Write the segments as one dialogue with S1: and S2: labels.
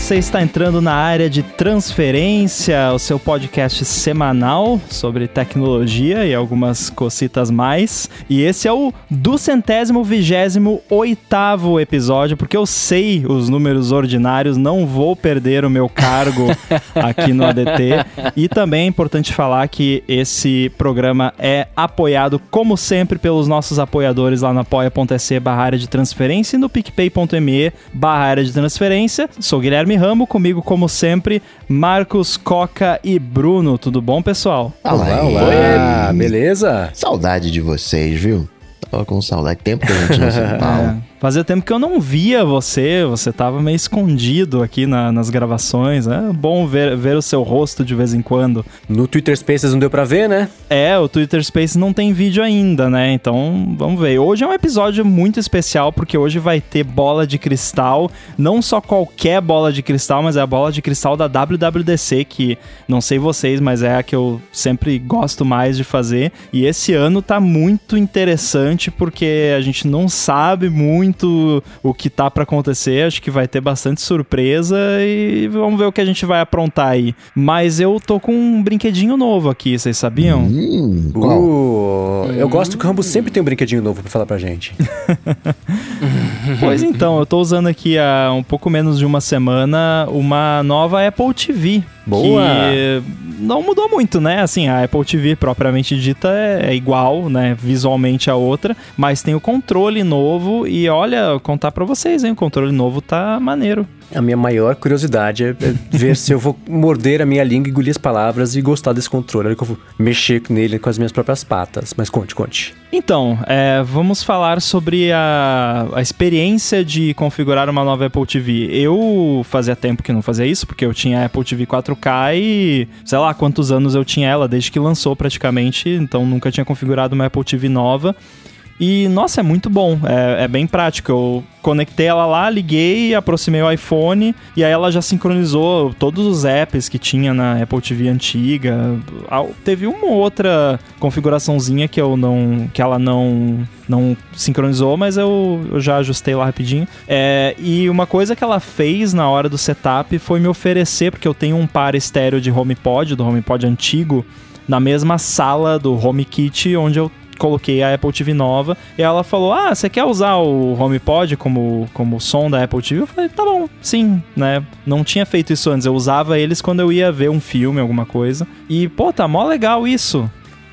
S1: você está entrando na área de transferência, o seu podcast semanal sobre tecnologia e algumas cocitas mais. E esse é o duzentésimo vigésimo oitavo episódio, porque eu sei os números ordinários, não vou perder o meu cargo aqui no ADT. E também é importante falar que esse programa é apoiado, como sempre, pelos nossos apoiadores lá no apoia.se barra área de transferência e no picpay.me barra área de transferência. Sou Guilherme Ramo, comigo, como sempre, Marcos, Coca e Bruno. Tudo bom, pessoal?
S2: Olá, olá. Beleza?
S3: Saudade de vocês, viu? Tava com saudade. Tempo que a gente não se fala.
S1: Fazia tempo que eu não via você, você tava meio escondido aqui na- nas gravações. É bom ver, ver o seu rosto de vez em quando.
S2: No Twitter Spaces não deu pra ver, né?
S1: É, o Twitter Space não tem vídeo ainda, né? Então, vamos ver. Hoje é um episódio muito especial porque hoje vai ter bola de cristal, não só qualquer bola de cristal, mas é a bola de cristal da WWDC, que não sei vocês, mas é a que eu sempre gosto mais de fazer. E esse ano tá muito interessante porque a gente não sabe muito o que tá pra acontecer, acho que vai ter bastante surpresa e vamos ver o que a gente vai aprontar aí. Mas eu tô com um brinquedinho novo aqui, vocês sabiam?
S3: Hum, qual?
S2: Uh, eu gosto que o Rambo sempre tem um brinquedinho novo pra falar pra gente.
S1: Pois então, eu tô usando aqui há um pouco menos de uma semana uma nova Apple TV.
S2: Boa!
S1: Que não mudou muito, né? Assim, a Apple TV propriamente dita é, é igual, né? Visualmente a outra, mas tem o controle novo e olha, contar pra vocês, hein? O controle novo tá maneiro.
S2: A minha maior curiosidade é é ver se eu vou morder a minha língua, engolir as palavras e gostar desse controle. Que eu vou mexer nele com as minhas próprias patas. Mas conte, conte.
S1: Então, é, vamos falar sobre a, a experiência de configurar uma nova Apple TV. Eu fazia tempo que não fazia isso, porque eu tinha a Apple TV 4K e sei lá quantos anos eu tinha ela, desde que lançou praticamente, então nunca tinha configurado uma Apple TV nova. E, nossa, é muito bom, é, é bem prático. Eu conectei ela lá, liguei, aproximei o iPhone e aí ela já sincronizou todos os apps que tinha na Apple TV antiga. Teve uma ou outra configuraçãozinha que eu não. que ela não. não sincronizou, mas eu, eu já ajustei lá rapidinho. É, e uma coisa que ela fez na hora do setup foi me oferecer, porque eu tenho um par estéreo de HomePod, do HomePod antigo, na mesma sala do HomeKit onde eu coloquei a Apple TV nova e ela falou: Ah, você quer usar o HomePod como, como som da Apple TV? Eu falei: Tá bom, sim, né? Não tinha feito isso antes, eu usava eles quando eu ia ver um filme, alguma coisa. E, pô, tá mó legal isso.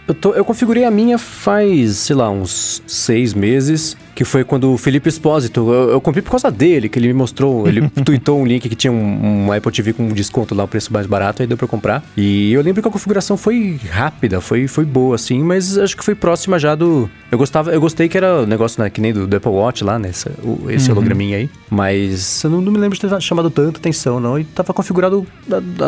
S2: Eu, tô- eu configurei a minha faz, sei lá, uns seis meses, que foi quando o Felipe Espósito, eu, eu comprei por causa dele, que ele me mostrou, ele tweetou um link que tinha um, um Apple TV com um desconto lá, o preço mais barato, aí deu pra comprar. E eu lembro que a configuração foi rápida, foi, foi boa, assim, mas acho que foi próxima já do... Eu gostava, eu gostei que era um negócio né, que nem do, do Apple Watch lá, né, essa- o- esse holograminha aí, mas eu não, não me lembro de ter chamado tanta atenção, não, e tava configurado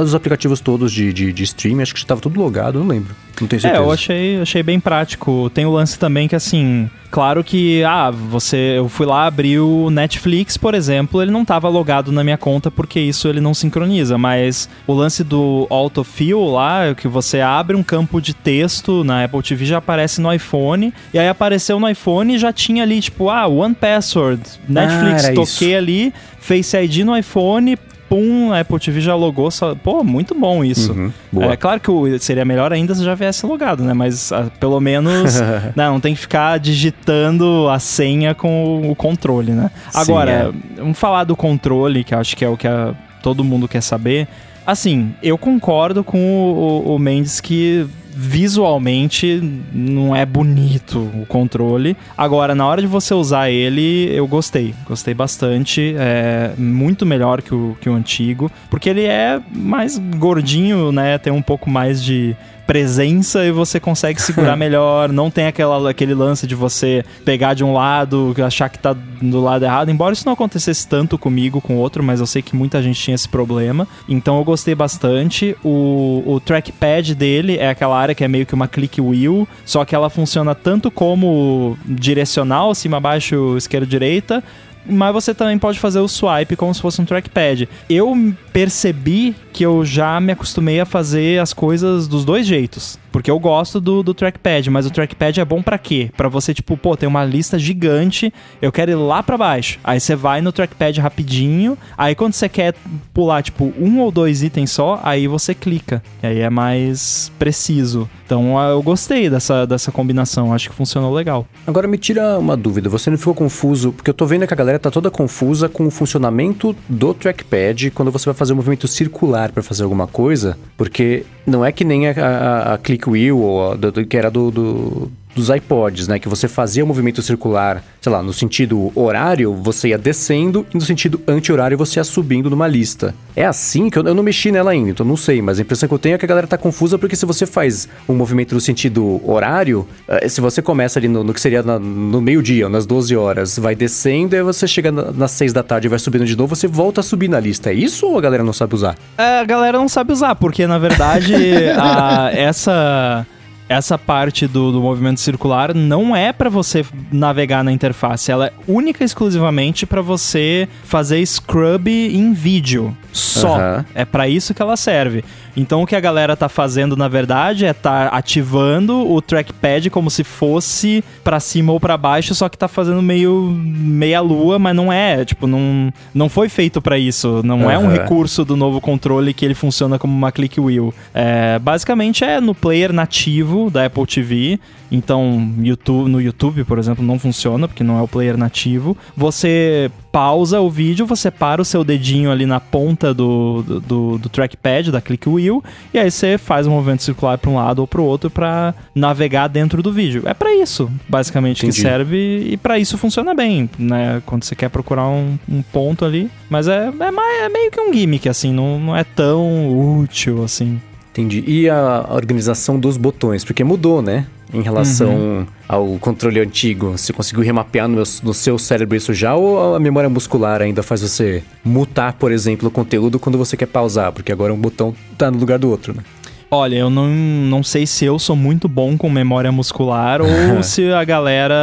S2: os aplicativos todos de, de, de streaming, acho que já tava tudo logado, não lembro, não tenho
S1: É,
S2: certeza.
S1: eu achei, achei bem prático. Tem o lance também que, assim, claro que, ah, você. Eu fui lá abrir o Netflix, por exemplo, ele não tava logado na minha conta porque isso ele não sincroniza. Mas o lance do autofill lá, é que você abre um campo de texto na Apple TV já aparece no iPhone. E aí apareceu no iPhone e já tinha ali, tipo, ah, One Password, Netflix,
S2: era
S1: toquei ali, Face ID no iPhone. Pum, a Apple TV já logou. Só... Pô, muito bom isso.
S2: Uhum.
S1: É claro que seria melhor ainda se já viesse logado, né? Mas ah, pelo menos né, não tem que ficar digitando a senha com o, o controle, né?
S2: Sim,
S1: Agora, vamos falar do controle, que eu acho que é o que a- todo mundo quer saber. Assim, eu concordo com o, o- o Mendes que visualmente não é bonito o controle. Agora, na hora de você usar ele, eu gostei. Gostei bastante. É muito melhor que o, que o antigo. Porque ele é mais gordinho, né? Tem um pouco mais de presença e você consegue segurar melhor. Não tem aquela, aquele lance de você pegar de um lado, achar que tá do lado errado. Embora isso não acontecesse tanto comigo, com o outro, mas eu sei que muita gente tinha esse problema. Então eu gostei bastante. O, o trackpad dele é aquela área que é meio que uma click wheel, só que ela funciona tanto como direcional, cima, baixo, esquerda, direita, mas você também pode fazer o swipe como se fosse um trackpad. Eu percebi que eu já me acostumei a fazer as coisas dos dois jeitos. Porque eu gosto do, do trackpad, mas o trackpad é bom para quê? Para você, tipo, pô, tem uma lista gigante, eu quero ir lá para baixo. Aí você vai no trackpad rapidinho, aí quando você quer pular, tipo, um ou dois itens só, aí você clica. E aí é mais preciso. Então eu gostei dessa, dessa combinação, acho que funcionou legal.
S2: Agora me tira uma dúvida, você não ficou confuso? Porque eu tô vendo que a galera tá toda confusa com o funcionamento do trackpad quando você vai fazer um movimento circular para fazer alguma coisa, porque não é que nem a, a, a Click Wheel, ou a, do, que era do, do dos iPods, né? Que você fazia o movimento circular, sei lá, no sentido horário, você ia descendo e no sentido anti-horário você ia subindo numa lista. É assim que eu, eu, não mexi nela ainda, então não sei, mas a impressão que eu tenho é que a galera tá confusa porque se você faz um movimento no sentido horário, eh, se você começa ali no, no que seria na, no meio-dia, nas 12 horas, vai descendo e você chega na, nas 6 da tarde e vai subindo de novo, você volta a subir na lista. É isso ou a galera não sabe usar?
S1: É, a galera não sabe usar, porque na verdade a, essa essa parte do, do movimento circular não é para você navegar na interface, ela é única e exclusivamente para você fazer scrub em vídeo. Só. Uhum. É para isso que ela serve. Então o que a galera tá fazendo na verdade é tá ativando o trackpad como se fosse para cima ou para baixo, só que tá fazendo meio meia lua, mas não é, tipo, não não foi feito para isso, não uhum. é um recurso do novo controle que ele funciona como uma click wheel. É, basicamente é no player nativo da Apple TV, então YouTube, no YouTube, por exemplo, não funciona porque não é o player nativo. Você pausa o vídeo, você para o seu dedinho ali na ponta do, do, do, do trackpad, da click wheel, e aí você faz um movimento circular para um lado ou para o outro para navegar dentro do vídeo. É para isso, basicamente, Entendi. que serve e para isso funciona bem, né? Quando você quer procurar um, um ponto ali. Mas é, é, mais, é, meio que um gimmick, assim, não, não é tão útil assim.
S2: Entendi. E a organização dos botões? Porque mudou, né? Em relação uhum. ao controle antigo? Você conseguiu remapear no, meu, no, seu cérebro isso já ou a memória muscular ainda faz você mutar, por exemplo, o conteúdo quando você quer pausar? Porque agora um botão tá no lugar do outro, né?
S1: Olha, eu não, não sei se eu sou muito bom com memória muscular ou se a galera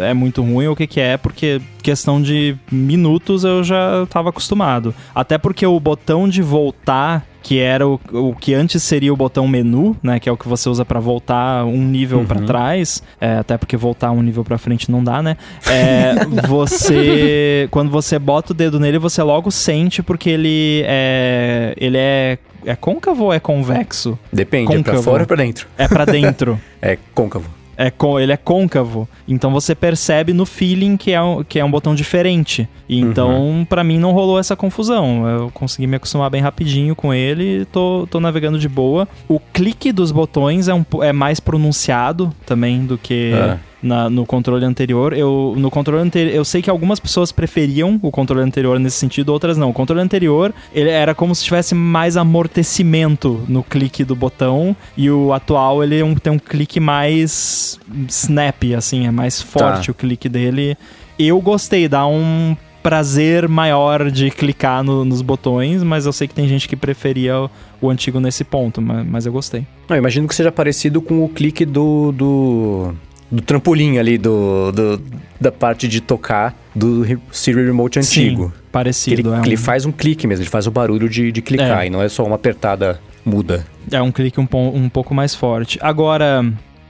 S1: é muito ruim ou o que, que é, porque questão de minutos eu já estava acostumado. Até porque o botão de voltar que era o, o que antes seria o botão menu, né, que é o que você usa para voltar um nível uhum. para trás, é, até porque voltar um nível para frente não dá, né? É, você quando você bota o dedo nele, você logo sente porque ele é ele é é côncavo ou é convexo?
S2: Depende, côncavo. é pra fora ou pra dentro?
S1: É pra dentro.
S2: é côncavo
S1: é, ele é côncavo. Então você percebe no feeling que é um, que é um botão diferente. E então, uhum. para mim, não rolou essa confusão. Eu consegui me acostumar bem rapidinho com ele e tô, tô navegando de boa. O clique dos botões é, um, é mais pronunciado também do que. É na, no controle anterior. Eu, no controle anterior, eu sei que algumas pessoas preferiam o controle anterior nesse sentido, outras não. O controle anterior, ele era como se tivesse mais amortecimento no clique do botão e o atual ele é tem um clique mais snap, assim, é mais forte tá. o clique dele. Eu gostei, dá um prazer maior de clicar no, nos botões, mas eu sei que tem gente que preferia o, o antigo nesse ponto, mas, mas eu gostei.
S2: Eu imagino que seja parecido com o clique do, do do trampolim ali, do, do, da parte de tocar do Siri Remote antigo. Sim,
S1: parecido.
S2: Ele, é um... ele faz um clique mesmo, ele faz o barulho de, de clicar é. e não é só uma apertada muda.
S1: É um clique um, um pouco mais forte. Agora,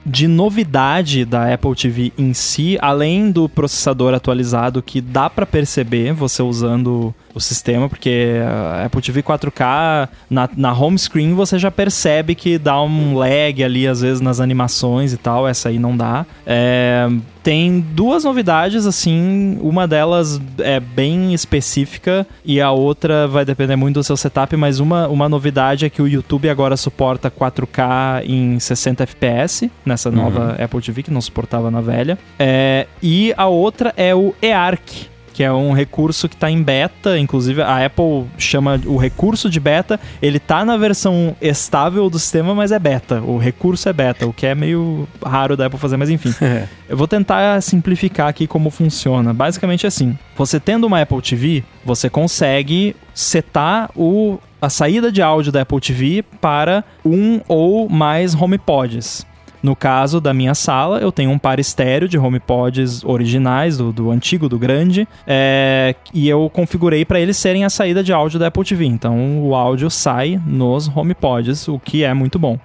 S1: de novidade da Apple TV em si, além do processador atualizado que dá para perceber você usando o sistema, porque a Apple TV 4K na, na home screen você já percebe que dá um lag ali às vezes nas animações e tal, essa aí não dá. É, tem duas novidades, assim, uma delas é bem específica e a outra vai depender muito do seu setup, mas uma, uma novidade é que o YouTube agora suporta 4K em 60 FPS, nessa nova uhum. Apple TV, que não suportava na velha. É, e a outra é o eARC, que é um recurso que está em beta, inclusive a Apple chama o recurso de beta, ele tá na versão estável do sistema, mas é beta. O recurso é beta, o que é meio raro da Apple fazer, mas enfim. Eu vou tentar simplificar aqui como funciona. Basicamente assim, você tendo uma Apple TV, você consegue setar o a saída de áudio da Apple TV para um ou mais HomePods. No caso da minha sala, eu tenho um par estéreo de HomePods originais, do, do antigo, do grande, é, e eu configurei para eles serem a saída de áudio da Apple TV. Então o áudio sai nos HomePods, o que é muito bom.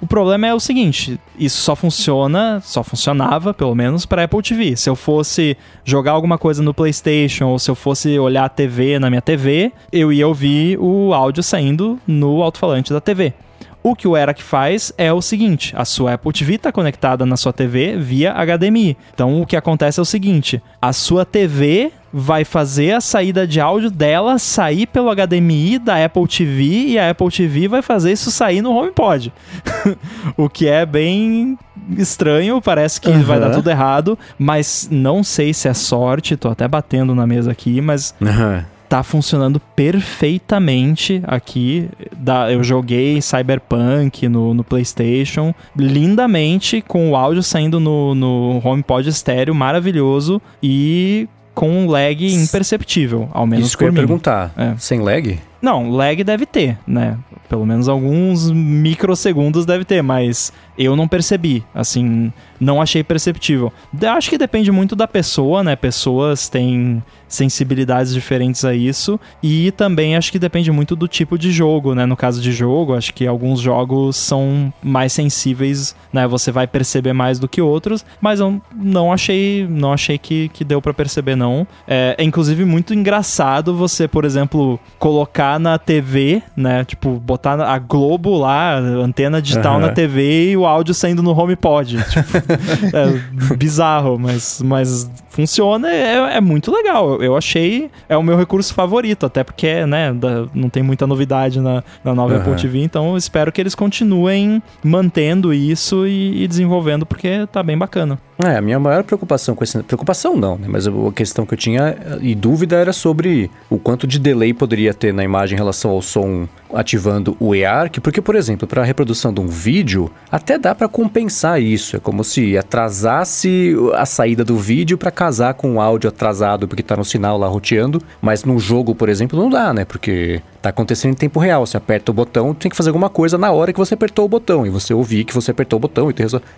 S1: O problema é o seguinte: isso só funciona, só funcionava, pelo menos, para Apple TV. Se eu fosse jogar alguma coisa no PlayStation ou se eu fosse olhar a TV na minha TV, eu ia ouvir o áudio saindo no alto-falante da TV. O que o ERAC faz é o seguinte: a sua Apple TV está conectada na sua TV via HDMI. Então o que acontece é o seguinte: a sua TV vai fazer a saída de áudio dela sair pelo HDMI da Apple TV e a Apple TV vai fazer isso sair no HomePod. o que é bem estranho, parece que uhum. vai dar tudo errado, mas não sei se é sorte, tô até batendo na mesa aqui, mas uhum tá funcionando perfeitamente aqui. Da, eu joguei Cyberpunk no, no PlayStation, lindamente, com o áudio saindo no, no HomePod estéreo, maravilhoso, e com um lag imperceptível, ao menos
S2: Isso que eu ia perguntar. É. Sem lag?
S1: Não, lag deve ter, né? Pelo menos alguns microsegundos deve ter, mas eu não percebi, assim, não achei perceptível. Acho que depende muito da pessoa, né? Pessoas têm sensibilidades diferentes a isso e também acho que depende muito do tipo de jogo, né? No caso de jogo, acho que alguns jogos são mais sensíveis, né? Você vai perceber mais do que outros, mas eu não achei, não achei que, que deu para perceber não. É, é inclusive muito engraçado você, por exemplo, colocar na TV, né? Tipo, botar a Globo lá, antena digital uhum. na TV e o áudio saindo no HomePod. Tipo, é bizarro, mas, mas funciona, é, é muito legal. Eu achei, é o meu recurso favorito, até porque, né, da, não tem muita novidade na, na nova uhum. Apple TV, então eu espero que eles continuem mantendo isso e, e desenvolvendo, porque tá bem bacana.
S2: É, a minha maior preocupação com esse. Preocupação não, né? Mas a questão que eu tinha e dúvida era sobre o quanto de delay poderia ter na imagem em relação ao som ativando o EARC, porque, por exemplo, para a reprodução de um vídeo, até dá para compensar isso. É como se atrasasse a saída do vídeo para casar com o áudio atrasado, porque está no sinal lá roteando. Mas num jogo, por exemplo, não dá, né? Porque tá acontecendo em tempo real. Você aperta o botão, tem que fazer alguma coisa na hora que você apertou o botão. E você ouvir que você apertou o botão.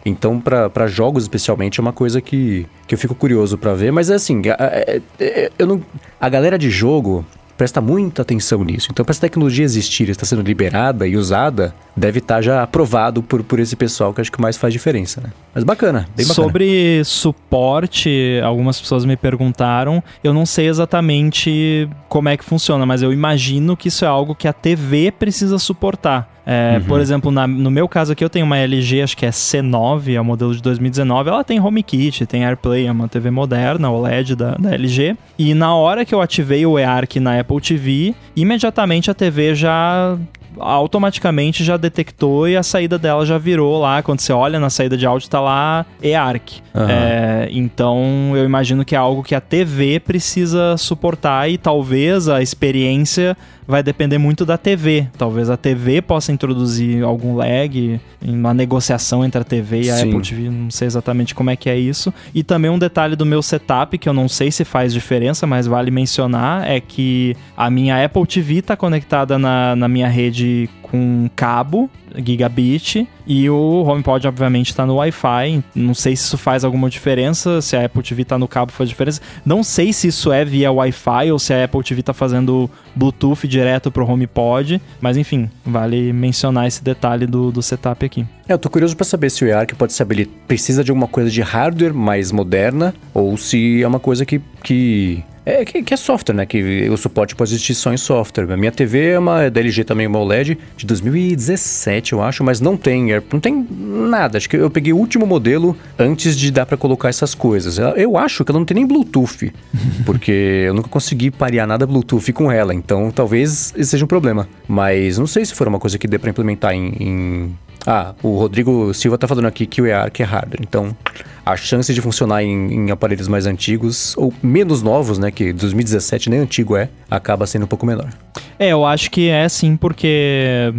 S2: Então, para jogos especialmente, é uma coisa que, que eu fico curioso para ver. Mas é assim, é, é, eu não... a galera de jogo presta muita atenção nisso. Então, para essa tecnologia existir, está sendo liberada e usada, deve estar tá já aprovado por, por esse pessoal que acho que mais faz diferença, né? Mas bacana, bem bacana.
S1: Sobre suporte, algumas pessoas me perguntaram. Eu não sei exatamente como é que funciona, mas eu imagino que isso é algo que a TV precisa suportar. É, uhum. Por exemplo, na, no meu caso aqui, eu tenho uma LG, acho que é C9, é o modelo de 2019. Ela tem HomeKit, tem AirPlay, é uma TV moderna, OLED da, da LG. E na hora que eu ativei o eARC na Apple TV, imediatamente a TV já automaticamente já detectou e a saída dela já virou lá. Quando você olha na saída de áudio, tá lá eARC. Uhum. É, então eu imagino que é algo que a TV precisa suportar e talvez a experiência vai depender muito da TV. Talvez a TV possa introduzir algum lag, uma negociação entre a TV e a Sim. Apple TV, não sei exatamente como é que é isso. E também um detalhe do meu setup que eu não sei se faz diferença, mas vale mencionar é que a minha Apple TV está conectada na, na minha rede com cabo gigabit e o HomePod obviamente está no Wi-Fi. Não sei se isso faz alguma diferença, se a Apple TV está no cabo faz diferença. Não sei se isso é via Wi-Fi ou se a Apple TV está fazendo Bluetooth direto pro HomePod, mas enfim, vale mencionar esse detalhe do, do setup aqui.
S2: É, eu tô curioso para saber se o EARC pode saber ele precisa de alguma coisa de hardware mais moderna ou se é uma coisa que, que é, que, que, é software, né? Que o suporte pode existir só em software. A minha TV é uma é da LG também, uma OLED de 2017, eu acho, mas não tem, não tem nada. Acho que eu peguei o último modelo antes de dar para colocar essas coisas. Eu acho que ela não tem nem Bluetooth, porque eu nunca consegui parear nada Bluetooth com ela, então talvez esse seja um problema. Mas não sei se for uma coisa que dê para implementar em, em ah, o Rodrigo Silva tá falando aqui que o EARC é hardware. Então, a chance de funcionar em, em, aparelhos mais antigos, ou menos novos, né? Que 2017 nem antigo é, acaba sendo um pouco menor.
S1: É, eu acho que é sim, porque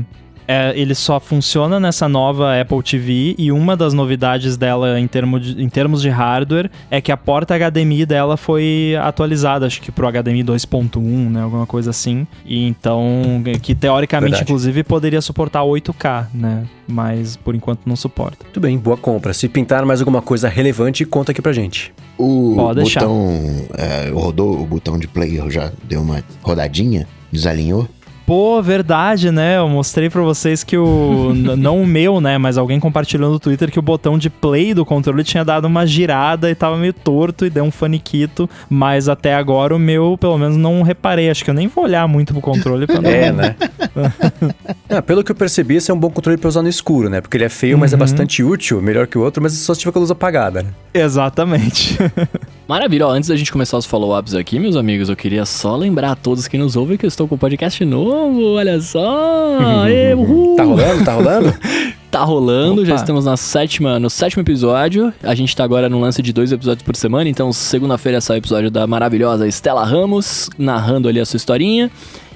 S1: é, ele só funciona nessa nova Apple TV e uma das novidades dela em, termo de, em termos de hardware é que a porta HDMI dela foi atualizada, acho que pro HDMI 2.1, né, alguma coisa assim. E então, que teoricamente, Verdade. inclusive, poderia suportar 8K, né? Mas por enquanto não suporta.
S2: Tudo bem, boa compra. Se pintar mais alguma coisa relevante, conta aqui pra gente.
S3: O Pode botão, é, rodou o botão de play, já deu uma rodadinha, desalinhou.
S1: Pô, verdade, né? Eu mostrei pra vocês que o. não o meu, né? Mas alguém compartilhou no Twitter que o botão de play do controle tinha dado uma girada e tava meio torto e deu um faniquito. Mas até agora o meu, pelo menos, não reparei. Acho que eu nem vou olhar muito pro controle pra não.
S2: É, né? Pelo que eu percebi, esse é um bom controle pra usar no escuro, né? Porque ele é feio,
S1: Uhum.
S2: mas é bastante útil, melhor que o outro, mas só se tiver com a luz apagada, né?
S1: Exatamente.
S4: Maravilha, ó, antes da gente começar os follow-ups aqui, meus amigos, eu queria só lembrar a todos que nos ouvem que eu estou com um podcast novo, olha só!
S2: Tá rolando? Tá rolando?
S4: Tá rolando, já
S1: Opa.
S4: estamos na sétima, no sétimo episódio. A gente tá agora no lance de dois episódios por semana, então segunda-feira sai o episódio da maravilhosa Estela Ramos, narrando ali a sua historinha.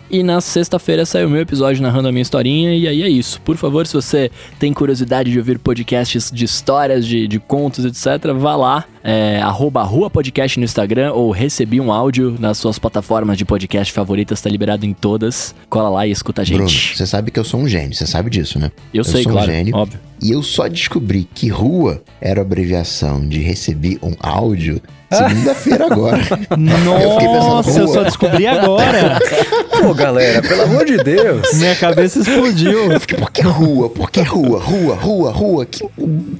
S4: E na sexta-feira sai o meu episódio narrando a minha historinha, e aí é isso. Por favor, se você tem curiosidade de ouvir podcasts de histórias, de, de contos, etc., vá lá, é, arroba Rua Podcast no Instagram, ou recebi um áudio nas suas plataformas de podcast favoritas, tá liberado em todas. Cola lá e escuta a
S3: Bruno,
S4: gente.
S3: você sabe que eu sou um gênio, você sabe disso, né?
S4: Eu, sei,
S3: sou
S4: claro,
S3: um gênio.
S4: óbvio.
S3: E eu só descobri que rua era a abreviação de recebi um áudio segunda-feira agora. Eu pensando,
S1: Nossa, eu
S3: rua.
S1: só descobri agora.
S2: Pô, galera, pelo amor de Deus.
S1: Minha cabeça explodiu.
S3: Eu fiquei, por que rua? Por que rua? Rua, rua, rua? Que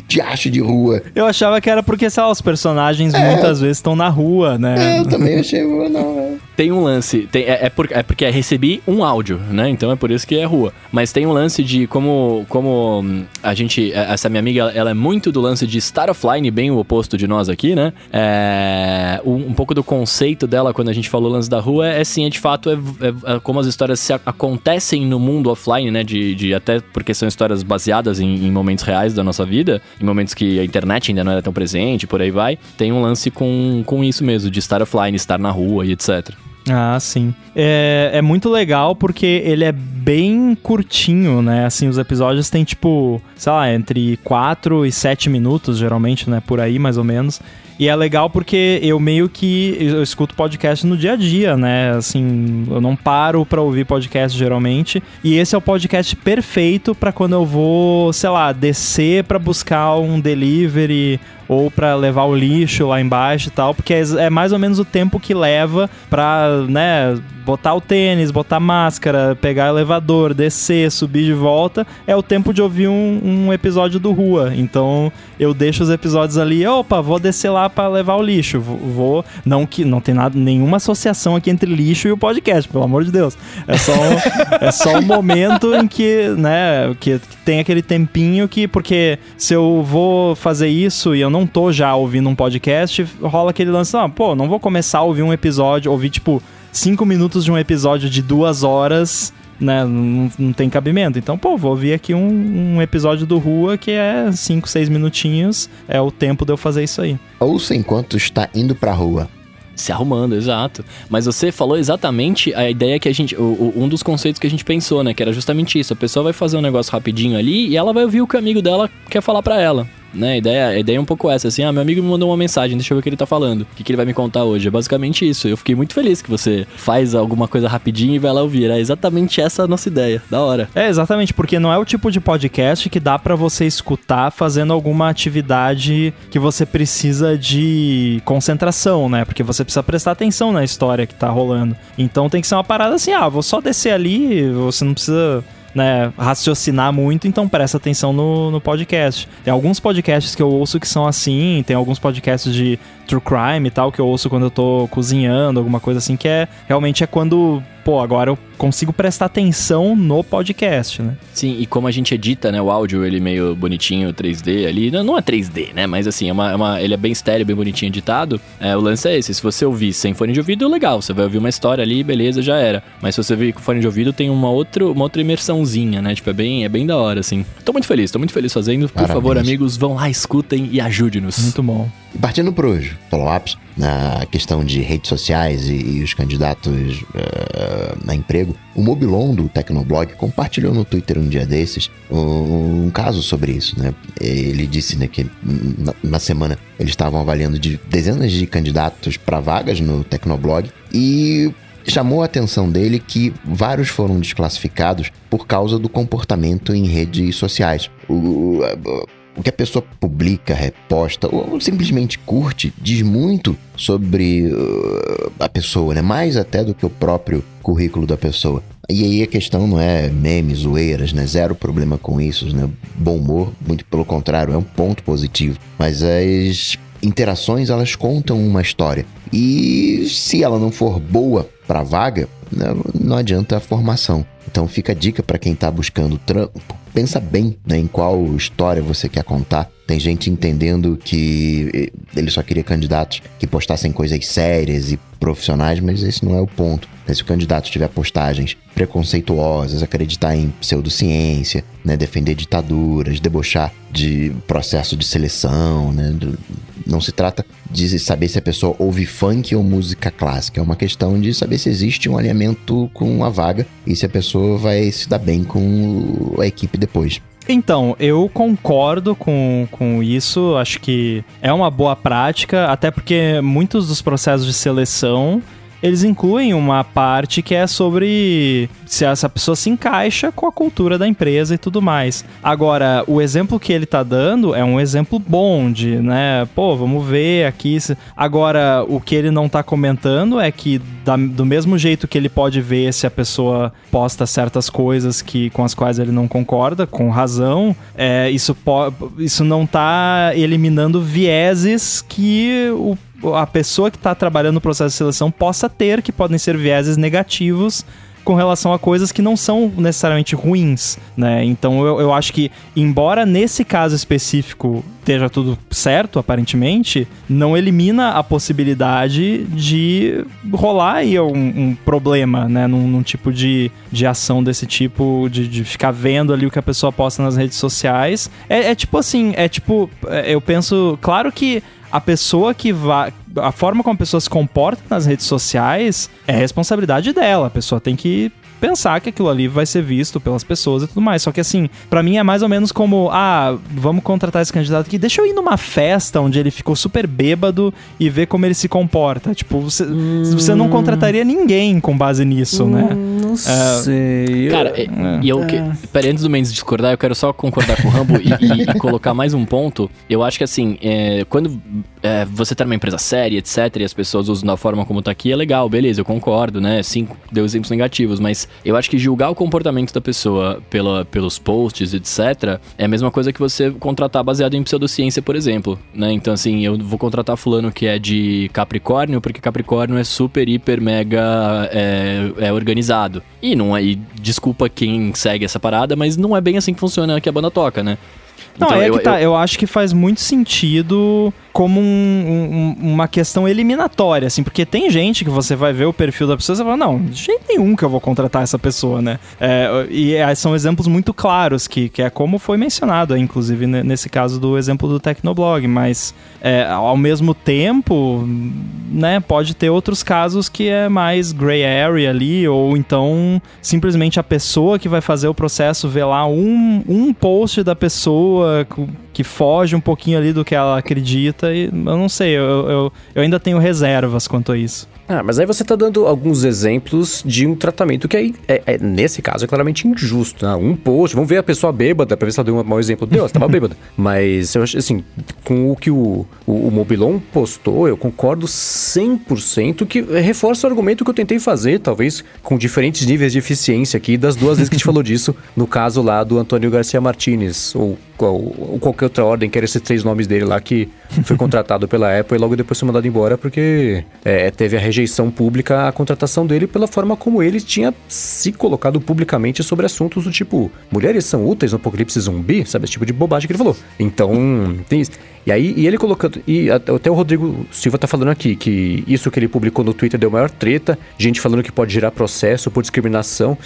S3: diacho de rua?
S1: Eu achava que era porque, sei lá, os personagens
S3: É.
S1: muitas vezes estão na rua, né?
S3: É, eu também achei, não, é.
S4: Tem um lance, tem- é, é, por- é porque recebi um áudio, né? Então é por isso que é rua. Mas tem um lance de como, como hum, a gente. é, Essa minha amiga, ela é muito do lance de estar offline, bem o oposto de nós aqui, né? É, um, um pouco do conceito dela quando a gente falou lance da rua é, sim, é de fato, é, é- é como as histórias se acontecem no mundo offline, né? De, de até porque são histórias baseadas em, em momentos reais da nossa vida, em momentos que a internet ainda não era tão presente, por aí vai. Tem um lance com, com isso mesmo, de estar offline, estar na rua e etc.
S1: Ah, sim. É, é muito legal porque ele é bem curtinho, né? Assim, os episódios têm tipo, sei lá, entre 4 e 7 minutos, geralmente, né? Por aí, mais ou menos. E é legal porque eu meio que eu escuto podcast no dia a dia, né? Assim, eu não paro pra ouvir podcast geralmente. E esse é o podcast perfeito pra quando eu vou, sei lá, descer pra buscar um delivery ou pra levar o lixo lá embaixo e tal, porque é, é mais ou menos o tempo que leva pra, né, botar o tênis, botar máscara, pegar elevador, descer, subir de volta, é o tempo de ouvir um, um episódio do Rua. Então eu deixo os episódios ali, opa, vou descer lá pra levar o lixo, vou, não que não tem nada, nenhuma associação aqui entre lixo e o podcast, pelo amor de Deus. É só um, é só um momento em que, né, que tem aquele tempinho que porque se eu vou fazer isso e eu não tô já ouvindo um podcast, rola aquele lance, ah, pô, não vou começar a ouvir um episódio, ouvir tipo cinco minutos de um episódio de duas horas, né? Não, não tem cabimento. Então, pô, vou ouvir aqui um, um episódio do Rua que é cinco, seis minutinhos. É o tempo de eu fazer isso aí.
S3: Ouça enquanto está indo pra rua.
S4: Se arrumando, exato. Mas você falou exatamente a ideia que a gente. o- o- um dos conceitos que a gente pensou, né? Que era justamente isso. A pessoa vai fazer um negócio rapidinho ali e ela vai ouvir o que o amigo dela quer falar pra ela. Né? A, ideia, a ideia é um pouco essa, assim, ah, meu amigo me mandou uma mensagem, deixa eu ver o que ele tá falando. O que, que ele vai me contar hoje? É basicamente isso. Eu fiquei muito feliz que você faz alguma coisa rapidinho e vai lá ouvir. É exatamente essa a nossa ideia. Da hora.
S1: É, exatamente, porque não é o tipo de podcast que dá pra você escutar fazendo alguma atividade que você precisa de concentração, né? Porque você precisa prestar atenção na história que tá rolando. Então tem que ser uma parada assim, ah, vou só descer ali, você não precisa né, raciocinar muito, então presta atenção no, no podcast. Tem alguns podcasts que eu ouço que são assim, tem alguns podcasts de true crime e tal que eu ouço quando eu tô cozinhando, alguma coisa assim, que é realmente é quando, pô, agora eu consigo prestar atenção no podcast, né?
S4: Sim, e como a gente edita, né, o áudio, ele meio bonitinho, 3D ali, não, não é 3D, né, mas assim, é uma, é uma- ele é bem estéreo, bem bonitinho editado, é, o lance é esse, se você ouvir sem fone de ouvido, legal, você vai ouvir uma história ali, beleza, já era, mas se você ouvir com fone de ouvido, tem uma outra, uma outra imersãozinha, né, tipo, é bem, é bem da hora, assim. Tô muito feliz, tô muito feliz fazendo, por
S3: Parabéns.
S4: favor, amigos, vão lá, escutem e ajude-nos.
S1: Muito bom.
S3: E partindo para os follow-ups, na questão de redes sociais e, e os candidatos eh, a emprego, o Mobilon do Tecnoblog compartilhou no Twitter um dia desses um, um caso sobre isso, né? Ele disse né, que na, na semana eles estavam avaliando de dezenas de candidatos para vagas no Tecnoblog e chamou a atenção dele que vários foram desclassificados por causa do comportamento em redes sociais. O- o que a pessoa publica, reposta ou simplesmente curte diz muito sobre uh, a pessoa, né? Mais até do que o próprio currículo da pessoa. E aí a questão não é memes, zoeiras, né? Zero problema com isso, né? Bom humor, muito pelo contrário, é um ponto positivo. Mas as interações, elas contam uma história. E se ela não for boa para vaga, né, não adianta a formação. Então fica a dica para quem está buscando trampo. Pensa bem né, em qual história você quer contar. Tem gente entendendo que ele só queria candidatos que postassem coisas sérias e profissionais, mas esse não é o ponto. Se o candidato tiver postagens preconceituosas, acreditar em pseudociência, né, defender ditaduras, debochar de processo de seleção, né, não se trata de saber se a pessoa ouve funk ou música clássica. É uma questão de saber se existe um alinhamento com a vaga e se a pessoa vai se dar bem com a equipe depois.
S1: Então, eu concordo com, com isso. Acho que é uma boa prática, até porque muitos dos processos de seleção eles incluem uma parte que é sobre se essa pessoa se encaixa com a cultura da empresa e tudo mais. Agora, o exemplo que ele tá dando é um exemplo bom de, né, pô, vamos ver aqui. Agora, o que ele não tá comentando é que da, do mesmo jeito que ele pode ver se a pessoa posta certas coisas que com as quais ele não concorda, com razão, é, isso, isso não tá eliminando vieses que o a pessoa que está trabalhando no processo de seleção possa ter, que podem ser vieses negativos com relação a coisas que não são necessariamente ruins, né? Então eu, eu acho que, embora nesse caso específico esteja tudo certo, aparentemente, não elimina a possibilidade de rolar aí um, um problema, né? Num, num, tipo de, de ação desse tipo, de, de ficar vendo ali o que a pessoa posta nas redes sociais. É, é tipo assim, é tipo, é, eu penso, claro que a pessoa que vai. A forma como a pessoa se comporta nas redes sociais é responsabilidade dela. A pessoa tem que pensar que aquilo ali vai ser visto pelas pessoas e tudo mais. Só que assim, para mim é mais ou menos como, ah, vamos contratar esse candidato aqui, deixa eu ir numa festa onde ele ficou super bêbado e ver como ele se comporta. Tipo, você, hum. você não contrataria ninguém com base nisso, hum, né?
S2: Não é, sei.
S4: Cara, é, e eu, é. peraí, antes do Mendes discordar, eu quero só concordar com o Rambo e, e, e, colocar mais um ponto. Eu acho que assim, é, quando é, você tá numa empresa séria, etc, e as pessoas usam da forma como tá aqui, é legal, beleza, eu concordo, né? Sim, deu exemplos negativos, mas eu acho que julgar o comportamento da pessoa pela, pelos posts, etc., é a mesma coisa que você contratar baseado em pseudociência, por exemplo, né? Então, assim, eu vou contratar fulano que é de Capricórnio, porque Capricórnio é super, hiper, mega é, é organizado. E não é, e desculpa quem segue essa parada, mas não é bem assim que funciona que a banda toca, né?
S1: Não, então, é eu, que tá. Eu... eu acho que faz muito sentido como um, um, uma questão eliminatória, assim, porque tem gente que você vai ver o perfil da pessoa e você fala, não, de jeito nenhum que eu vou contratar essa pessoa, né? É, e é, são exemplos muito claros, que, que é como foi mencionado, inclusive nesse caso do exemplo do Tecnoblog, mas é, ao mesmo tempo, né, pode ter outros casos que é mais gray area ali, ou então simplesmente a pessoa que vai fazer o processo vê lá um, um post da pessoa que foge um pouquinho ali do que ela acredita e eu não sei, eu, eu, eu ainda tenho reservas quanto a isso.
S2: Ah, mas aí você está dando alguns exemplos de um tratamento que é, é, é nesse caso, é claramente injusto. Né? Um post, vamos ver a pessoa bêbada, para ver se ela deu um mau exemplo. Deus, estava bêbada. Mas eu acho assim, com o que o, o, o Mobilon postou, eu concordo 100% que reforça o argumento que eu tentei fazer, talvez com diferentes níveis de eficiência aqui, das duas vezes que a gente falou disso, no caso lá do Antônio Garcia Martinez, ou, ou, ou qualquer outra ordem, que eram esses três nomes dele lá, que foi contratado pela Apple e logo depois foi mandado embora porque é, teve a rejeição pública à contratação dele pela forma como ele tinha se colocado publicamente sobre assuntos do tipo mulheres são úteis no apocalipse zumbi, sabe? Esse tipo de bobagem que ele falou. Então, tem isso. E aí, e ele colocando. E até o Rodrigo Silva tá falando aqui que isso que ele publicou no Twitter deu maior treta, gente falando que pode gerar processo por discriminação.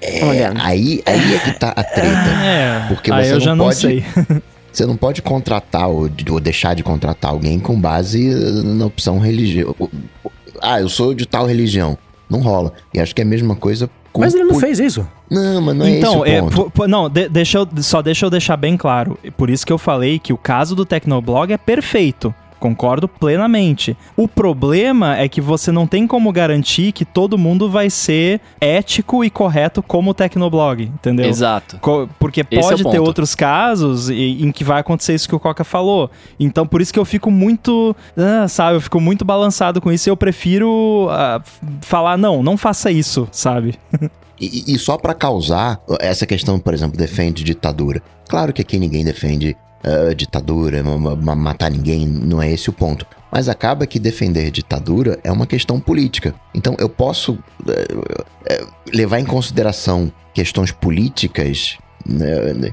S3: É, aí, aí é que tá a treta. É,
S1: porque você eu não já pode. Não sei.
S3: Você não pode contratar ou, ou, deixar de contratar alguém com base na opção religiosa ah, eu sou de tal religião. Não rola. E acho que é a mesma coisa
S2: com. Mas ele não fez isso.
S3: Não, mas não é então, esse o ponto.
S1: É, não, de, deixa eu, só deixa eu deixar bem claro. Por isso que eu falei que o caso do Tecnoblog é perfeito. Concordo plenamente. O problema é que você não tem como garantir que todo mundo vai ser ético e correto como o Tecnoblog, entendeu?
S4: Exato.
S1: Co- Porque
S4: é
S1: pode ter
S4: ponto.
S1: outros casos e- em que vai acontecer isso que o Coca falou. Então, por isso que eu fico muito, ah, sabe, eu fico muito balançado com isso e eu prefiro ah, falar, não, não faça isso, sabe?
S3: E, e só pra causar essa questão, por exemplo, defende ditadura. Claro que aqui ninguém defende ah, ditadura, ma- ma- matar ninguém, não é esse o ponto. Mas acaba que defender ditadura é uma questão política. Então eu posso eh, eh, levar em consideração questões políticas né,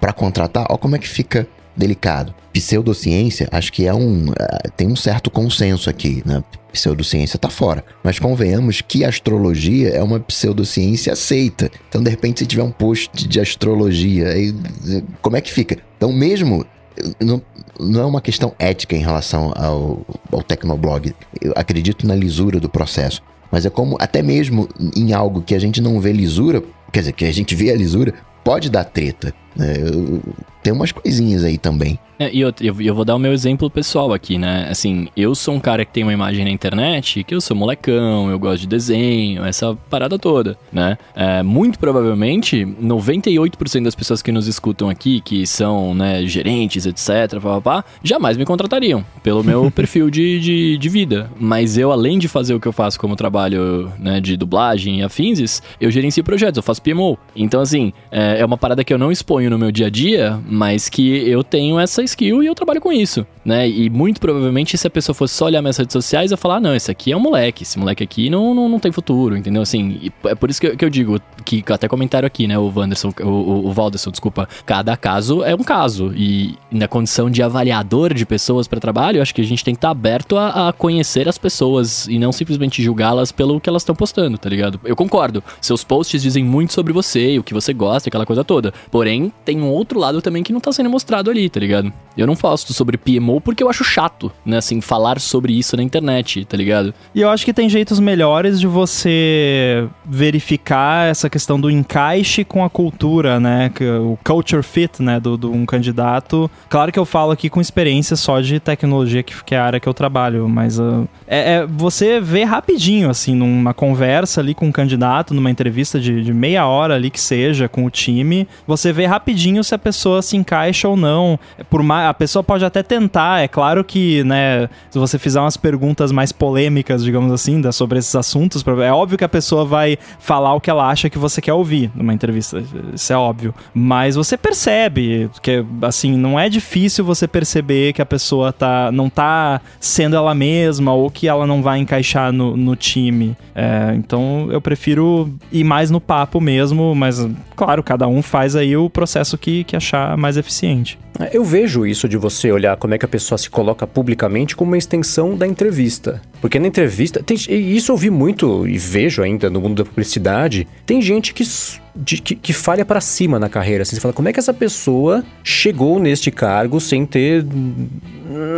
S3: para contratar. Ó, como é que fica delicado. Pseudociência, acho que é um. eh, tem um certo consenso aqui, né? Pseudociência tá fora. Mas convenhamos que astrologia é uma pseudociência aceita. Então, de repente, se tiver um post de astrologia, aí, eh, como é que fica? Então, mesmo. eh, Não, não é uma questão ética em relação ao, ao Tecnoblog. Eu acredito na lisura do processo. Mas é como, até mesmo em algo que a gente não vê lisura, quer dizer, que a gente vê a lisura, pode dar treta. Eu- Tem umas coisinhas aí também.
S4: É, e eu, eu, eu vou dar o meu exemplo pessoal aqui, né? Assim, eu sou um cara que tem uma imagem na internet que eu sou molecão, eu gosto de desenho, essa parada toda, né? É, muito provavelmente, 98% das pessoas que nos escutam aqui, que são, né, gerentes, etc, pá, pá, pá, jamais me contratariam pelo meu perfil de, de, de vida. Mas eu, além de fazer o que eu faço como trabalho, né, de dublagem e afins, eu gerencio projetos, eu faço PMO. Então, assim, é, é uma parada que eu não exponho no meu dia a dia, mas que eu tenho essa skill e eu trabalho com isso, né? E muito provavelmente, se a pessoa fosse só olhar minhas redes sociais, eu falar, ah, não, esse aqui é um moleque, esse moleque aqui não, não, não tem futuro, entendeu? Assim, e é por isso que eu, que eu digo, que até comentaram aqui, né, o Wanderson, o, o, Valderson, desculpa, cada caso é um caso, e na condição de avaliador de pessoas para trabalho, acho que a gente tem que estar aberto a, a conhecer as pessoas e não simplesmente julgá-las pelo que elas estão postando, tá ligado? Eu concordo, seus posts dizem muito sobre você, o que você gosta, aquela coisa toda, porém, tem um outro lado também que não tá sendo mostrado ali, tá ligado? Eu não faço sobre PMO porque eu acho chato, né, assim, falar sobre isso na internet, tá ligado?
S1: E eu acho que tem jeitos melhores de você verificar essa questão do encaixe com a cultura, né? O culture fit, né? Do, do um candidato. Claro que eu falo aqui com experiência só de tecnologia, que, que é a área que eu trabalho, mas ah, é, é você vê rapidinho, assim, numa conversa ali com um candidato, numa entrevista de, de meia hora ali que seja, com o time, você vê rapidinho se a pessoa se encaixa ou não. Por mais, a pessoa pode até tentar, é claro que, né, se você fizer umas perguntas mais polêmicas, digamos assim, da- sobre esses assuntos, é óbvio que a pessoa vai falar o que ela acha que você quer ouvir numa entrevista, isso é óbvio. Mas você percebe que, assim, não é difícil você perceber que a pessoa tá, não tá sendo ela mesma ou que ela não vai encaixar no, no time. É, então eu prefiro ir mais no papo mesmo, mas, claro, cada um faz aí o processo que, que achar mais eficiente.
S2: Eu vejo isso de você olhar como é que a pessoa se coloca publicamente como uma extensão da entrevista. Porque na entrevista, tem, isso eu vi muito e vejo ainda no mundo da publicidade, tem gente que, de- que, que falha para cima na carreira. Assim, você fala, como é que essa pessoa chegou neste cargo sem ter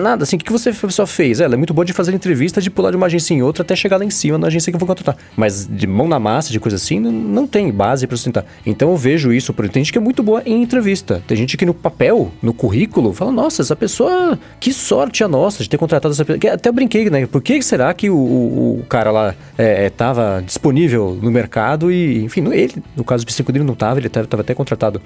S2: nada? Assim, o que você pessoa fez? Ela é muito boa de fazer entrevista, de pular de uma agência em outra até chegar lá em cima na agência que eu vou contratar. Mas de mão na massa, de coisa assim, não, não tem base para sustentar. Então eu vejo isso, tem gente que é muito boa em entrevista. Tem gente que no papel, no currículo, fala, nossa, essa pessoa, que sorte a nossa de ter contratado essa pessoa. Até brinquei, né? Por que será que o, o, o cara lá é, é, tava disponível no mercado e, enfim, ele, no caso específico dele não tava, ele tava até contratado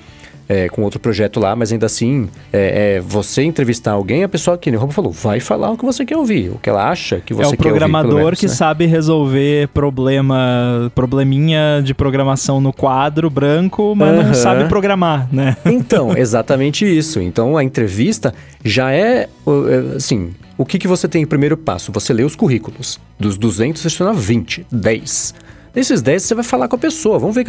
S2: é, com outro projeto lá, mas ainda assim, é, é, você entrevistar alguém, a pessoa que nem o falou, vai falar o que você quer ouvir, o que ela acha que você
S1: é o
S2: quer ouvir. pelo
S1: programador
S2: menos,
S1: que
S2: né?
S1: sabe resolver problema, probleminha de programação no quadro branco, mas não sabe programar, né?
S2: Então, exatamente isso. Então, a entrevista já é, o- é, assim, o que, que você tem em primeiro passo? Você lê os currículos. Dos 200, você seleciona 20, 10. Desses 10, você vai falar com a pessoa. Vamos ver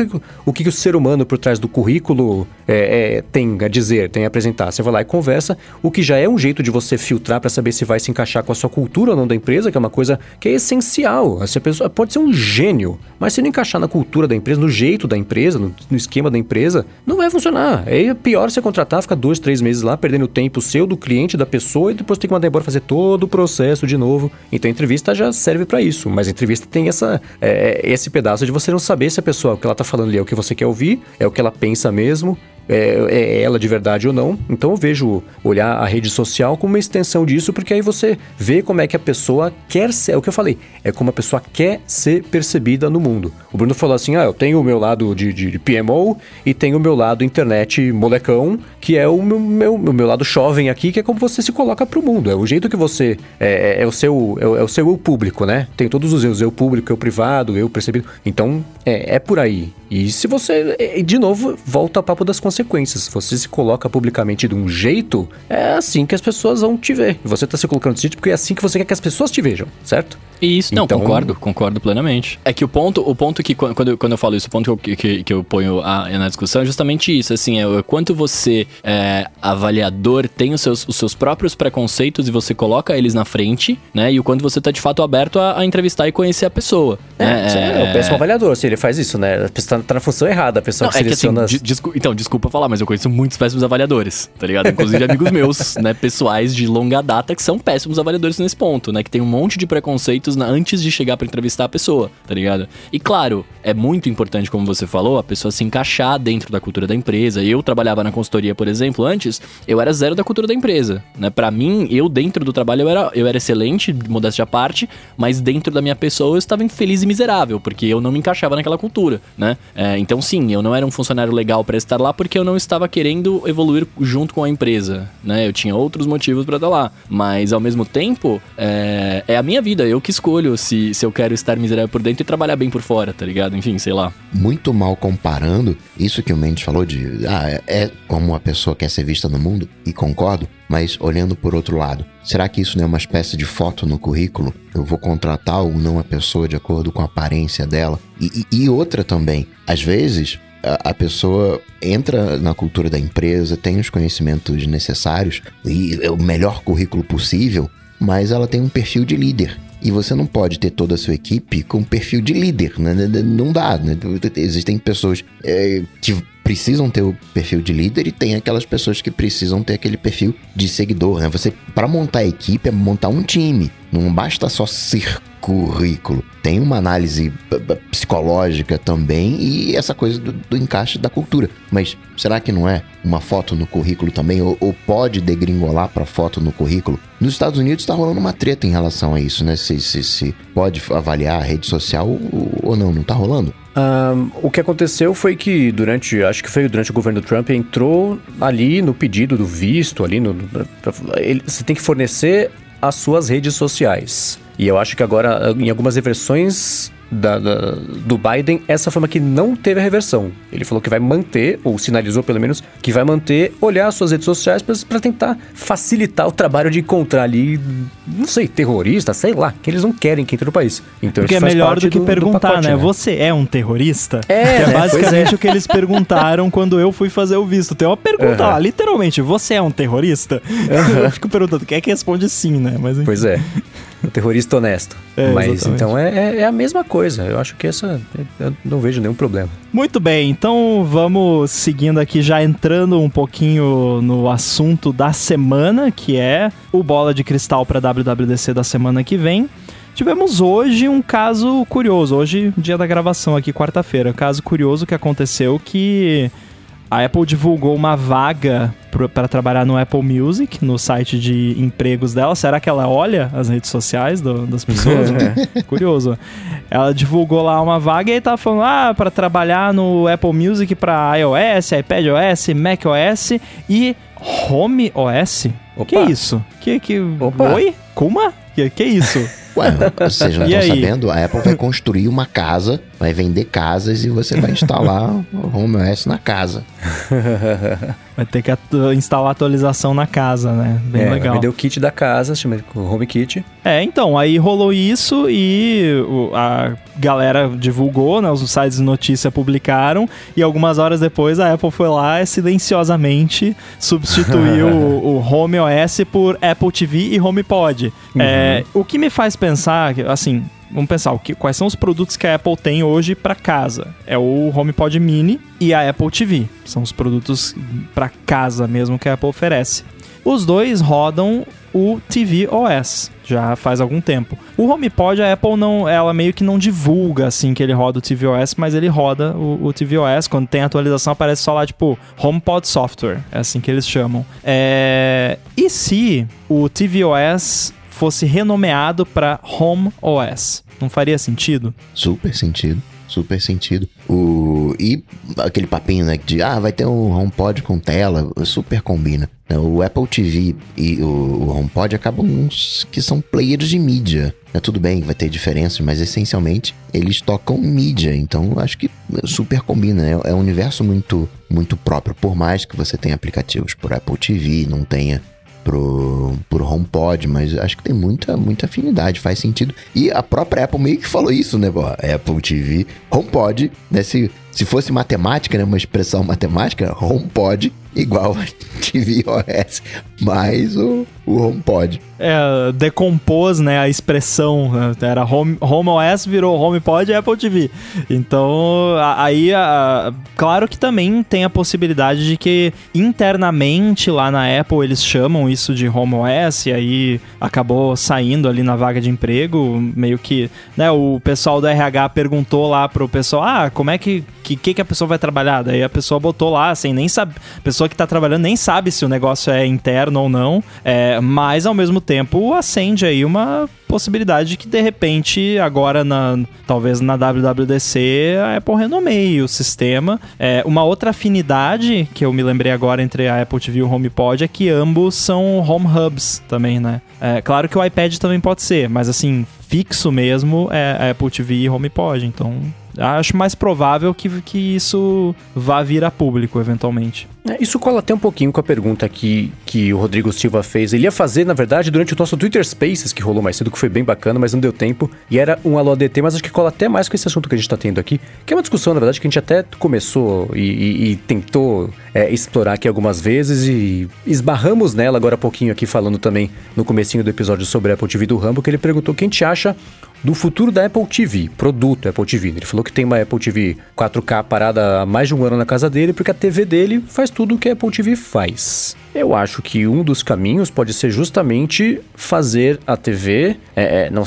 S2: o que, que o ser humano por trás do currículo é, é, tem a dizer, tem a apresentar. Você vai lá e conversa, o que já é um jeito de você filtrar para saber se vai se encaixar com a sua cultura ou não da empresa, que é uma coisa que é essencial. Essa pessoa pode ser um gênio, mas se não encaixar na cultura da empresa, no jeito da empresa, no, no esquema da empresa, não vai funcionar. É pior você contratar, ficar dois, três meses lá, perdendo tempo seu, do cliente, da pessoa, e depois ter que mandar embora fazer todo o processo de novo. Então a entrevista já serve para isso, mas a entrevista tem essa, é, esse pedaço de você não saber se a pessoa, o que ela tá falando ali é o que você quer ouvir, é o que ela pensa mesmo, é, é ela de verdade ou não. Então eu vejo olhar a rede social como uma extensão disso, porque aí você vê como é que a pessoa quer ser. É o que eu falei, é como a pessoa quer ser percebida no mundo. O Bruno falou assim: ah, eu tenho o meu lado de, de, de PMO e tenho o meu lado internet molecão, que é o meu, meu, meu lado jovem aqui, que é como você se coloca pro mundo. É o jeito que você. É, é, é o seu é, é, o seu eu público, né? Tem todos os eus, eu público, eu privado, eu percebido. Então, é, é por aí. E se você, de novo, volta ao papo das. Se você se coloca publicamente de um jeito, é assim que as pessoas vão te ver. E você tá se colocando desse jeito porque é assim que você quer que as pessoas te vejam, certo?
S4: Isso, não, então... concordo, concordo plenamente. É que o ponto, o ponto que, quando, quando eu falo isso, o ponto que, que, que eu ponho a, na discussão é justamente isso, assim, é o quanto você, é, avaliador, tem os seus, os seus próprios preconceitos e você coloca eles na frente, né, e o quanto você tá de fato aberto a, a entrevistar e conhecer a pessoa.
S2: É, né? é, é o péssimo avaliador, se ele faz isso, né, a pessoa tá, tá na função errada, a pessoa não, que seleciona...
S4: É que, assim, descu então, desculpa falar, mas eu conheço muitos péssimos avaliadores, tá ligado? Inclusive amigos meus, né, pessoais de longa data que são péssimos avaliadores nesse ponto, né, que tem um monte de preconceitos na, antes de chegar chegar para entrevistar a pessoa, tá ligado? E claro, é muito importante, como você falou, a pessoa se encaixar dentro da cultura da empresa. Eu trabalhava na consultoria, por exemplo, antes, eu era zero da cultura da empresa, né? Para mim, eu dentro do trabalho eu era, eu era excelente, modéstia à parte, mas dentro da minha pessoa eu estava infeliz e miserável, porque eu não me encaixava naquela cultura, né? É, então sim, eu não era um funcionário legal para estar lá porque eu não estava querendo evoluir junto com a empresa, né? Eu tinha outros motivos para estar lá, mas ao mesmo tempo é, é a minha vida, eu que escolho se, se eu quero estar miserável por dentro e trabalhar bem por fora, tá ligado? Enfim, sei lá.
S3: Muito mal comparando isso que o Mendes falou de ah, é, é como a pessoa quer ser vista no mundo, e concordo, mas olhando por outro lado, será que isso não é uma espécie de foto no currículo? Eu vou contratar ou não a pessoa de acordo com a aparência dela? E, e, e outra também, às vezes a, pessoa entra na cultura da empresa, tem os conhecimentos necessários e é o melhor currículo possível, mas ela tem um perfil de líder. E você não pode ter toda a sua equipe com perfil de líder, né? Não dá, né? Existem pessoas é, que precisam ter o perfil de líder e tem aquelas pessoas que precisam ter aquele perfil de seguidor, né? Você, para montar a equipe, é montar um time. Não basta só ser currículo. Tem uma análise psicológica também e essa coisa do, do, encaixe da cultura. Mas será que não é uma foto no currículo também? Ou, ou pode degringolar para foto no currículo? Nos Estados Unidos está rolando uma treta em relação a isso, né? Se, se, se pode avaliar a rede social ou, não, não está rolando?
S2: Um, o que aconteceu foi que durante, acho que foi durante o governo Trump, entrou ali no pedido do visto, ali no, ele, você tem que fornecer as suas redes sociais. E eu acho que agora, em algumas versões da, da, do Biden, essa foi uma que não teve a reversão. Ele falou que vai manter, ou sinalizou pelo menos, que vai manter, olhar as suas redes sociais para tentar facilitar o trabalho de encontrar ali, não sei, terrorista, sei lá, que eles não querem que entre no país.
S1: Então Porque é melhor do que do, perguntar, do pacote, né? né? Você é um terrorista?
S2: É,
S1: que é né? basicamente é. o que eles perguntaram quando eu fui fazer o visto. Tem uma pergunta uhum. lá, literalmente, você é um terrorista? Uhum. Eu fico perguntando, quem é que responde sim, né?
S2: Mas, Pois é. O terrorista honesto. É, Mas exatamente. então é, é, é, a mesma coisa. Eu acho que essa. Eu não vejo nenhum problema.
S1: Muito bem, então vamos seguindo aqui, já entrando um pouquinho no assunto da semana, que é o bola de cristal para WWDC da semana que vem. Tivemos hoje um caso curioso, hoje, dia da gravação aqui, quarta-feira. Um caso curioso que aconteceu que a Apple divulgou uma vaga para trabalhar no Apple Music, no site de empregos dela. Será que ela olha as redes sociais do, das pessoas? Curioso. Ela divulgou lá uma vaga e tava falando: ah, para trabalhar no Apple Music para iOS, iPad OS, Mac OS e Home OS. Opa. Que isso? Que que Opa. Oi? Kuma? Que que isso?
S3: Ué, vocês não estão sabendo? A Apple vai construir uma casa, vai vender casas e você vai instalar o Home OS na casa.
S1: Vai ter que atu instalar atualização na casa, né? Bem é, legal.
S2: Vai o kit da casa, chama Home Kit.
S1: É, então, aí rolou isso e a galera divulgou, né? Os sites de notícia publicaram e algumas horas depois a Apple foi lá e silenciosamente substituiu o, o Home OS por Apple TV e HomePod. Uhum. É, o que me faz pensar, assim, vamos pensar, o que, quais são os produtos que a Apple tem hoje para casa? É o HomePod Mini e a Apple TV. São os produtos para casa mesmo que a Apple oferece. Os dois rodam o TV OS já faz algum tempo. O HomePod, a Apple não, ela meio que não divulga assim que ele roda o tvOS, mas ele roda o, o tvOS. Quando tem atualização, aparece só lá tipo HomePod Software, é assim que eles chamam. É... E se o tvOS fosse renomeado para Home OS? Não faria sentido?
S3: Super sentido super sentido. O, e aquele papinho, né, de ah, vai ter um HomePod com tela, super combina. Né, o Apple TV e o, HomePod acabam uns que são players de mídia. Né, tudo bem vai ter diferenças, mas essencialmente eles tocam mídia, então acho que super combina. Né? É um universo muito, muito próprio, por mais que você tenha aplicativos por Apple TV, não tenha pro, pro HomePod, mas acho que tem muita, muita afinidade, faz sentido. E a própria Apple meio que falou isso, né? Apple TV, HomePod, né? Se, se fosse matemática, né? Uma expressão matemática, HomePod igual a tvOS, mais o, o HomePod.
S1: É, decompôs, né, a expressão, né, era Home, Home OS virou HomePod e Apple TV. Então, aí, a, claro que também tem a possibilidade de que internamente lá na Apple eles chamam isso de Home OS e aí acabou saindo ali na vaga de emprego, meio que, né, o pessoal do RH perguntou lá pro pessoal, ah, como é que, que, que a pessoa vai trabalhar? Daí a pessoa botou lá, assim, nem sabe, pessoa pessoa que está trabalhando nem sabe se o negócio é interno ou não, é, mas ao mesmo tempo acende aí uma possibilidade de que de repente agora na talvez na WWDC a Apple renomeie o sistema. É, uma outra afinidade que eu me lembrei agora entre a Apple TV e o HomePod é que ambos são home hubs também, né? É, claro que o iPad também pode ser, mas assim fixo mesmo é a Apple TV e HomePod, então acho mais provável que, que isso vá vir a público eventualmente.
S2: É, isso cola até um pouquinho com a pergunta que, que o Rodrigo Silva fez. Ele ia fazer, na verdade, durante o nosso Twitter Spaces, que rolou mais cedo, que foi bem bacana, mas não deu tempo. E era um Alô ADT, mas acho que cola até mais com esse assunto que a gente está tendo aqui. Que é uma discussão, na verdade, que a gente até começou e, e, e tentou é, explorar aqui algumas vezes e esbarramos nela agora há pouquinho aqui, falando também no comecinho do episódio sobre a Apple TV do Rambo, que ele perguntou quem te acha do futuro da Apple TV, produto Apple TV. Ele falou que tem uma Apple TV 4K parada há mais de um ano na casa dele, porque a TV dele faz tudo o que a Apple TV faz. Eu acho que um dos caminhos pode ser justamente fazer a TV é, é, não,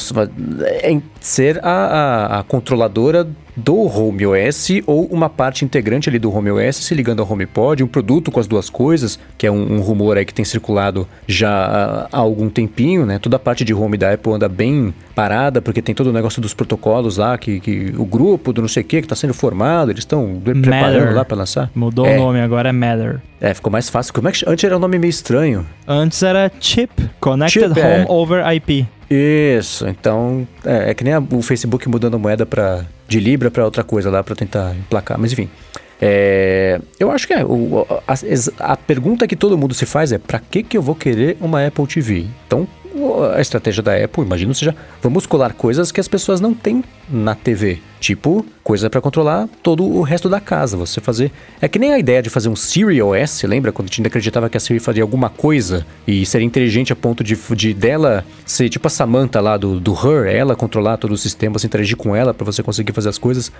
S2: é, ser a, a, a controladora do Home OS ou uma parte integrante ali do Home OS se ligando ao HomePod, um produto com as duas coisas, que é um, um rumor aí que tem circulado já há, há, algum tempinho, né? Toda a parte de Home da Apple anda bem parada, porque tem todo o negócio dos protocolos lá, que, que o grupo do não sei o que que está sendo formado, eles estão preparando lá para lançar.
S1: Mudou é. o nome, agora é Matter.
S2: É, ficou mais fácil. Como é que antes era um nome meio estranho?
S1: Antes era Chip, Connected Chip, é. Home é. Over IP.
S2: Isso, então é, é que nem a, o Facebook mudando moeda para de Libra para outra coisa lá para tentar emplacar, mas enfim. É, eu acho que é, o, a, a, pergunta que todo mundo se faz é para que, que eu vou querer uma Apple TV? Então, a estratégia da Apple, imagino, seja vamos colar coisas que as pessoas não têm na TV. Tipo, coisa para controlar todo o resto da casa. Você fazer. É que nem a ideia de fazer um Siri OS, lembra? Quando a gente acreditava que a Siri faria alguma coisa e seria inteligente a ponto de, de dela ser tipo a Samantha lá do, do Her, ela controlar todo o sistema, você interagir com ela para você conseguir fazer as coisas.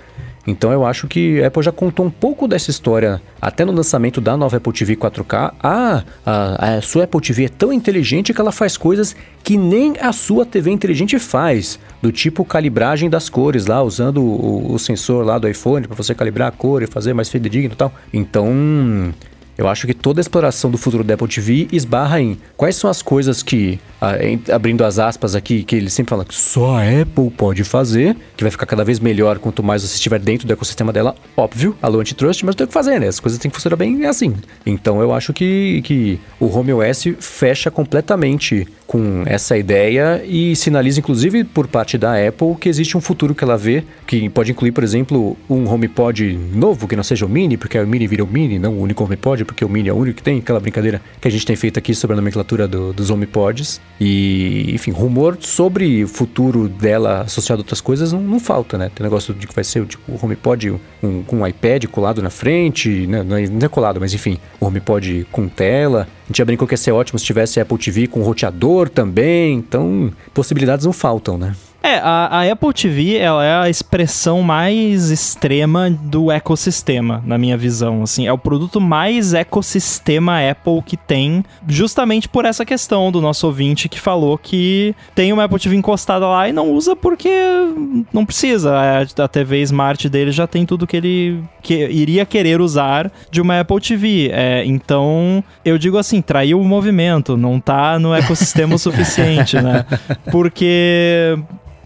S2: Então eu acho que a Apple já contou um pouco dessa história até no lançamento da nova Apple TV 4K. Ah, a, a sua Apple TV é tão inteligente que ela faz coisas que nem a sua TV inteligente faz, do tipo calibragem das cores lá, usando o, o sensor lá do iPhone para você calibrar a cor e fazer mais fidedigno e tal. Então, eu acho que toda a exploração do futuro da Apple TV esbarra em quais são as coisas que, abrindo as aspas aqui, que ele sempre fala que só a Apple pode fazer, que vai ficar cada vez melhor quanto mais você estiver dentro do ecossistema dela, óbvio, alô antitrust, mas tem que fazer, né? As coisas têm que funcionar bem assim. Então eu acho que, que o Home OS fecha completamente com essa ideia e sinaliza, inclusive, por parte da Apple, que existe um futuro que ela vê, que pode incluir, por exemplo, um HomePod novo, que não seja o Mini, porque o Mini vira o Mini, não o único HomePod, porque o Mini é o único que tem, aquela brincadeira que a gente tem feito aqui sobre a nomenclatura do, dos HomePods. E, enfim, rumor sobre o futuro dela associado a outras coisas não, não falta, né? Tem negócio de que vai ser tipo, o HomePod um, com um iPad colado na frente, né? não, é, não é colado, mas enfim, o HomePod com tela. A gente já brincou que ia ser ótimo se tivesse Apple TV com roteador também, então possibilidades não faltam, né?
S1: É, a, a, Apple TV, ela é a expressão mais extrema do ecossistema, na minha visão, assim, é o produto mais ecossistema Apple que tem, justamente por essa questão do nosso ouvinte que falou que tem uma Apple TV encostada lá e não usa porque não precisa, é, a TV Smart dele já tem tudo que ele que iria querer usar de uma Apple TV, é, então eu digo assim, traiu o movimento, não tá no ecossistema o suficiente, né, porque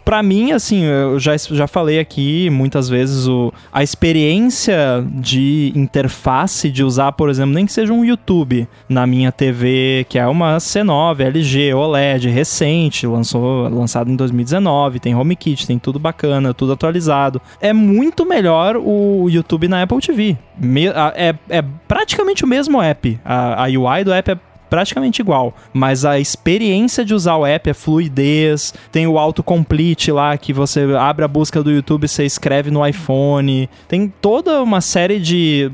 S1: para mim, assim, eu já, já falei aqui muitas vezes, o, a experiência de interface de usar, por exemplo, nem que seja um YouTube na minha TV, que é uma C9, LG, OLED, recente, lançou, lançado em 2019, tem HomeKit, tem tudo bacana, tudo atualizado. É muito melhor o YouTube na Apple TV. Me, é, é praticamente o mesmo app. A, a UI do app é praticamente igual, mas a experiência de usar o app é fluidez, tem o autocomplete lá que você abre a busca do YouTube, você escreve no iPhone, tem toda uma série de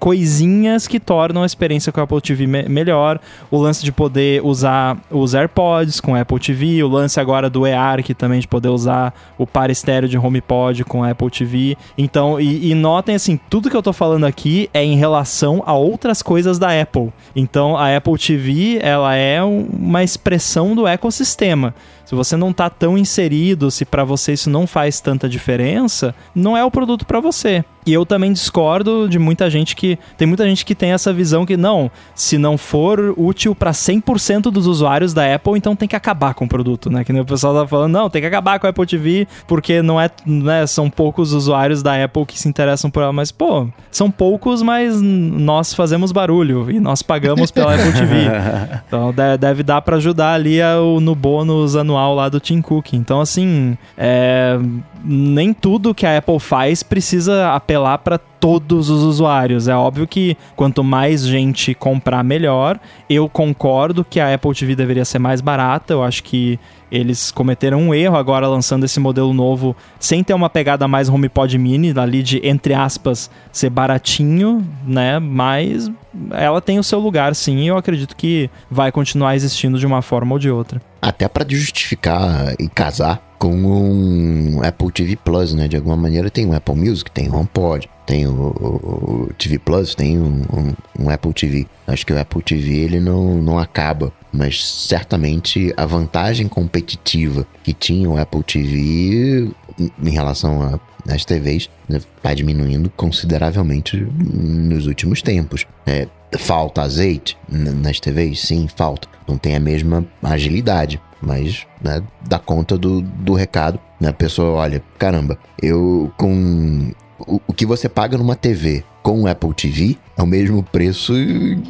S1: coisinhas que tornam a experiência com a Apple TV me melhor. O lance de poder usar os AirPods com a Apple TV, o lance agora do eARC também de poder usar o par estéreo de HomePod com a Apple TV. Então, e, e, notem assim, tudo que eu tô falando aqui é em relação a outras coisas da Apple. Então, a Apple TV, ela é uma expressão do ecossistema. Se você não tá tão inserido, se para você isso não faz tanta diferença, não é o produto para você. E eu também discordo de muita gente que tem muita gente que tem essa visão que não, se não for útil para 100% dos usuários da Apple, então tem que acabar com o produto, né? Que nem o pessoal tá falando, não, tem que acabar com a Apple TV porque não é, né, são poucos usuários da Apple que se interessam por ela, mas pô, são poucos, mas nós fazemos barulho e nós pagamos pela Apple TV. Então deve dar para ajudar ali no bônus anual manual lá do Tim Cook. Então, assim, é, nem tudo que a Apple faz precisa apelar para todos os usuários. É óbvio que quanto mais gente comprar, melhor. Eu concordo que a Apple TV deveria ser mais barata. Eu acho que eles cometeram um erro agora lançando esse modelo novo sem ter uma pegada mais HomePod Mini, ali de, entre aspas, ser baratinho, né? Mas ela tem o seu lugar, sim, e eu acredito que vai continuar existindo de uma forma ou de outra.
S3: Até para justificar e casar com um Apple TV Plus, né? De alguma maneira tem o Apple Music, tem o HomePod, tem o, o, o TV Plus, tem um, um, um, Apple TV. Acho que o Apple TV ele não, não acaba, mas certamente a vantagem competitiva que tinha o Apple TV em relação às TVs está né, diminuindo consideravelmente nos últimos tempos. É, falta azeite nas TVs? Sim, falta. Não tem a mesma agilidade mas né, dá conta do, do recado. Né? A pessoa olha, caramba, eu com o, o que você paga numa TV com o Apple TV é o mesmo preço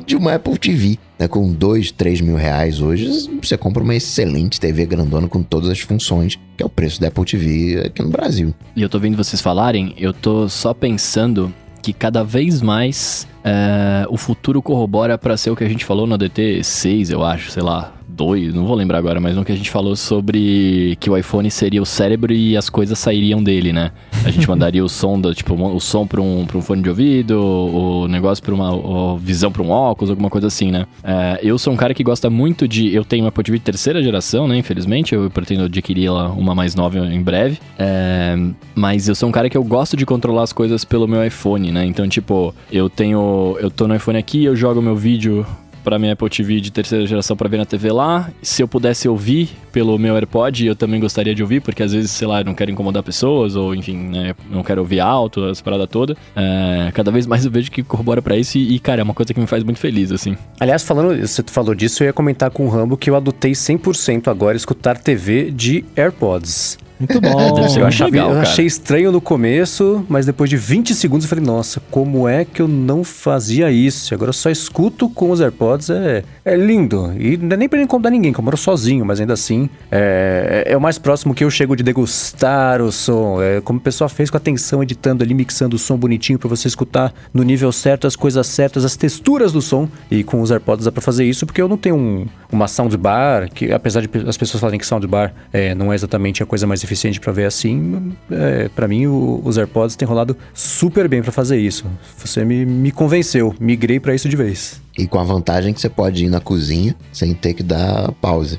S3: de uma Apple TV. Né? Com 2, 3 mil reais hoje, você compra uma excelente TV grandona com todas as funções, que é o preço da Apple TV aqui no Brasil.
S4: E eu tô vendo vocês falarem, eu tô só pensando que cada vez mais é, o futuro corrobora para ser o que a gente falou no DT 6, eu acho, sei lá, 2, não vou lembrar agora, mas no que a gente falou sobre que o iPhone seria o cérebro e as coisas sairiam dele, né? A gente mandaria o som, do, tipo, o som para um, pra um fone de ouvido, o negócio para uma visão para um óculos, alguma coisa assim, né? É, eu sou um cara que gosta muito de. Eu tenho uma Apple TV terceira geração, né? Infelizmente, eu pretendo adquirir uma mais nova em breve. É, mas eu sou um cara que eu gosto de controlar as coisas pelo meu iPhone, né? Então, tipo, eu tenho. Eu tô no iPhone aqui, eu jogo meu vídeo para minha Apple TV de terceira geração para ver na TV lá. Se eu pudesse ouvir pelo meu AirPod, eu também gostaria de ouvir, porque às vezes, sei lá, eu não quero incomodar pessoas, ou enfim, né, não quero ouvir alto, essa parada toda. É, cada vez mais eu vejo que corrobora para isso e, cara, é uma coisa que me faz muito feliz, assim.
S2: Aliás, falando, você falou disso, eu ia comentar com o Rambo que eu adotei 100% agora escutar TV de AirPods.
S1: Muito bom.
S2: eu, achava, legal, eu achei estranho no começo, mas depois de 20 segundos eu falei, nossa, como é que eu não fazia isso? Agora eu só escuto com os AirPods, é, é lindo. E não é nem pra incomodar ninguém, que eu moro sozinho, mas ainda assim é, é o mais próximo que eu chego de degustar o som. É como o pessoal fez com atenção, editando ali, mixando o som bonitinho para você escutar no nível certo, as coisas certas, as texturas do som. E com os AirPods dá pra fazer isso, porque eu não tenho um, uma soundbar, que apesar de as pessoas falarem que soundbar é, não é exatamente a coisa mais suficiente para ver assim, é, para mim o, os AirPods têm rolado super bem para fazer isso. Você me, me convenceu, migrei para isso de vez.
S3: E com a vantagem que você pode ir na cozinha sem ter que dar pause.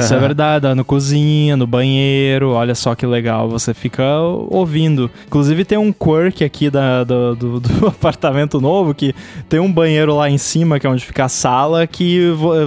S1: Isso é verdade, no cozinha, no banheiro, olha só que legal, você fica ouvindo. Inclusive tem um quirk aqui da, do, do, do apartamento novo que tem um banheiro lá em cima, que é onde fica a sala, que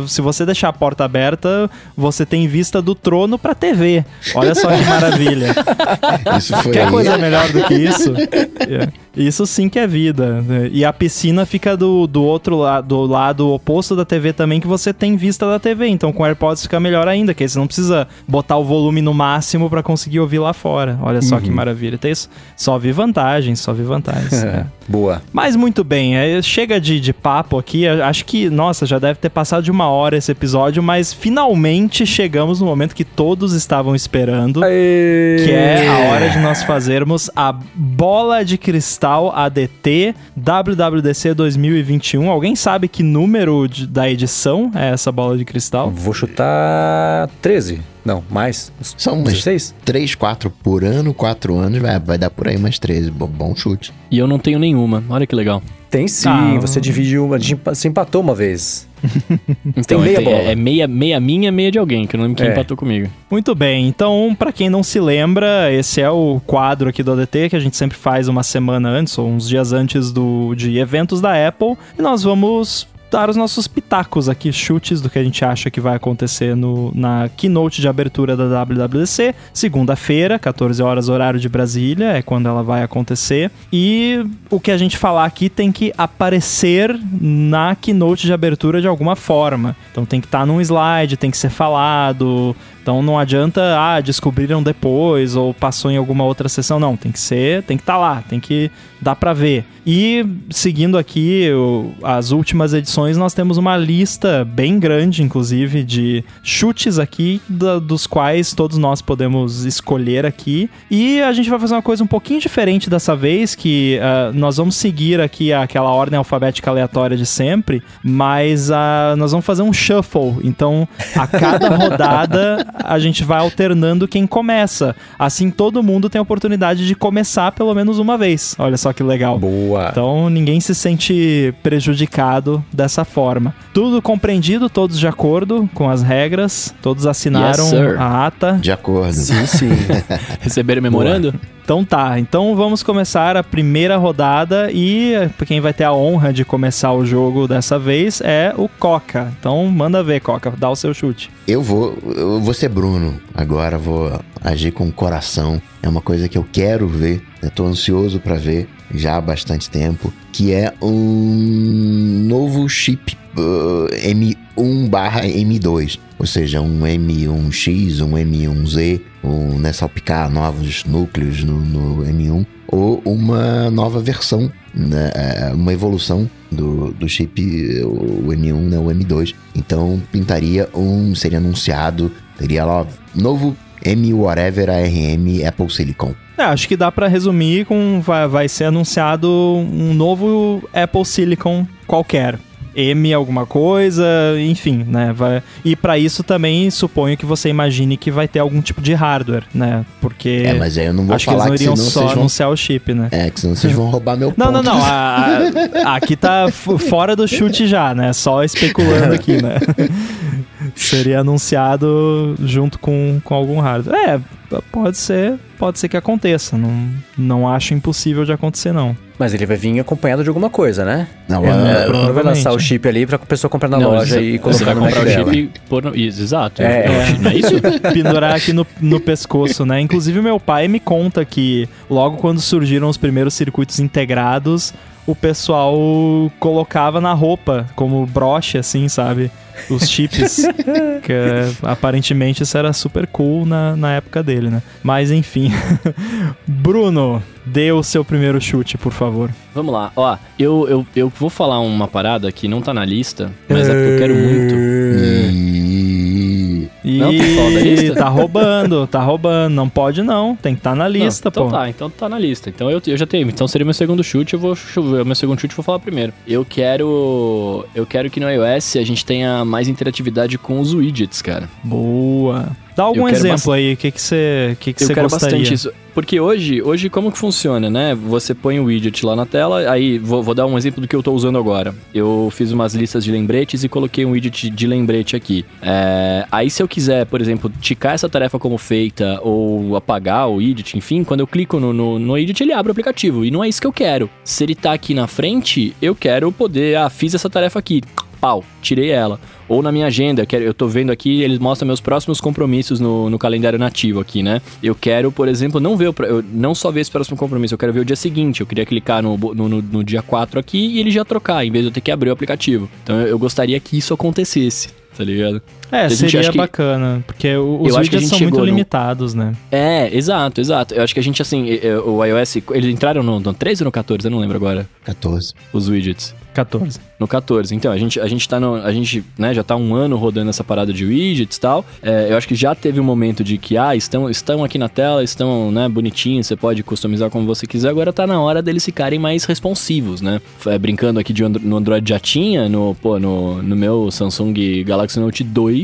S1: se você deixar a porta aberta, você tem vista do trono pra TV. Olha só que maravilha.
S3: Isso foi
S1: Quer coisa melhor do que isso? É. Isso sim que é vida. né? E a piscina fica do, do outro lado, do lado oposto da TV também, que você tem vista da TV. Então com o AirPods fica melhor ainda, que aí você não precisa botar o volume no máximo pra conseguir ouvir lá fora. Olha só que maravilha. Tem isso. Só vi vantagens, só vi vantagens. é.
S2: Boa.
S1: Mas muito bem, é, chega de, de papo aqui. eu Acho que, nossa, já deve ter passado de uma hora esse episódio, mas finalmente chegamos no momento que todos estavam esperando. Que é a hora de nós fazermos a bola de cristal ADT WWDC 2021. Alguém sabe que número de- da edição é essa bola de cristal?
S2: Vou chutar 13. Não, mais.
S3: São umas
S2: 16?
S3: 3, 4 por ano, 4 anos, vai, vai dar por aí umas 13. Bo- Bom chute.
S4: E eu não tenho nenhuma. Olha que legal.
S2: Tem sim,
S1: Ah,
S2: você dividiu. A gente empa- você empatou uma vez.
S4: Então,
S2: meia
S4: é,
S2: bola.
S4: é meia, meia minha, meia de alguém, que eu não lembro quem
S2: É.
S4: empatou comigo.
S1: Muito bem, então, pra quem não se lembra, esse é o quadro aqui do ADT que a gente sempre faz uma semana antes, ou uns dias antes do, de eventos da Apple, e nós vamos dar os nossos pitacos aqui, chutes do que a gente acha que vai acontecer no, na keynote de abertura da WWDC, segunda-feira, 14 horas horário de Brasília, é quando ela vai acontecer. E o que a gente falar aqui tem que aparecer na keynote de abertura de alguma forma. Então tem que estar num slide, tem que ser falado. Então não adianta, ah, descobriram depois ou passou em alguma outra sessão. Não, tem que ser, tem que estar lá, tem que dar pra ver. E seguindo aqui o- as últimas edições, nós temos uma lista bem grande, inclusive, de chutes aqui, da- dos quais todos nós podemos escolher aqui. E a gente vai fazer uma coisa um pouquinho diferente dessa vez, que ah, nós vamos seguir aqui aquela ordem alfabética aleatória de sempre, mas ah, nós vamos fazer um shuffle. Então, a cada rodada, a gente vai alternando quem começa. Assim, todo mundo tem a oportunidade de começar pelo menos uma vez. Olha só que legal.
S2: Boa.
S1: Então ninguém se sente prejudicado dessa forma. Tudo compreendido, todos de acordo com as regras, todos assinaram
S4: Yes, sir.
S1: a ata.
S3: De acordo.
S2: Sim, sim.
S4: Receberam o memorando?
S1: Então tá, então vamos começar a primeira rodada e eh, quem vai ter a honra de começar o jogo dessa vez é o Coca. Então manda ver, Coca, dá o seu chute.
S3: Eu vou, eu vou ser Bruno. Agora vou agir com o coração. É uma coisa que eu quero ver. Tô ansioso pra ver já há bastante tempo. Que é um novo chip uh, M1 barra M2. Ou seja, um M1X, um M1Z, um, né, salpicar novos núcleos no, no M1. Ou uma nova versão, né, é, uma evolução do, do chip, o M1, né, o M2. Então pintaria um, seria anunciado, teria lá novo M whatever ARM Apple Silicon.
S1: É, acho que dá pra resumir com vai, vai ser anunciado um novo Apple Silicon qualquer. M alguma coisa, enfim, né? Vai... E pra isso também suponho que você imagine que vai ter algum tipo de hardware, né? Porque
S3: É, mas aí eu não vou
S1: acho que eles
S3: falar
S1: não iriam só
S3: vocês vão...
S1: anunciar o chip, né?
S3: É, que senão vocês vão roubar meu
S1: Não,
S3: ponto.
S1: não, não. a- a- aqui tá fora do chute já, né? Só especulando aqui, né? Seria anunciado junto com, com algum hardware. É, pode ser, pode ser que aconteça. Não, não acho impossível de acontecer, não.
S2: Mas ele vai vir acompanhado de alguma coisa, né?
S3: Não,
S1: É,
S3: ah,
S2: Não vai
S1: provavelmente.
S2: lançar o chip ali pra pessoa comprar na
S4: Não,
S2: loja
S4: você-
S2: e
S4: Você
S2: colocar
S4: vai
S2: no Mac
S4: comprar o
S2: dela.
S4: chip e pôr no... Isso, exato.
S2: É.
S4: É é isso?
S1: Pendurar aqui no, no pescoço, né? Inclusive, meu pai me conta que logo quando surgiram os primeiros circuitos integrados, o pessoal colocava na roupa como broche, assim, sabe? Os chips. que é, aparentemente isso era super cool na, na época dele, né? Mas enfim. Bruno, dê o seu primeiro chute, por favor.
S4: Vamos lá. Ó, eu, eu, eu vou falar uma parada que não tá na lista, mas é porque eu quero muito.
S3: E...
S4: Não,
S1: tá roubando, tá roubando. Não pode não, tem que estar na lista,
S4: Não, então
S1: pô.
S4: tá, então tá na lista. Então eu, eu já tenho. Então seria meu segundo chute, eu vou chu- meu segundo chute eu vou falar primeiro. Eu quero eu quero que no iOS a gente tenha mais interatividade com os widgets, cara.
S1: Boa. Dá algum exemplo aí, o que que você que que
S4: Eu quero
S1: gostaria?
S4: bastante isso. Porque hoje, hoje como que funciona, né? Você põe o widget lá na tela, aí vou, vou dar um exemplo do que eu tô usando agora. Eu fiz umas listas de lembretes e coloquei um widget de lembrete aqui. É, aí se eu quiser, por exemplo, ticar essa tarefa como feita ou apagar o widget, enfim, quando eu clico no, no, no widget, ele abre o aplicativo. E não é isso que eu quero. Se ele tá aqui na frente, eu quero poder, ah, fiz essa tarefa aqui. Pau, tirei ela. Ou na minha agenda, eu, tô vendo aqui, eles mostram meus próximos compromissos no, no calendário nativo aqui, né? Eu quero, por exemplo, não ver o, não só ver esse próximo compromisso, eu quero ver o dia seguinte. Eu queria clicar no, no, no- no dia 4 aqui e ele já trocar, em vez de eu ter que abrir o aplicativo. Então eu, eu gostaria que isso acontecesse, tá ligado?
S1: É,
S4: gente
S1: seria
S4: que-
S1: bacana, porque os
S4: Eu acho que a
S1: widgets
S4: gente
S1: são muito
S4: no-
S1: limitados, né?
S4: É, exato, exato. Eu acho que a gente, assim, eh, eh, o iOS, eles entraram no, no 13 ou no 14? Eu não lembro agora,
S3: 14.
S4: os widgets.
S1: 14.
S4: No 14. Então, a gente, a gente tá no. A gente, né, já tá um ano rodando essa parada de widgets e tal. É, eu acho que já teve um momento de que, ah, estão, estão aqui na tela, estão, né, bonitinhos, você pode customizar como você quiser. Agora tá na hora deles ficarem mais responsivos, né? É, brincando aqui de no Android já tinha, no, pô, no, no meu Samsung Galaxy Note 2,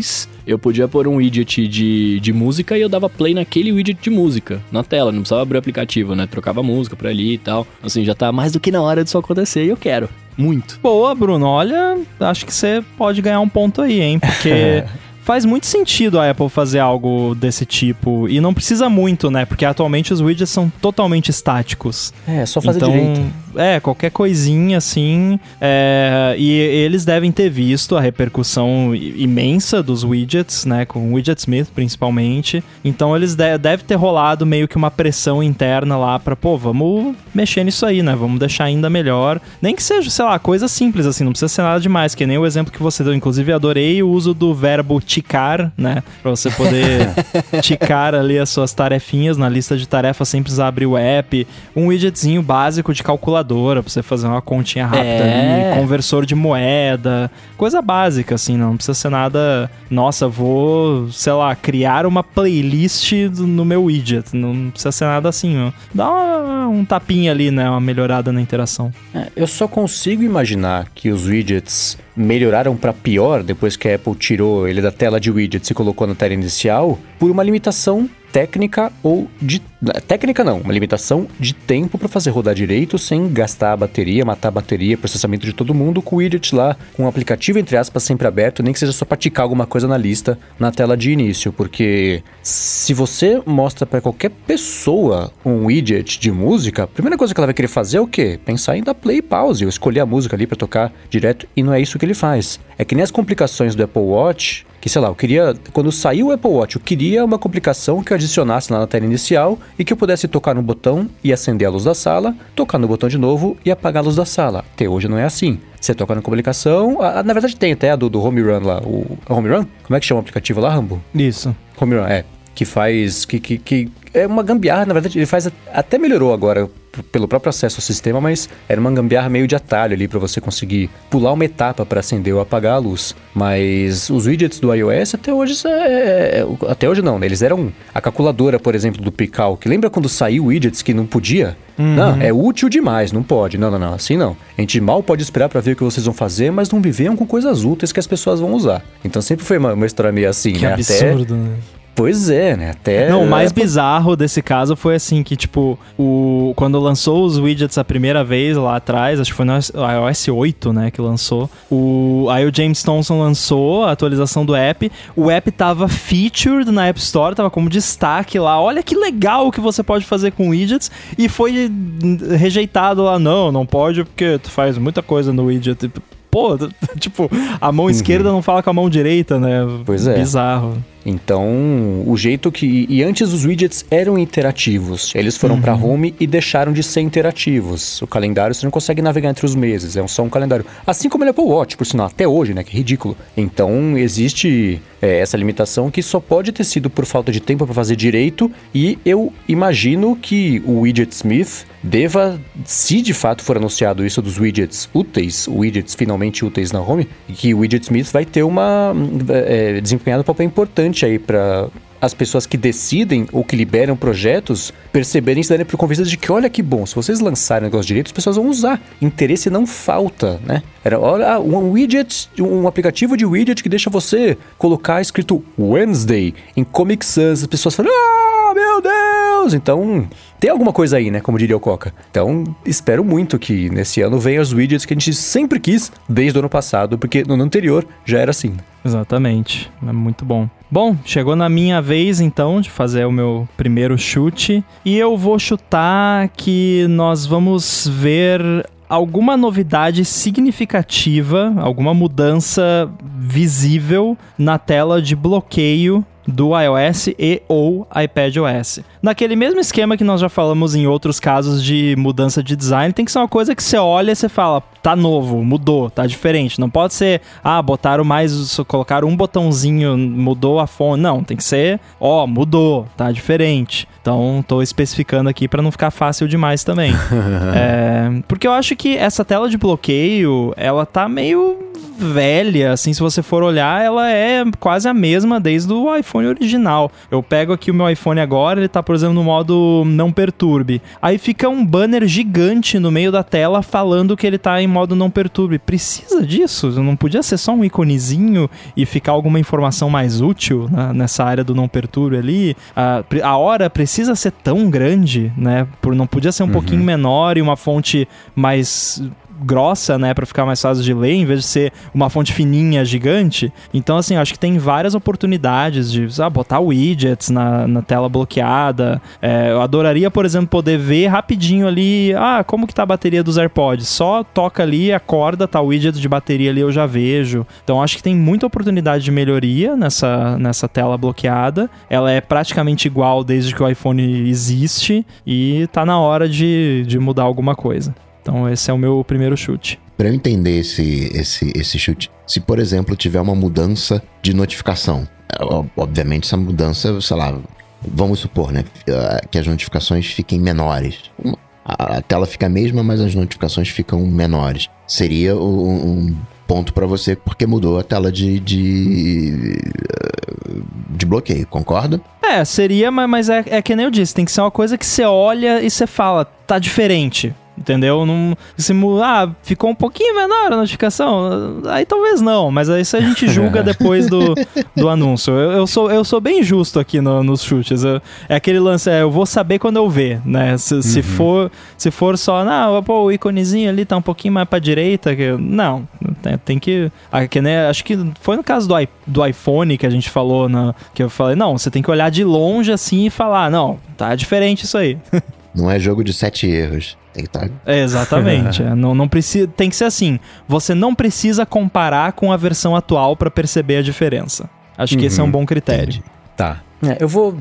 S4: eu podia pôr um widget de, de música e eu dava play naquele widget de música na tela. Não precisava abrir o aplicativo, né? Trocava música por ali e tal. Assim, já tá mais do que na hora disso acontecer e eu quero. Muito.
S1: Boa, Bruno. Olha, acho que você pode ganhar um ponto aí, hein? Porque faz muito sentido a Apple fazer algo desse tipo. E não precisa muito, né? Porque atualmente os widgets são totalmente estáticos.
S2: É, só fazer
S1: então,
S2: direito.
S1: É, qualquer coisinha assim. é, e eles devem ter visto a repercussão imensa dos widgets, né? Com o Widget Smith principalmente. Então eles de deve ter rolado meio que uma pressão interna lá pra, pô, vamos mexer nisso aí, né? Vamos deixar ainda melhor. Nem que seja, sei lá, coisa simples assim, não precisa ser nada demais, que nem o exemplo que você deu. Inclusive, adorei o uso do verbo ticar, né? Pra você poder ticar ali as suas tarefinhas na lista de tarefas sem precisar abrir o app. Um widgetzinho básico de calculadora pra você fazer uma continha rápida
S4: É.
S1: ali, conversor de moeda, coisa básica assim, não precisa ser nada, nossa, vou, sei lá, criar uma playlist no meu widget, não precisa ser nada assim, ó. Dá uma- um tapinha ali, né, uma melhorada na interação.
S2: É, eu só consigo imaginar que os widgets melhoraram para pior depois que a Apple tirou ele da tela de widgets e colocou na tela inicial por uma limitação técnica ou de técnica não, uma limitação de tempo para fazer rodar direito sem gastar a bateria, matar a bateria, processamento de todo mundo com o widget lá, com o aplicativo entre aspas sempre aberto, nem que seja só para ticar alguma coisa na lista na tela de início, porque se você mostra para qualquer pessoa um widget de música, a primeira coisa que ela vai querer fazer é o quê? Pensar em dar play e pause, ou escolher a música ali para tocar direto, e não é isso que ele faz. É que nem as complicações do Apple Watch, que sei lá, eu queria, quando saiu o Apple Watch, eu queria uma complicação que eu adicionasse lá na tela inicial e que eu pudesse tocar no botão e acender a luz da sala, tocar no botão de novo e apagar a luz da sala. Até hoje não é assim. Você toca na complicação, a- a- na verdade tem até a do, do Home Run lá, o a Home Run? Como é que chama o aplicativo lá, Rambo?
S1: Isso.
S2: Home Run, é. Que faz. Que, que, que é uma gambiarra, na verdade, ele faz. Até melhorou agora pelo próprio acesso ao sistema, mas era uma gambiarra meio de atalho ali para você conseguir pular uma etapa para acender ou apagar a luz. Mas os widgets do iOS até hoje. É, é- até hoje não, né? Eles eram. A calculadora, por exemplo, do Pical, que lembra quando saiu widgets que não podia? Não, é útil demais, não pode. Não, não, não, assim não. A gente mal pode esperar para ver o que vocês vão fazer, mas não viveiam com coisas úteis que as pessoas vão usar. Então sempre foi uma, uma história meio assim,
S1: Que
S2: né? Até,
S1: absurdo, né?
S2: Pois é, né? Até.
S1: Não, o mais
S2: Apple-
S1: bizarro desse caso foi assim que, tipo, o quando lançou os widgets a primeira vez lá atrás, acho que foi no iOS 8, né, que lançou. O aí o James Thompson lançou a atualização do app. O app tava featured na App Store, tava como destaque lá. Olha que legal o que você pode fazer com widgets e foi rejeitado lá, não, não pode porque tu faz muita coisa no widget. Pô, tipo, a mão esquerda não fala com a mão direita, né?
S2: Pois é.
S1: Bizarro.
S2: Então, o jeito que. E antes os widgets eram interativos. Eles foram pra home e deixaram de ser interativos. O calendário você não consegue navegar entre os meses, é só um calendário. Assim como o Apple Watch, por sinal, até hoje, né? Que ridículo. Então, existe é, essa limitação que só pode ter sido por falta de tempo para fazer direito. E eu imagino que o Widget Smith deva, se de fato for anunciado isso dos widgets úteis, widgets finalmente úteis na home, que o Widget Smith vai ter uma. É, desempenhado um papel importante aí para as pessoas que decidem ou que liberam projetos perceberem se darem por convencidas de que, olha que bom, se vocês lançarem o negócio direito, as pessoas vão usar. Interesse não falta, né? Era, olha, um widget, um aplicativo de widget que deixa você colocar escrito Wednesday em Comic Sans. As pessoas falam, ah, meu Deus! Então, tem alguma coisa aí, né? Como diria o Coca. Então, espero muito que nesse ano venham os widgets que a gente sempre quis desde o ano passado, porque no ano anterior já era assim.
S1: Exatamente. É muito bom. Bom, chegou na minha vez então de fazer o meu primeiro chute. E eu vou chutar que nós vamos ver alguma novidade significativa, alguma mudança visível na tela de bloqueio do iOS e ou iPadOS. Naquele mesmo esquema que nós já falamos em outros casos de mudança de design, tem que ser uma coisa que você olha e você fala, tá novo, mudou, tá diferente. Não pode ser, ah, botaram mais, colocaram um botãozinho, mudou a fonte. Não, tem que ser, ó, mudou, tá diferente. Então, tô especificando aqui para não ficar fácil demais também. é, porque eu acho que essa tela de bloqueio, ela tá meio velha, assim, se você for olhar, ela é quase a mesma desde o iPhone original. Eu pego aqui o meu iPhone agora, ele tá, por exemplo, no modo não perturbe. Aí fica um banner gigante no meio da tela falando que ele tá em modo não perturbe. Precisa disso? Não podia ser só um iconezinho e ficar alguma informação mais útil né, nessa área do não perturbe ali? A, a hora precisa ser tão grande, né? Por, não podia ser um uhum. pouquinho menor e uma fonte mais grossa, né, para ficar mais fácil de ler, em vez de ser uma fonte fininha, gigante. Então, assim, acho que tem várias oportunidades de ah, botar widgets na, na tela bloqueada. É, eu adoraria, por exemplo, poder ver rapidinho ali, ah, como que tá a bateria dos AirPods. Só toca ali, acorda, tá o widget de bateria ali, eu já vejo. Então, acho que tem muita oportunidade de melhoria nessa, nessa tela bloqueada. Ela é praticamente igual desde que o iPhone existe e tá na hora de, de mudar alguma coisa. Então esse é o meu primeiro chute.
S3: Para eu entender esse, esse, esse chute, se por exemplo tiver uma mudança de notificação, é, obviamente essa mudança, sei lá, vamos supor, né, que as notificações fiquem menores. A tela fica a mesma, mas as notificações ficam menores. Seria um ponto para você porque mudou a tela de, de, de bloqueio, concorda?
S1: É, seria, mas é, é que nem eu disse, tem que ser uma coisa que você olha e você fala, tá diferente entendeu? Não, se ah, ficou um pouquinho menor a notificação, aí talvez não, mas aí isso a gente julga depois do, do anúncio. Eu, eu, sou, eu sou bem justo aqui no, nos chutes. Eu, é aquele lance, é, eu vou saber quando eu ver, né? Se, uhum. se, for, se for só, não, pô, o iconezinho ali tá um pouquinho mais pra direita, que, não, tem, tem que, né, acho que foi no caso do, do iPhone que a gente falou, na, que eu falei, não, você tem que olhar de longe assim e falar, não, tá diferente isso aí.
S3: Não é jogo de sete erros. Tem que estar. Tá-
S1: é, exatamente. é, não, não precisa. Tem que ser assim. Você não precisa comparar com a versão atual para perceber a diferença. Acho uhum. que esse é um uhum. bom critério. Entendi.
S2: Tá. É, eu vou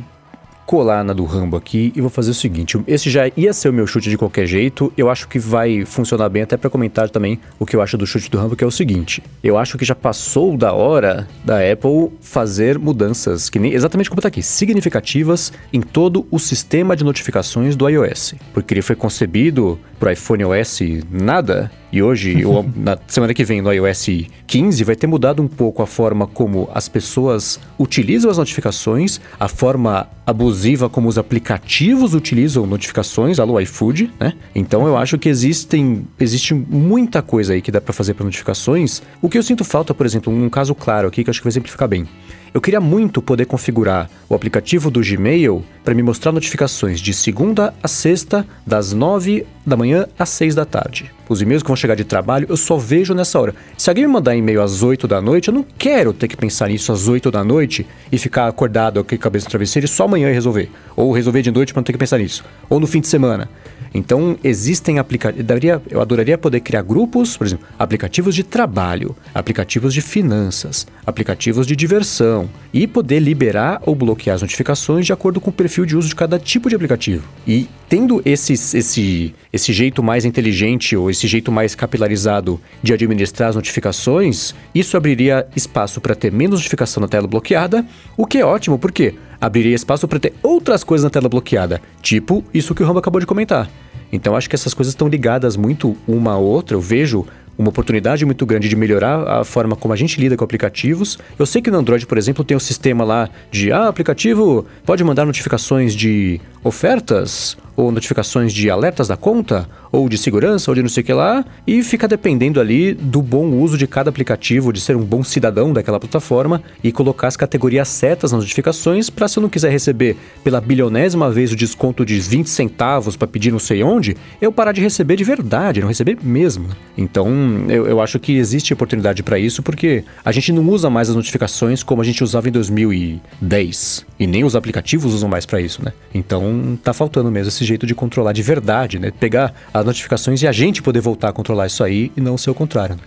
S2: colar na do Rambo aqui e vou fazer o seguinte: esse já ia ser o meu chute de qualquer jeito. Eu acho que vai funcionar bem até para comentar também o que eu acho do chute do Rambo, que é o seguinte: eu acho que já passou da hora da Apple fazer mudanças, que nem exatamente como tá aqui, significativas em todo o sistema de notificações do iOS, porque ele foi concebido pro iPhone OS nada e hoje, ou na semana que vem, no iOS 15, vai ter mudado um pouco a forma como as pessoas utilizam as notificações, a forma abusiva como os aplicativos utilizam notificações, alô iFood, né? Então eu acho que existem, existe muita coisa aí que dá para fazer para notificações. O que eu sinto falta, por exemplo, um caso claro aqui que eu acho que vai exemplificar bem. Eu queria muito poder configurar o aplicativo do Gmail para me mostrar notificações de segunda a sexta, das 9 da manhã às 6 da tarde. Os e-mails que vão chegar de trabalho, eu só vejo nessa hora. Se alguém me mandar e-mail às 8 da noite, eu não quero ter que pensar nisso às 8 da noite e ficar acordado aqui, cabeça no travesseiro e só amanhã resolver. Ou resolver de noite para não ter que pensar nisso. Ou no fim de semana. Então, existem aplicativos. Eu adoraria poder criar grupos, por exemplo, aplicativos de trabalho, aplicativos de finanças, aplicativos de diversão e poder liberar ou bloquear as notificações de acordo com o perfil de uso de cada tipo de aplicativo. E tendo esse, esse, esse jeito mais inteligente ou esse jeito mais capilarizado de administrar as notificações, isso abriria espaço para ter menos notificação na tela bloqueada, o que é ótimo, porque abriria espaço para ter outras coisas na tela bloqueada, tipo isso que o Rambo acabou de comentar. Então acho que essas coisas estão ligadas muito uma à outra. Eu vejo uma oportunidade muito grande de melhorar a forma como a gente lida com aplicativos. Eu sei que no Android, por exemplo, tem um sistema lá de ah, aplicativo pode mandar notificações de ofertas ou notificações de alertas da conta, ou de segurança, ou de não sei o que lá, e fica dependendo ali do bom uso de cada aplicativo, de ser um bom cidadão daquela plataforma e colocar as categorias certas nas notificações para se eu não quiser receber pela bilionésima vez o desconto de 20 centavos para pedir não sei onde, eu parar de receber de verdade, não receber mesmo. Então, eu, eu acho que existe oportunidade para isso porque a gente não usa mais as notificações como a gente usava em 2010 e nem os aplicativos usam mais para isso, né? Então, tá faltando mesmo esse jeito de controlar de verdade, né? Pegar as notificações e a gente poder voltar a controlar isso aí e não ser o contrário. Né?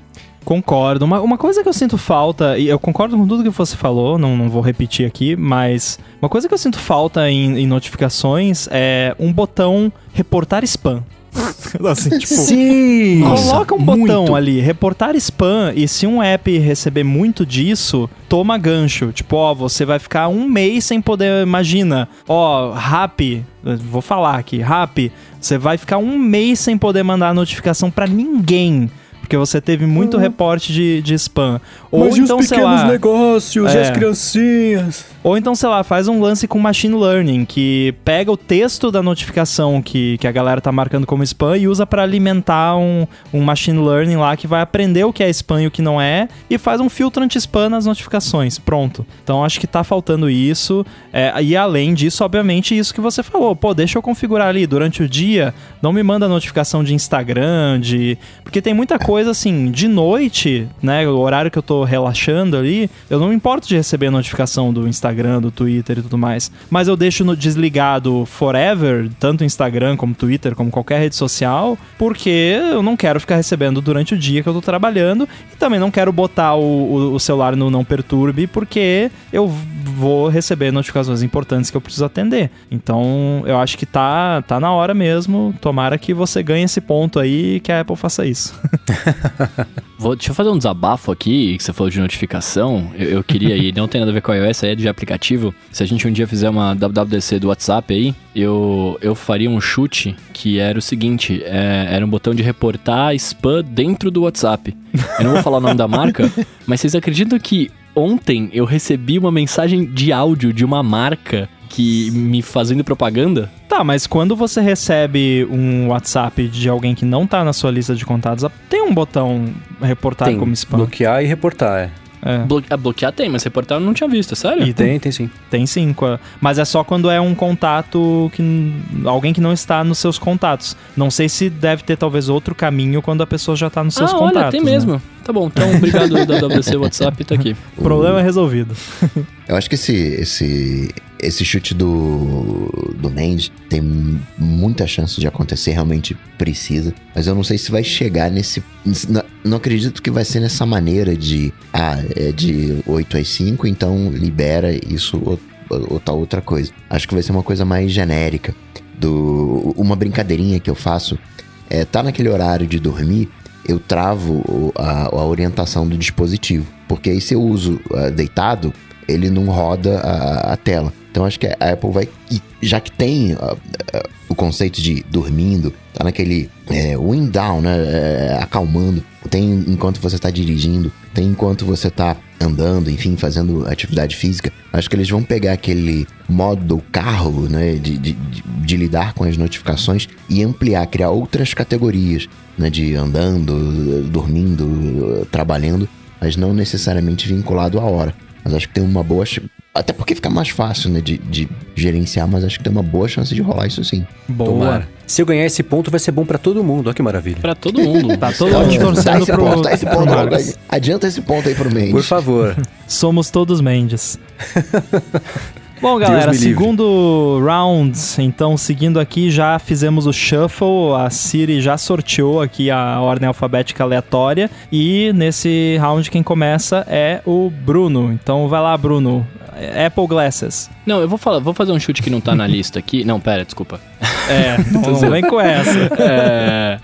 S1: Concordo. Uma, uma coisa que eu sinto falta, e eu concordo com tudo que você falou, não, não vou repetir aqui, mas uma coisa que eu sinto falta em, em notificações é um botão reportar spam.
S2: assim, tipo, Sim!
S1: Coloca um botão muito. ali, reportar spam, e se um app receber muito disso, toma gancho. Tipo, ó, você vai ficar um mês sem poder. Imagina, ó, Rap, vou falar aqui, Rap, você vai ficar um mês sem poder mandar notificação para ninguém porque você teve muito uhum. reporte de, de spam.
S2: Ou Mas então, os pequenos lá, negócios, é, e as criancinhas.
S1: Ou então, sei lá, faz um lance com machine learning, que pega o texto da notificação que, que a galera tá marcando como spam e usa para alimentar um, um machine learning lá que vai aprender o que é spam e o que não é e faz um filtro anti-spam nas notificações. Pronto. Então acho que tá faltando isso. É, e além disso, obviamente, isso que você falou. Pô, deixa eu configurar ali durante o dia, não me manda notificação de Instagram, de. Porque tem muita coisa assim, de noite, né? O horário que eu tô relaxando ali, eu não me importo de receber notificação do Instagram Instagram, do Twitter e tudo mais. Mas eu deixo no desligado forever, tanto Instagram como Twitter, como qualquer rede social, porque eu não quero ficar recebendo durante o dia que eu tô trabalhando e também não quero botar o, o, o celular no não perturbe, porque eu vou receber notificações importantes que eu preciso atender. Então, eu acho que tá, tá na hora mesmo. Tomara que você ganhe esse ponto aí e que a Apple faça isso.
S4: Vou, deixa eu fazer um desabafo aqui, que você falou de notificação. Eu, eu queria, e não tem nada a ver com a iOS, aí é de aplicativo. Se a gente um dia fizer uma WWDC do WhatsApp aí, eu, eu faria um chute que era o seguinte: é, era um botão de reportar spam dentro do WhatsApp. Eu não vou falar o nome da marca, mas vocês acreditam que ontem eu recebi uma mensagem de áudio de uma marca que me fazendo propaganda?
S1: Tá, mas quando você recebe um WhatsApp de alguém que não tá na sua lista de contatos, tem um botão reportar
S2: tem,
S1: como spam.
S2: Bloquear e reportar, é.
S4: É. Blo é, bloquear tem, mas reportar eu não tinha visto, sério?
S2: E tem, tem sim.
S1: Tem sim, mas é só quando é um contato que alguém que não está nos seus contatos. Não sei se deve ter talvez outro caminho quando a pessoa já está nos seus
S4: ah,
S1: contatos.
S4: Olha, tem
S1: né?
S4: mesmo. Tá bom, então obrigado WC WhatsApp, tá aqui.
S1: Problema é resolvido.
S3: Eu acho que esse, esse, esse chute do, do Mendes tem muita chance de acontecer, realmente precisa. Mas eu não sei se vai chegar nesse. Não, não acredito que vai ser nessa maneira de. Ah, é de 8 às 5, então libera isso ou, ou tal outra coisa. Acho que vai ser uma coisa mais genérica. Do, uma brincadeirinha que eu faço é tá naquele horário de dormir, eu travo a, a orientação do dispositivo. Porque aí se eu uso uh, deitado, ele não roda a, a tela. Então acho que a Apple vai. já que tem uh, uh, o conceito de dormindo, tá naquele é, wind down, né? É, acalmando. Tem enquanto você está dirigindo, tem enquanto você está andando, enfim, fazendo atividade física. Acho que eles vão pegar aquele modo carro, né? De, de, de lidar com as notificações e ampliar, criar outras categorias, né? De andando, dormindo, trabalhando, mas não necessariamente vinculado à hora. Mas acho que tem uma boa. Até porque fica mais fácil, né, de, de, gerenciar, mas acho que tem uma boa chance de rolar isso sim.
S2: Boa. Tomara. Se eu ganhar esse ponto, vai ser bom para todo mundo. Olha que maravilha.
S4: Para todo mundo.
S1: tá todo mundo torcendo pro,
S3: ponto, esse ponto, Adianta esse ponto aí pro Mendes.
S2: Por favor.
S1: Somos todos Mendes. Bom, galera, segundo round, então seguindo aqui, já fizemos o shuffle, a Siri já sorteou aqui a ordem alfabética aleatória e nesse round quem começa é o Bruno. Então vai lá, Bruno. Apple Glasses.
S4: Não, eu vou falar, vou fazer um chute que não tá na lista aqui. Não, pera, desculpa.
S1: É, não vem com essa.
S4: É,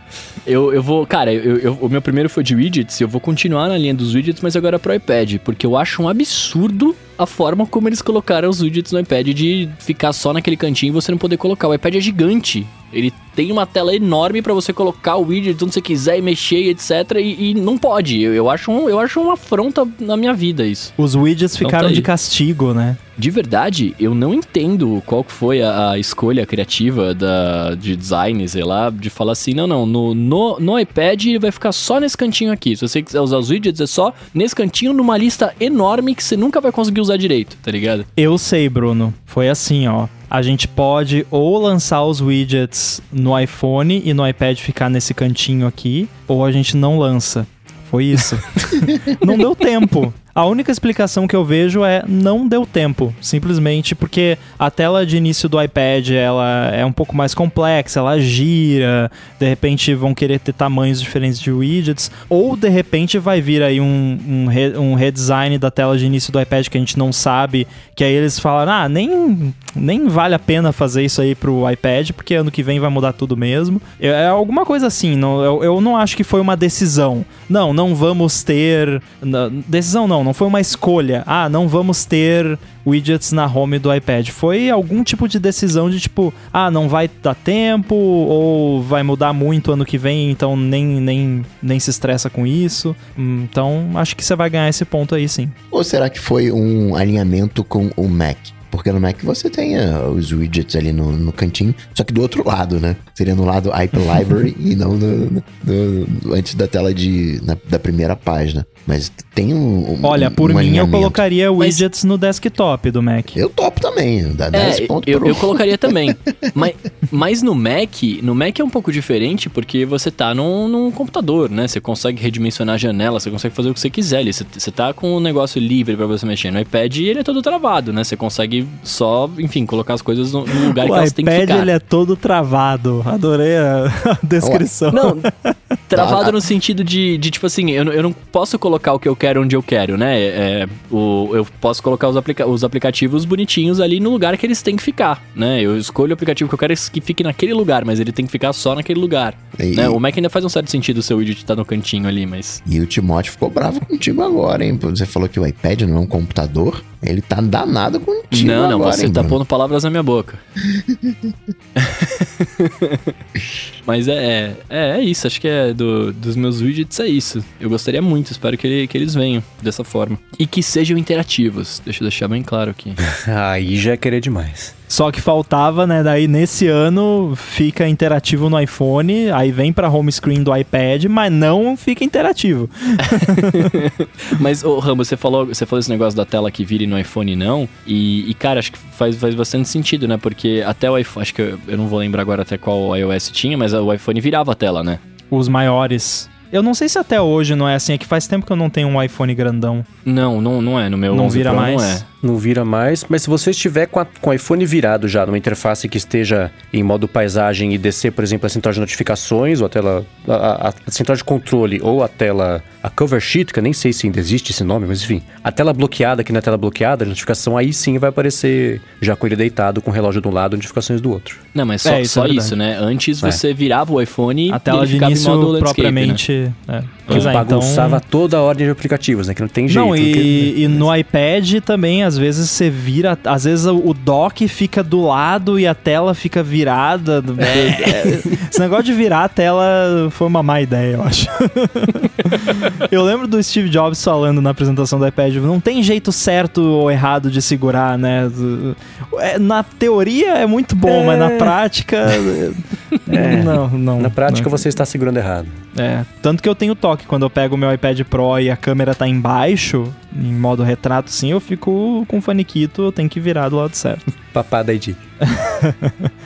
S4: eu, eu vou, cara, eu, eu, o meu primeiro foi de widgets, eu vou continuar na linha dos widgets, mas agora pro iPad, porque eu acho um absurdo a forma como eles colocaram os widgets no iPad de ficar só naquele cantinho e você não poder colocar. O iPad é gigante. Ele tem uma tela enorme para você colocar o widget onde você quiser e mexer, etc. E, e não pode. Eu, eu, acho um, eu acho uma afronta na minha vida isso.
S1: Os widgets então, ficaram tá de castigo, né?
S4: De verdade, eu não entendo qual foi a, a, escolha criativa da, de design, sei lá, de falar assim, não, não, no, no, no iPad vai ficar só nesse cantinho aqui. Se você quiser usar os widgets, é só nesse cantinho numa lista enorme que você nunca vai conseguir usar direito, tá ligado?
S1: Eu sei, Bruno. Foi assim, ó a gente pode ou lançar os widgets no iPhone e no iPad ficar nesse cantinho aqui, ou a gente não lança. Foi isso. não deu tempo. A única explicação que eu vejo é não deu tempo, simplesmente porque a tela de início do iPad ela é um pouco mais complexa, ela gira, de repente vão querer ter tamanhos diferentes de widgets, ou de repente vai vir aí um, um, re, um redesign da tela de início do iPad que a gente não sabe, que aí eles falam, ah, nem, nem vale a pena fazer isso aí pro iPad, porque ano que vem vai mudar tudo mesmo. É, é alguma coisa assim, não, eu, eu não acho que foi uma decisão. Não, não vamos ter. Decisão não, não foi uma escolha. Ah, não vamos ter widgets na home do iPad. Foi algum tipo de decisão de tipo, ah, não vai dar tempo ou vai mudar muito ano que vem, então nem, nem, nem se estressa com isso. Então, acho que você vai ganhar esse ponto aí sim.
S3: Ou será que foi um alinhamento com o Mac? Porque no Mac você tem uh, os widgets ali no, no, cantinho, só que do outro lado, né? Seria no lado IP Library e não no, no, antes da tela de, na, da primeira página. Mas tem um.
S1: um Olha, por um mim eu colocaria widgets Mas... no desktop do Mac.
S3: Eu topo também, dá 10
S4: é,
S3: pontos
S4: eu, eu colocaria também. mas, mas no Mac, no Mac é um pouco diferente porque você tá num, num computador, né? Você consegue redimensionar a janela, você consegue fazer o que você quiser ali. Você, você tá com o um negócio livre para você mexer. No iPad ele é todo travado, né? Você consegue só, enfim, colocar as coisas no, no lugar o que elas têm que ficar. O
S1: iPad ele é todo travado. Adorei a, a descrição.
S4: Não, travado no sentido de, de tipo assim, eu, eu não posso colocar colocar o que eu quero onde eu quero, né? É, o, eu posso colocar os, aplica os aplicativos bonitinhos ali no lugar que eles têm que ficar, né? Eu escolho o aplicativo que eu quero que fique naquele lugar, mas ele tem que ficar só naquele lugar. E... Né? O Mac ainda faz um certo sentido o seu widget estar tá no cantinho ali, mas...
S3: E o Timóteo ficou bravo contigo agora, hein? Você falou que o iPad não é um computador. Ele tá danado contigo
S4: Não, não,
S3: agora,
S4: você
S3: hein,
S4: tá pondo palavras na minha boca. Mas é, é, é, é, isso, acho que é do, dos meus widgets é isso. Eu gostaria muito, espero que, ele, que eles venham dessa forma. E que sejam interativos, deixa eu deixar bem claro aqui.
S2: Aí já é querer demais.
S1: Só que faltava, né? Daí nesse ano fica interativo no iPhone, aí vem pra home screen do iPad, mas não fica interativo.
S4: mas, ô Rambo, você falou, você falou esse negócio da tela que vire no iPhone não, e, e, cara, acho que faz, faz bastante sentido, né? Porque até o iPhone, acho que eu, eu não vou lembrar agora até qual iOS tinha, mas o iPhone virava a tela, né?
S1: Os maiores. Eu não sei se até hoje não é assim, é que faz tempo que eu não tenho um iPhone grandão.
S4: Não, não, não é. No meu
S1: não vira mais.
S2: Não é não vira mais, mas se você estiver com, a, com o iPhone virado já numa interface que esteja em modo paisagem e descer, por exemplo, a central de notificações ou a tela a, a, a central de controle ou a tela a cover sheet, que eu nem sei se ainda existe esse nome, mas enfim, a tela bloqueada aqui na tela bloqueada, a notificação aí sim vai aparecer já com ele deitado com o relógio de um lado e notificações do outro.
S4: Não, mas só, é, isso, só é isso, né? Antes é. você virava o iPhone
S1: a tela de início
S4: em modo
S1: propriamente,
S2: né? É. Que é, bagunçava então... toda a ordem de aplicativos, né? Que não tem jeito.
S1: Não, e, e no iPad também, às vezes você vira. Às vezes o dock fica do lado e a tela fica virada. É. Esse negócio de virar a tela foi uma má ideia, eu acho. eu lembro do Steve Jobs falando na apresentação do iPad: não tem jeito certo ou errado de segurar, né? É, na teoria é muito bom, é. mas na prática.
S2: É. Não, não. Na prática não. você está segurando errado.
S1: É. Tanto que eu tenho toque. Quando eu pego o meu iPad Pro e a câmera tá embaixo, em modo retrato, sim, eu fico com o faniquito, eu tenho que virar do lado certo.
S2: Papada aí,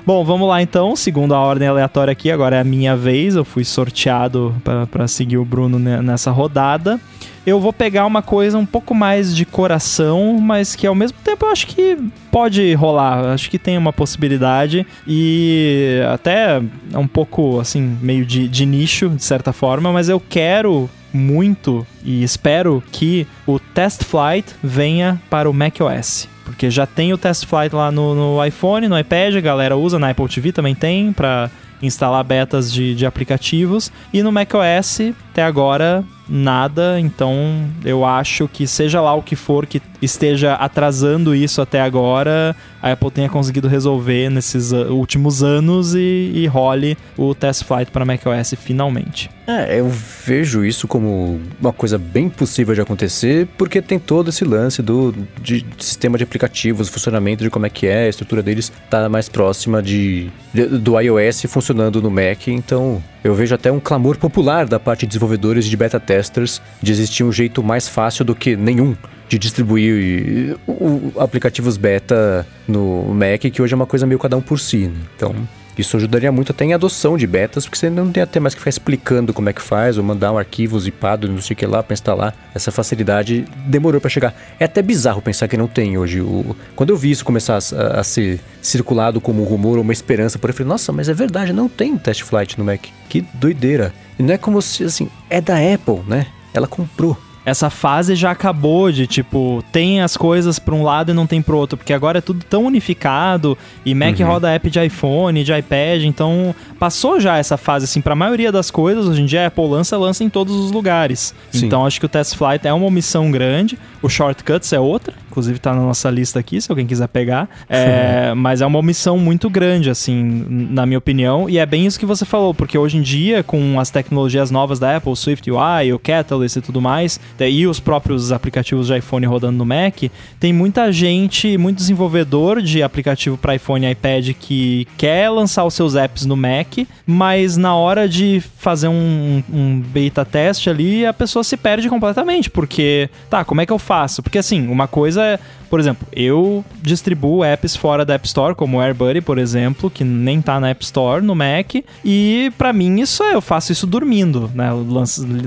S1: Bom, vamos lá então. Segundo a ordem aleatória aqui, agora é a minha vez. Eu fui sorteado para seguir o Bruno nessa rodada eu vou pegar uma coisa um pouco mais de coração, mas que ao mesmo tempo eu acho que pode rolar. Acho que tem uma possibilidade e até é um pouco assim, meio de, de nicho, de certa forma, mas eu quero muito e espero que o Test Flight venha para o macOS. Porque já tem o Test Flight lá no, no iPhone, no iPad, a galera usa, na Apple TV também tem, para instalar betas de, de aplicativos. E no macOS, até agora, nada. Então eu acho que seja lá o que for que esteja atrasando isso até agora, a Apple tenha conseguido resolver nesses uh, últimos anos e, e role o test flight para macOS finalmente.
S2: É, eu vejo isso como uma coisa bem possível de acontecer, porque tem todo esse lance do de sistema de aplicativos, funcionamento de como é que é, a estrutura deles tá mais próxima de, de, do iOS funcionando no Mac, então eu vejo até um clamor popular da parte de desenvolvedores e de beta testers de existir um jeito mais fácil do que nenhum de distribuir o, aplicativos beta no Mac, que hoje é uma coisa meio cada um por si. Né? Então, isso ajudaria muito até em adoção de betas, porque você não tem até mais que ficar explicando como é que faz, ou mandar um arquivo zipado, não sei o que lá, para instalar. Essa facilidade demorou para chegar. É até bizarro pensar que não tem hoje. O... Quando eu vi isso começar a, a ser circulado como um rumor ou uma esperança, por eu falei, nossa, mas é verdade, não tem test flight no Mac. Que doideira. E não é como se, assim, é da Apple, né? Ela comprou
S1: essa fase já acabou de tipo, tem as coisas para um lado e não tem pro outro, porque agora é tudo tão unificado e Mac uhum. roda app de iPhone, de iPad, então passou já essa fase assim para a maioria das coisas. Hoje em dia a Apple lança, lança em todos os lugares. Sim. Então acho que o Test Flight é uma omissão grande, o Shortcuts é outra, inclusive tá na nossa lista aqui, se alguém quiser pegar. É, mas é uma omissão muito grande, assim, na minha opinião. E é bem isso que você falou, porque hoje em dia, com as tecnologias novas da Apple, o Swift UI, o Catalyst e tudo mais, e os próprios aplicativos de iPhone rodando no Mac, tem muita gente, muito desenvolvedor de aplicativo para iPhone e iPad que quer lançar os seus apps no Mac, mas na hora de fazer um, um beta teste ali, a pessoa se perde completamente, porque, tá, como é que eu faço? Porque assim, uma coisa é por exemplo, eu distribuo apps fora da App Store, como o AirBuddy, por exemplo, que nem tá na App Store no Mac, e para mim isso é, eu faço isso dormindo, né?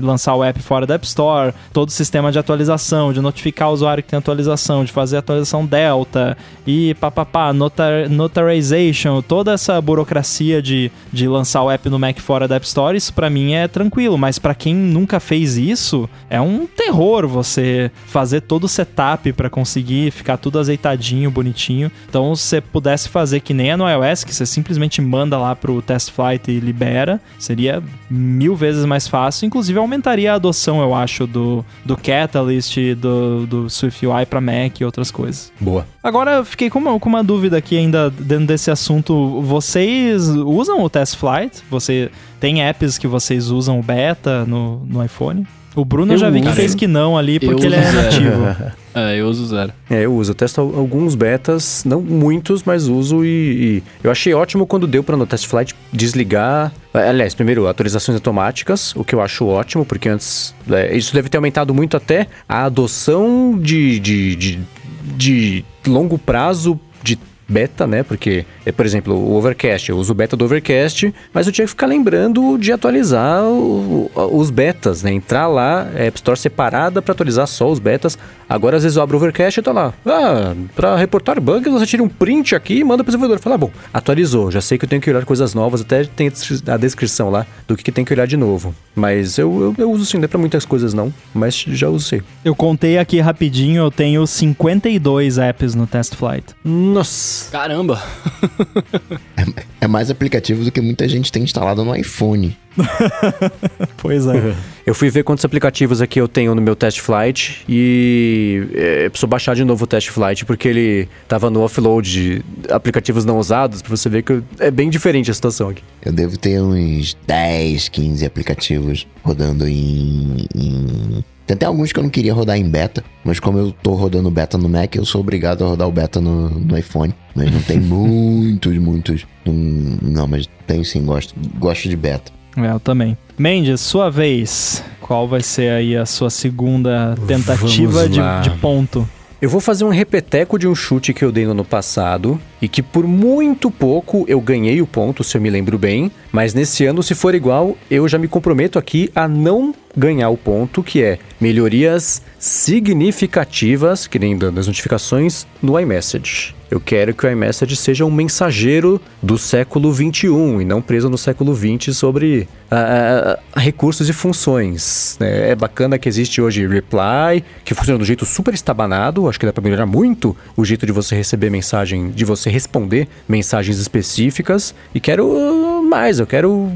S1: lançar o app fora da App Store, todo o sistema de atualização, de notificar o usuário que tem atualização, de fazer atualização Delta e papapá, notar, notarization, toda essa burocracia de, de lançar o app no Mac fora da App Store, isso para mim é tranquilo, mas para quem nunca fez isso, é um terror você fazer todo o setup para conseguir ficar tudo azeitadinho, bonitinho. Então, se você pudesse fazer que nem é no iOS, que você simplesmente manda lá pro test flight e libera, seria mil vezes mais fácil. Inclusive, aumentaria a adoção, eu acho, do, do Catalyst, do, do SwiftUI para Mac e outras coisas.
S2: Boa.
S1: Agora, eu fiquei com uma, com uma dúvida aqui ainda dentro desse assunto. Vocês usam o test flight? Você tem apps que vocês usam o beta no, no iPhone? O Bruno eu já vi que fez que não ali, porque ele é nativo.
S4: É, eu uso zero.
S2: É, eu uso. Eu testo alguns betas, não muitos, mas uso e, e eu achei ótimo quando deu para no Test Flight desligar. Aliás, primeiro, atualizações automáticas, o que eu acho ótimo, porque antes. É, isso deve ter aumentado muito até a adoção de, de, de, de longo prazo de beta, né? Porque, é, por exemplo, o Overcast, eu uso o beta do Overcast, mas eu tinha que ficar lembrando de atualizar o, os betas, né? Entrar lá, é, App Store separada para atualizar só os betas. Agora, às vezes, eu abro o Overcast e tá lá. Ah, para reportar bugs, você tira um print aqui e manda pro desenvolvedor. Fala, ah, bom, atualizou, já sei que eu tenho que olhar coisas novas, até tem a descrição lá do que, que tem que olhar de novo. Mas eu, eu, eu uso sim, não é pra muitas coisas não, mas já usei.
S1: Eu contei aqui rapidinho, eu tenho 52 apps no Test Flight.
S2: Nossa!
S4: Caramba!
S3: é, é, mais aplicativo do que muita gente tem instalado no iPhone.
S1: pois é.
S2: Eu fui ver quantos aplicativos aqui eu tenho no meu Test Flight e é, preciso baixar de novo o Test Flight porque ele tava no offload de aplicativos não usados, pra você ver que é bem diferente a situação aqui.
S3: Eu devo ter uns 10, 15 aplicativos rodando em, em tem até alguns que eu não queria rodar em beta, mas como eu tô rodando beta no Mac, eu sou obrigado a rodar o beta no, no iPhone. Mas não tem muitos, muitos. Não, não, mas tem sim, gosto, gosto de beta.
S1: É, eu também. Mendes, sua vez. Qual vai ser aí a sua segunda tentativa de, de ponto?
S2: Eu vou fazer um repeteco de um chute que eu dei no ano passado e que por muito pouco eu ganhei o ponto, se eu me lembro bem. Mas nesse ano, se for igual, eu já me comprometo aqui a não ganhar o ponto, que é melhorias significativas, que nem dando as notificações, no iMessage. Eu quero que o iMessage seja um mensageiro do século 21 e não preso no século 20 sobre uh, recursos e funções. Né? É bacana que existe hoje Reply, que funciona do jeito super estabanado. Acho que dá para melhorar muito o jeito de você receber mensagem, de você responder mensagens específicas. E quero mais, eu quero,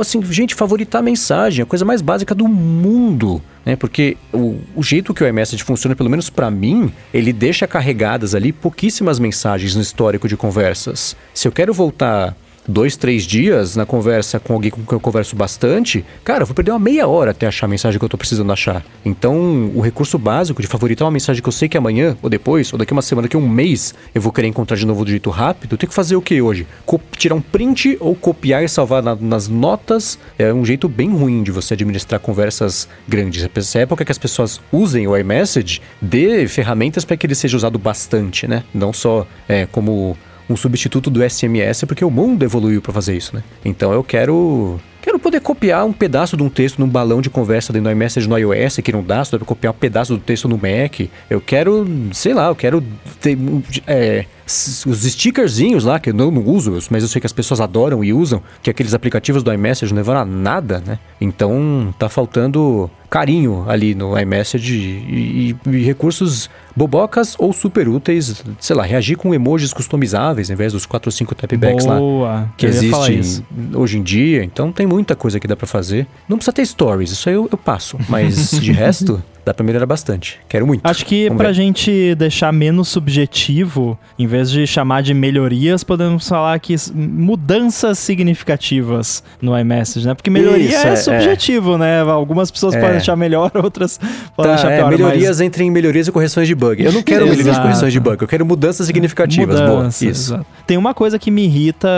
S2: assim, gente, favoritar a mensagem, a coisa mais básica do mundo. Né? Porque o, o jeito que o iMessage funciona, pelo menos para mim, ele deixa carregadas ali pouquíssimas mensagens no histórico de conversas. Se eu quero voltar dois, três dias na conversa com alguém com quem eu converso bastante, cara, eu vou perder uma meia hora até achar a mensagem que eu tô precisando achar. Então, o recurso básico de favoritar uma mensagem que eu sei que amanhã, ou depois, ou daqui uma semana, daqui um mês, eu vou querer encontrar de novo do jeito rápido, eu tenho que fazer o que hoje? Co tirar um print ou copiar e salvar na, nas notas é um jeito bem ruim de você administrar conversas grandes. Essa época que as pessoas usem o iMessage, dê ferramentas para que ele seja usado bastante, né? Não só é, como um substituto do SMS, porque o mundo evoluiu para fazer isso, né? Então eu quero Quero poder copiar um pedaço de um texto num balão de conversa dentro do iMessage no iOS, que não dá, só dá pra copiar um pedaço do texto no Mac. Eu quero, sei lá, eu quero ter é, os stickerzinhos lá, que eu não, não uso, mas eu sei que as pessoas adoram e usam, que aqueles aplicativos do iMessage não levaram a nada, né? Então tá faltando carinho ali no iMessage e, e, e, recursos bobocas ou super úteis, sei lá, reagir com emojis customizáveis em vez dos 4 ou 5 tapbacks lá que existem hoje em dia. Então tem muita coisa que dá para fazer. Não precisa ter stories, isso aí eu, eu passo, mas de resto dá pra melhorar bastante. Quero muito.
S1: Acho que Vamos pra ver. gente deixar menos subjetivo, em vez de chamar de melhorias, podemos falar que mudanças significativas no iMessage, né? Porque melhoria Isso, é, é, subjetivo, é. né? Algumas pessoas é. podem achar melhor, outras podem tá, achar
S2: é,
S1: pior.
S2: melhorias mas... entre em melhorias e correções de bug. Eu não quero melhorias e correções de bug, eu quero mudanças significativas. Mudanças, Boa, isso. Exato.
S1: Tem uma coisa que me irrita,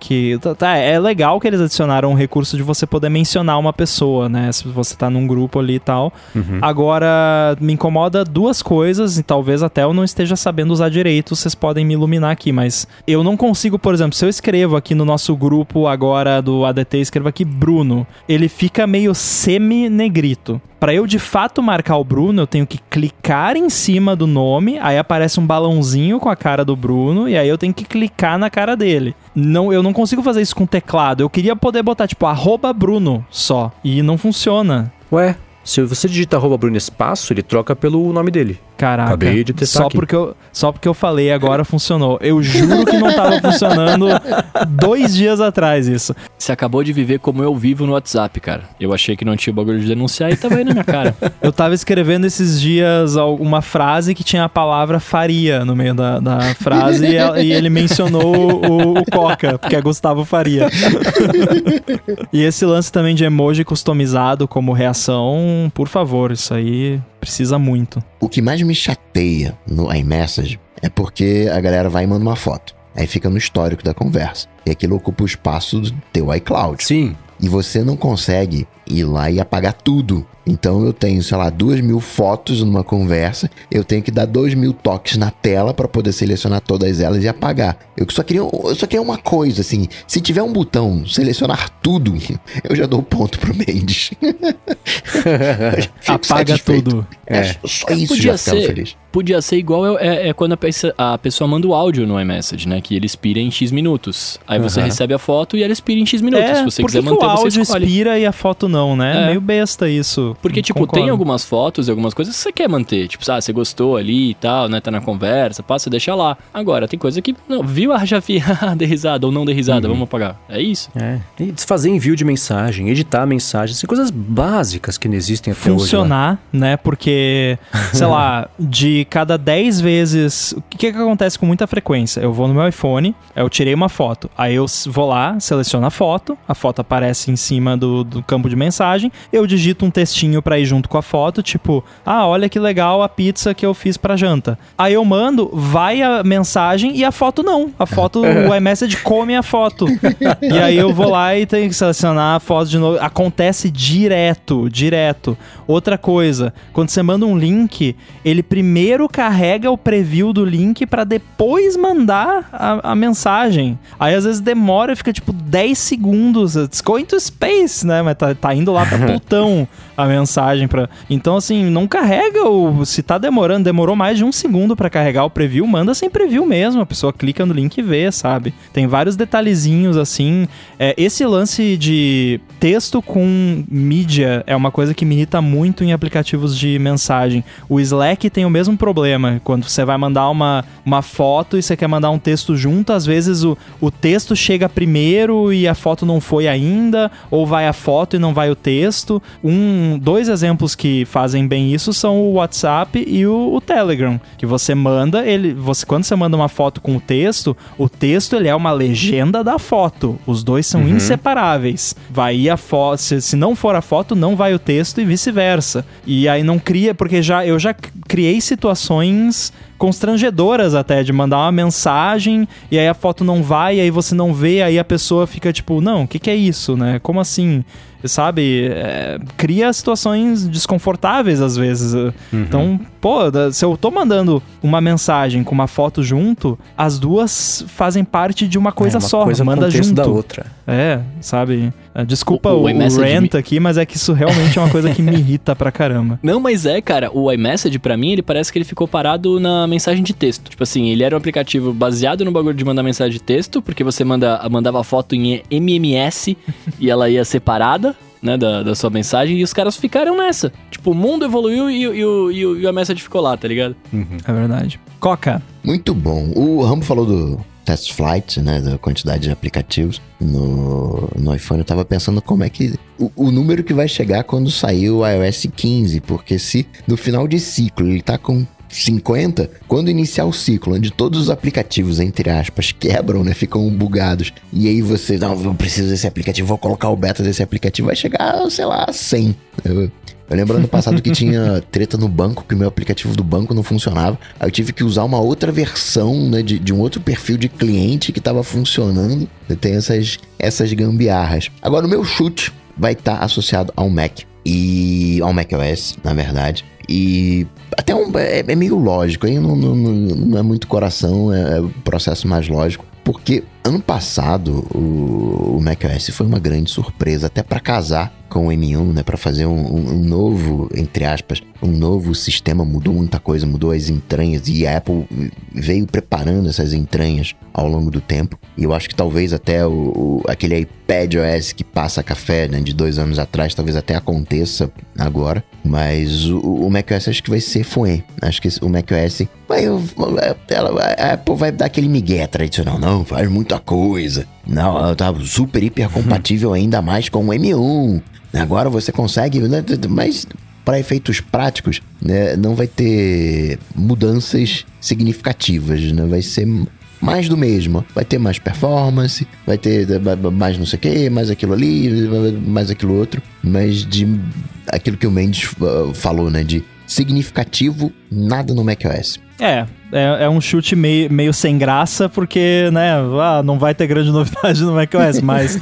S1: que tá, tá, é legal que eles adicionaram um recurso de você poder mencionar uma pessoa, né? Se você tá num grupo ali e tal. Uhum. Agora, Agora, me incomoda duas coisas, e talvez até eu não esteja sabendo usar direito, vocês podem me iluminar aqui, mas eu não consigo, por exemplo, se eu escrevo aqui no nosso grupo agora do ADT, escrevo aqui Bruno, ele fica meio semi-negrito. Para eu de fato marcar o Bruno, eu tenho que clicar em cima do nome, aí aparece um balãozinho com a cara do Bruno, e aí eu tenho que clicar na cara dele. Não, eu não consigo fazer isso com teclado. Eu queria poder botar tipo arroba Bruno só, e não funciona.
S2: Ué, se você digita arroba Bruno Espaço, ele troca pelo nome dele.
S1: Caraca. Acabei de testar só aqui. Porque eu, só porque eu falei agora funcionou. Eu juro que não estava funcionando dois dias atrás isso.
S4: Você acabou de viver como eu vivo no WhatsApp, cara. Eu achei que não tinha bagulho de denunciar e tava aí na minha cara.
S1: eu tava escrevendo esses dias uma frase que tinha a palavra faria no meio da, da frase e, e, ele mencionou o, o, Coca, porque é Gustavo Faria. e esse lance também de emoji customizado como reação, por favor, isso aí precisa muito.
S3: O que mais me chateia no iMessage é porque a galera vai e manda uma foto. Aí fica no histórico da conversa. E aquilo ocupa o espaço do teu iCloud.
S2: Sim.
S3: E você não consegue ir lá e apagar tudo. Então eu tenho, sei lá, duas mil fotos numa conversa, eu tenho que dar dois mil toques na tela para poder selecionar todas elas e apagar. Eu só queria, eu só queria uma coisa, assim, se tiver um botão selecionar tudo, eu já dou ponto pro Mendes.
S1: Apaga tudo.
S3: É. é. Só isso
S4: podia
S3: já
S4: ser, feliz. Podia ser igual é, é quando a pessoa, a pessoa manda o áudio no iMessage, né? Que ele expira em X minutos. Aí você uhum. recebe a foto e ela expira em X minutos. É, Se você quiser manter,
S1: o áudio
S4: você
S1: escolhe. expira e a foto não, né? É. Meio besta isso.
S4: Porque, tipo, Concordo. tem algumas fotos e algumas coisas que você quer manter. Tipo, ah, você gostou ali e tal, né? Tá na conversa, passa, deixa lá. Agora, tem coisa que, não, viu, ah, já vi, risada ou não dê risada, uhum. vamos apagar. É isso.
S2: É. E desfazer envio de mensagem, editar mensagem, são coisas básicas que não existem até
S1: Funcionar, hoje, né? Porque, sei lá, de cada 10 vezes... O que, que acontece com muita frequência? Eu vou no meu iPhone, eu tirei uma foto, aí eu vou lá, seleciono a foto, a foto aparece em cima do, do campo de mensagem, eu digito um textinho para ir junto com a foto, tipo, ah, olha que legal a pizza que eu fiz pra janta. Aí eu mando, vai a mensagem e a foto não. A foto, o iMessage come a foto. e aí eu vou lá e tenho que selecionar a foto de novo. Acontece direto, direto. Outra coisa, quando você manda um link, ele primeiro carrega o preview do link para depois mandar a, a, mensagem. Aí às vezes demora, fica tipo 10 segundos. It's going to space, né? Mas tá, tá indo lá pra Plutão a mensagem para. Então, assim, não carrega o. Se tá demorando, demorou mais de um segundo para carregar o preview, manda sem preview mesmo. A pessoa clica no link e vê, sabe? Tem vários detalhezinhos assim. É, esse lance de texto com mídia é uma coisa que me irrita muito em aplicativos de mensagem. O Slack tem o mesmo problema. Quando você vai mandar uma, uma foto e você quer mandar um texto junto, às vezes o, o texto chega primeiro e a foto não foi ainda, ou vai a foto e não vai o texto. Um, dois exemplos que fazem bem isso são o WhatsApp e o, o Telegram, que você manda ele, você quando você manda uma foto com o texto, o texto ele é uma legenda da foto. Os dois são uhum. inseparáveis. Vai a foto, se, se não for a foto, não vai o texto e vice-versa. E aí não cria, porque já eu já criei situações constrangedoras até de mandar uma mensagem e aí a foto não vai, e aí você não vê, aí a pessoa fica tipo, não, o que, que é isso, né? Como assim? sabe? É, cria situações desconfortáveis às vezes. Uhum. Então, pô, se eu tô mandando uma mensagem com uma foto junto, as duas fazem parte de uma coisa é, uma só. Coisa manda junto.
S2: da outra.
S1: É, sabe? É, desculpa o, o, o rant aqui, mas é que isso realmente é uma coisa que me irrita pra caramba.
S4: Não, mas é, cara, o iMessage para mim, ele parece que ele ficou parado na mensagem de texto. Tipo assim, ele era um aplicativo baseado no bagulho de mandar mensagem de texto, porque você manda, mandava foto em MMS e ela ia separada né, da, da sua mensagem, e os caras ficaram nessa. Tipo, o mundo evoluiu e, e, e, e a mensagem ficou lá, tá ligado?
S1: Uhum. É verdade. Coca.
S3: Muito bom. O Rambo falou do test flight, né, da quantidade de aplicativos no, no iPhone. Eu tava pensando como é que o, o, número que vai chegar quando sair o iOS 15, porque se no final de ciclo ele tá com 50, quando iniciar o ciclo, onde todos os aplicativos, entre aspas, quebram, né? Ficam bugados. E aí você, não, eu preciso desse aplicativo, vou colocar o beta desse aplicativo, vai chegar, sei lá, 100. Eu, lembro ano passado que tinha treta no banco, que o meu aplicativo do banco não funcionava. Aí eu tive que usar uma outra versão, né, de, de um outro perfil de cliente que estava funcionando. Tem essas, essas gambiarras. Agora, o meu chute vai estar tá associado ao Mac e ao macOS, na verdade. E até um, é, é, meio lógico, aí não, não, não, é muito coração, é, é o processo mais lógico. Porque ano passado o, o macOS foi uma grande surpresa, até para casar com o M1, né, para fazer um, um, novo, entre aspas, um novo sistema, mudou muita coisa, mudou as entranhas e a Apple veio preparando essas entranhas ao longo do tempo. E eu acho que talvez até o, o aquele iPad OS que passa café né, de dois anos atrás, talvez até aconteça agora. Mas o, o macOS acho que vai ser fuê. Acho que o macOS vai, ela, a Apple vai dar aquele migué tradicional. Não, faz muita coisa. Não, ela tá super hiper compatível ainda mais com o M1. Agora você consegue, né, mas para efeitos práticos, né, não vai ter mudanças significativas, né? Vai ser mais do mesmo. Vai ter mais performance, vai ter mais não sei o que, mais aquilo ali, mais aquilo outro. Mas de aquilo que o Mendes uh, falou, né? De significativo, nada no macOS.
S1: É, é, é, um chute meio, meio sem graça, porque, né, ah, não vai ter grande novidade no macOS, mas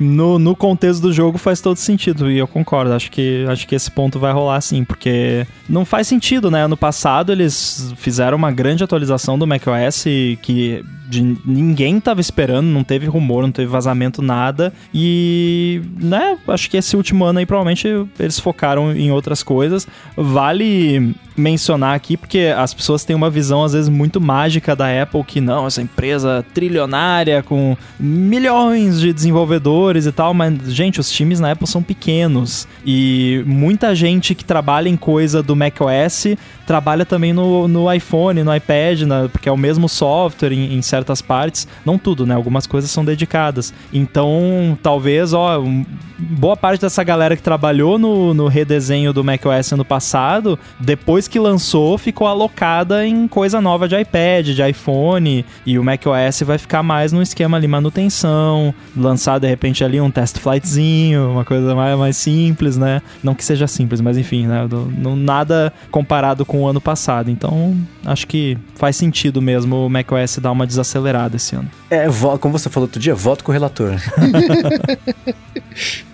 S1: no, no contexto do jogo faz todo sentido, e eu concordo, acho que, acho que esse ponto vai rolar sim, porque não faz sentido, né, ano passado eles fizeram uma grande atualização do macOS que de, ninguém tava esperando, não teve rumor, não teve vazamento, nada, e, né, acho que esse último ano aí provavelmente eles focaram em outras coisas, vale mencionar aqui, porque as pessoas têm uma visão às vezes muito mágica da Apple que não, essa empresa trilionária com milhões de desenvolvedores e tal, mas gente, os times na Apple são pequenos. E muita gente que trabalha em coisa do macOS trabalha também no, no iPhone, no iPad, na, porque é o mesmo software em, em, certas partes. Não tudo, né? Algumas coisas são dedicadas. Então, talvez, ó, boa parte dessa galera que trabalhou no, no redesenho do macOS ano passado, depois que lançou, ficou alocada em coisa nova de iPad, de iPhone, e o macOS vai ficar mais no esquema ali manutenção, lançar de repente ali um test flightzinho, uma coisa mais, mais simples, né? Não que seja simples, mas enfim, né? Não, nada comparado com com o ano passado. Então, acho que faz sentido mesmo o macOS dar uma desacelerada esse ano.
S2: É, como você falou outro dia, voto com o relator.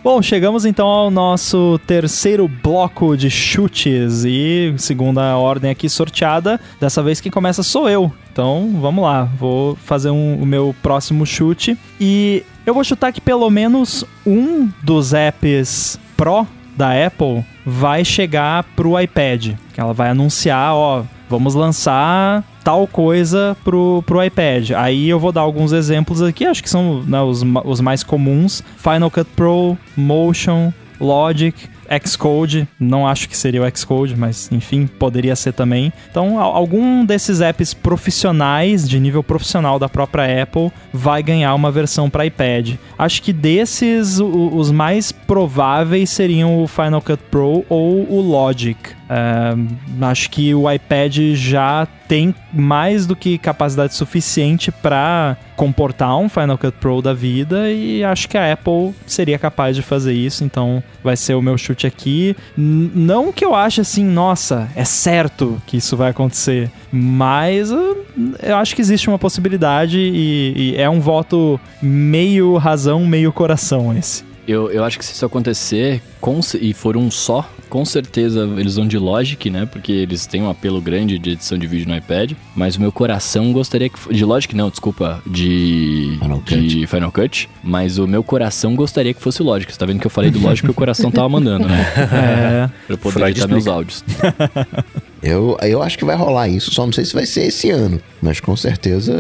S1: Bom, chegamos então ao nosso terceiro bloco de chutes e segunda ordem aqui sorteada. Dessa vez quem começa sou eu. Então, vamos lá. Vou fazer um, o meu próximo chute e eu vou chutar que pelo menos um dos apps Pro da Apple vai chegar pro iPad. Que ela vai anunciar, ó, vamos lançar tal coisa pro, pro iPad. Aí eu vou dar alguns exemplos aqui, acho que são né, os, os mais comuns: Final Cut Pro, Motion, Logic, Xcode, não acho que seria o Xcode, mas enfim, poderia ser também. Então, algum desses apps profissionais, de nível profissional da própria Apple, vai ganhar uma versão para iPad. Acho que desses, os mais prováveis seriam o Final Cut Pro ou o Logic. Uh, acho que o iPad já tem mais do que capacidade suficiente para comportar um Final Cut Pro da vida e acho que a Apple seria capaz de fazer isso, então vai ser o meu chute aqui. Não que eu ache assim, nossa, é certo que isso vai acontecer, mas uh, eu acho que existe uma possibilidade e, e é um voto meio razão, meio coração esse.
S4: Eu, eu acho que se isso acontecer com, e for um só, com certeza eles vão de Logic, né? Porque eles têm um apelo grande de edição de vídeo no iPad. Mas o meu coração gostaria que. De Logic, não, desculpa. De. Final Cut. De Final Cut. Mas o meu coração gostaria que fosse Logic. Você tá vendo que eu falei do Logic que o coração tava mandando, né? É. pra eu poder Freud editar explica. meus áudios.
S3: Eu, eu acho que vai rolar isso, só não sei se vai ser esse ano, mas com certeza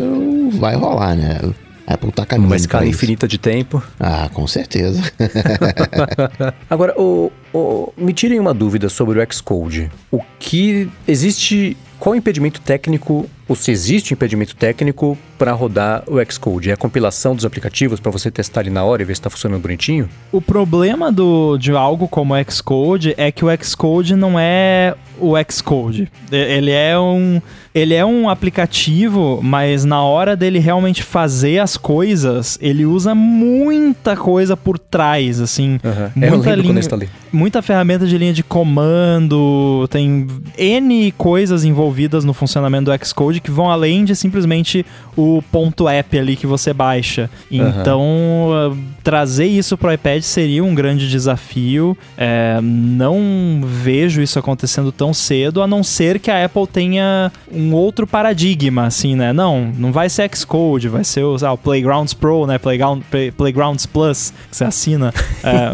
S3: vai rolar, né? Apple tá caminhando.
S2: Uma escala infinita de tempo.
S3: Ah, com certeza.
S2: Agora, o, o, me tirem uma dúvida sobre o Xcode. O que existe. Qual o impedimento técnico, ou se existe impedimento técnico para rodar o Xcode? É a compilação dos aplicativos para você testar ali na hora e ver se está funcionando bonitinho?
S1: O problema do, de algo como o Xcode é que o Xcode não é o Xcode. Ele é um ele é um aplicativo, mas na hora dele realmente fazer as coisas, ele usa muita coisa por trás, assim.
S2: Uhum. Muita linha,
S1: muita ferramenta de linha de comando, tem N coisas envolvidas no funcionamento do Xcode que vão além de simplesmente o ponto app ali que você baixa. Então, uhum. trazer isso pro iPad seria um grande desafio. É, não vejo isso acontecendo tão cedo, a não ser que a Apple tenha um outro paradigma, assim, né? Não, não vai ser Xcode, vai ser o, o Playgrounds Pro, né? Playground, Play, Playgrounds Plus, que você assina. É,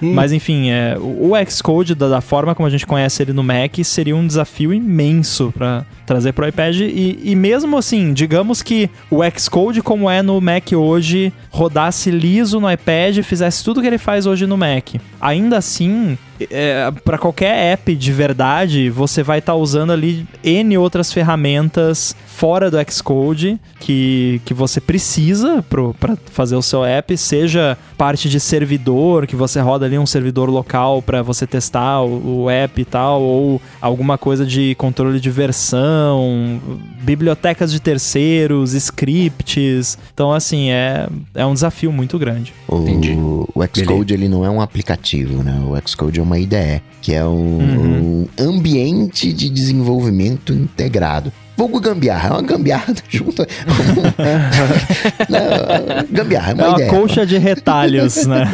S1: mas enfim, é, o Xcode, da, da, forma como a gente conhece ele no Mac, seria um desafio imenso para trazer para o iPad. E, e mesmo assim, digamos que o Xcode, como é no Mac hoje, rodasse liso no iPad e fizesse tudo que ele faz hoje no Mac. Ainda assim, é, para qualquer app de verdade, você vai estar tá usando ali N outras ferramentas fora do Xcode que, que você precisa para fazer o seu app, seja parte de servidor, que você roda ali um servidor local para você testar o, o, app e tal, ou alguma coisa de controle de versão, bibliotecas de terceiros, scripts. Então, assim, é, é um desafio muito grande.
S3: O, o Xcode, ele não é um aplicativo, né? O Xcode é uma IDE, que é um, uhum. um ambiente de desenvolvimento integrado. Vulgo gambiarra, é uma gambiarra junto.
S1: Não, gambiarra, é uma, é uma ideia. colcha de retalhos, né?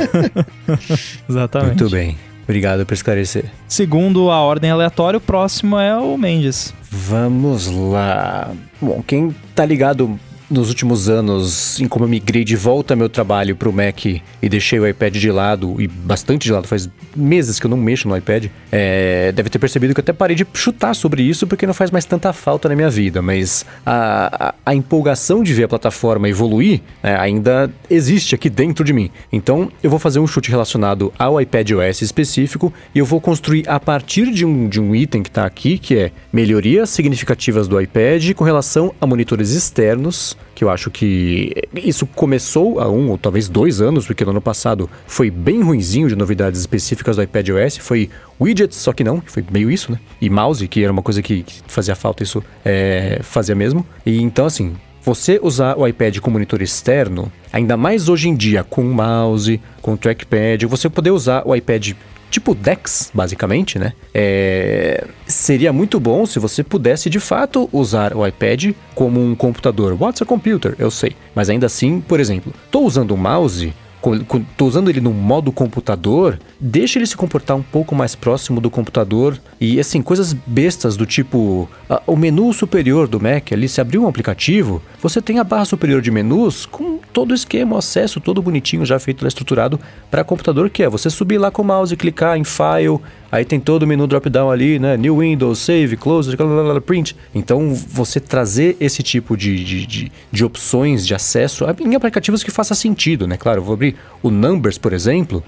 S1: Exatamente.
S2: Muito bem. Obrigado por esclarecer.
S1: Segundo a ordem aleatória, o próximo é o Mendes.
S2: Vamos lá. Bom, quem tá ligado nos últimos anos, em como eu migrei de volta meu trabalho para o Mac e deixei o iPad de lado, e bastante de lado, faz meses que eu não mexo no iPad, é, deve ter percebido que eu até parei de chutar sobre isso porque não faz mais tanta falta na minha vida, mas a, a, a empolgação de ver a plataforma evoluir é, ainda existe aqui dentro de mim. Então eu vou fazer um chute relacionado ao iPad OS específico e eu vou construir a partir de um, de um item que está aqui, que é melhorias significativas do iPad com relação a monitores externos que eu acho que isso começou há um ou talvez dois anos, porque no ano passado foi bem ruinzinho de novidades específicas do iPad OS, foi widgets, só que não, foi meio isso, né? E mouse, que era uma coisa que, que fazia falta, isso é, fazia mesmo. E então, assim, você usar o iPad com monitor externo, ainda mais hoje em dia com mouse, com trackpad, você poder usar o iPad tipo DeX, basicamente, né? É... Seria muito bom se você pudesse de fato usar o iPad como um computador. What's a computer? Eu sei. Mas ainda assim, por exemplo, estou usando o mouse tô usando ele no modo computador, deixa ele se comportar um pouco mais próximo do computador. E assim, coisas bestas do tipo a, o menu superior do Mac ali, se abrir um aplicativo, você tem a barra superior de menus com todo o esquema, o acesso todo bonitinho já feito, estruturado para computador que é você subir lá com o mouse clicar em file, aí tem todo o menu drop-down ali, né? New Windows, Save, Close, Print. Então, você trazer esse tipo de, de, de, de opções de acesso em aplicativos que faça sentido, né? Claro, eu vou abrir o Numbers, por exemplo,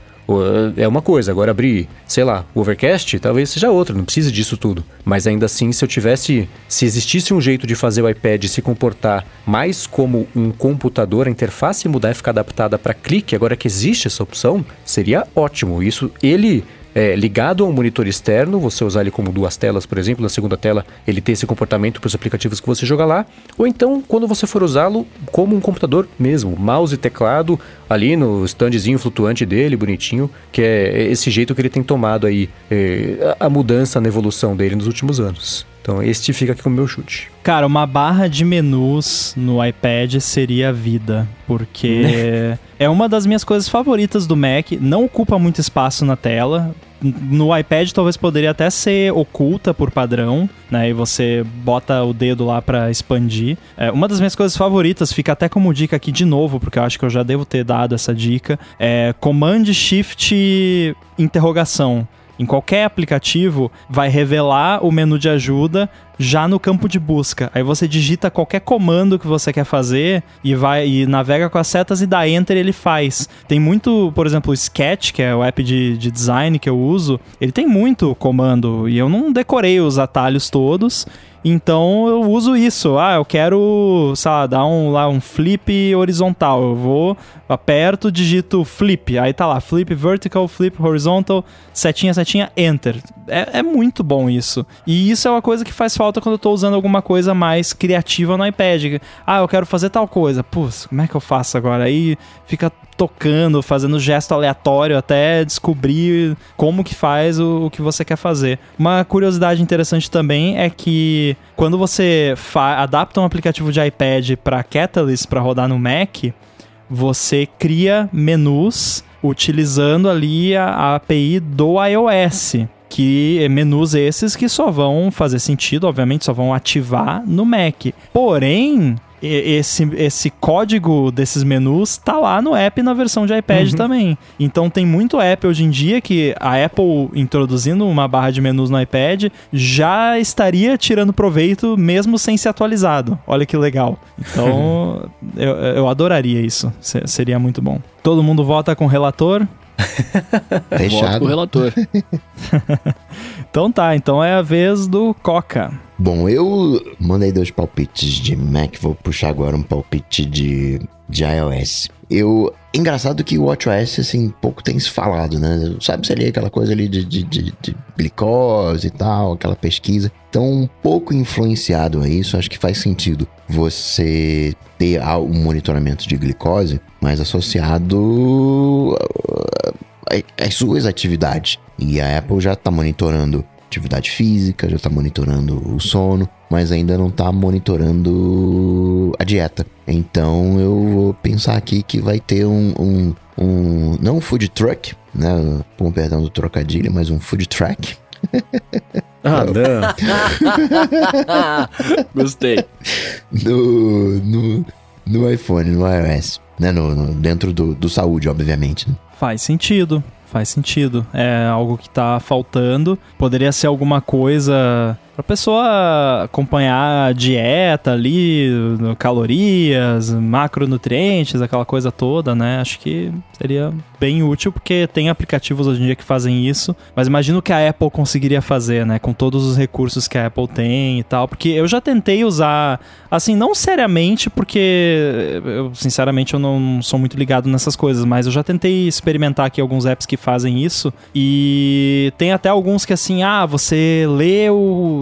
S2: é uma coisa. Agora abrir, sei lá, o Overcast, talvez seja outra, não precisa disso tudo. Mas ainda assim, se eu tivesse, se existisse um jeito de fazer o iPad se comportar mais como um computador, a interface mudar e ficar adaptada para clique, agora que existe essa opção, seria ótimo. Isso ele é, ligado a um monitor externo, você usar ele como duas telas, por exemplo, na segunda tela ele tem esse comportamento para os aplicativos que você joga lá, ou então quando você for usá-lo como um computador mesmo, mouse e teclado ali no standzinho flutuante dele, bonitinho, que é esse jeito que ele tem tomado aí é, a mudança na evolução dele nos últimos anos. Então, este fica aqui como meu chute.
S1: Cara, uma barra de menus no iPad seria a vida, porque é uma das minhas coisas favoritas do Mac, não ocupa muito espaço na tela. No iPad talvez poderia até ser oculta por padrão, né? E você bota o dedo lá para expandir. É, uma das minhas coisas favoritas, fica até como dica aqui de novo, porque eu acho que eu já devo ter dado essa dica, é Command Shift interrogação em qualquer aplicativo, vai revelar o menu de ajuda já no campo de busca. Aí você digita qualquer comando que você quer fazer e vai e navega com as setas e dá enter ele faz. Tem muito, por exemplo, o Sketch, que é o app de, de design que eu uso, ele tem muito comando e eu não decorei os atalhos todos. Então eu uso isso. Ah, eu quero, sei lá, dar um, lá, um flip horizontal. Eu vou, aperto, digito flip. Aí tá lá, flip vertical, flip horizontal, setinha, setinha, enter. É, é muito bom isso. E isso é uma coisa que faz falta quando eu tô usando alguma coisa mais criativa no iPad. Ah, eu quero fazer tal coisa. Putz, como é que eu faço agora? Aí fica tocando, fazendo gesto aleatório até descobrir como que faz o, o que você quer fazer. Uma curiosidade interessante também é que quando você adapta um aplicativo de iPad para Catalyst para rodar no Mac, você cria menus utilizando ali a, a API do iOS que menus esses que só vão fazer sentido, obviamente, só vão ativar no Mac. Porém, esse, esse código desses menus tá lá no app na versão de iPad uhum. também. Então tem muito app hoje em dia que a Apple introduzindo uma barra de menus no iPad já estaria tirando proveito mesmo sem ser atualizado. Olha que legal. Então eu, eu adoraria isso. seria muito bom. Todo mundo vota com o relator?
S3: Fechado. Voto
S4: relator.
S1: então tá, então é a vez do Coca.
S3: Bom, eu mandei dois palpites de Mac, vou puxar agora um palpite de, de iOS. Eu. Engraçado que o WatchOS, assim, pouco tem se falado, né? Sabe se ali aquela coisa ali de, de, de, de glicose e tal, aquela pesquisa. Então, um pouco influenciado a isso, acho que faz sentido você ter um monitoramento de glicose mais associado às suas atividades. E a Apple já está monitorando atividade física, já está monitorando o sono, mas ainda não está monitorando a dieta. Então eu vou pensar aqui que vai ter um, um, um não um food truck, né? Com perdão do trocadilho, mas um food track.
S2: Ah, não.
S4: Gostei.
S3: No, no, no iPhone, no iOS. Né? No, no dentro do, do saúde, obviamente. Né?
S1: Faz sentido. Faz sentido. É algo que tá faltando. Poderia ser alguma coisa Pra pessoa acompanhar a dieta ali, calorias, macronutrientes, aquela coisa toda, né? Acho que seria bem útil, porque tem aplicativos hoje em dia que fazem isso. Mas imagino que a Apple conseguiria fazer, né? Com todos os recursos que a Apple tem e tal. Porque eu já tentei usar, assim, não seriamente, porque eu, sinceramente, eu não sou muito ligado nessas coisas, mas eu já tentei experimentar aqui alguns apps que fazem isso. E tem até alguns que, assim, ah, você lê o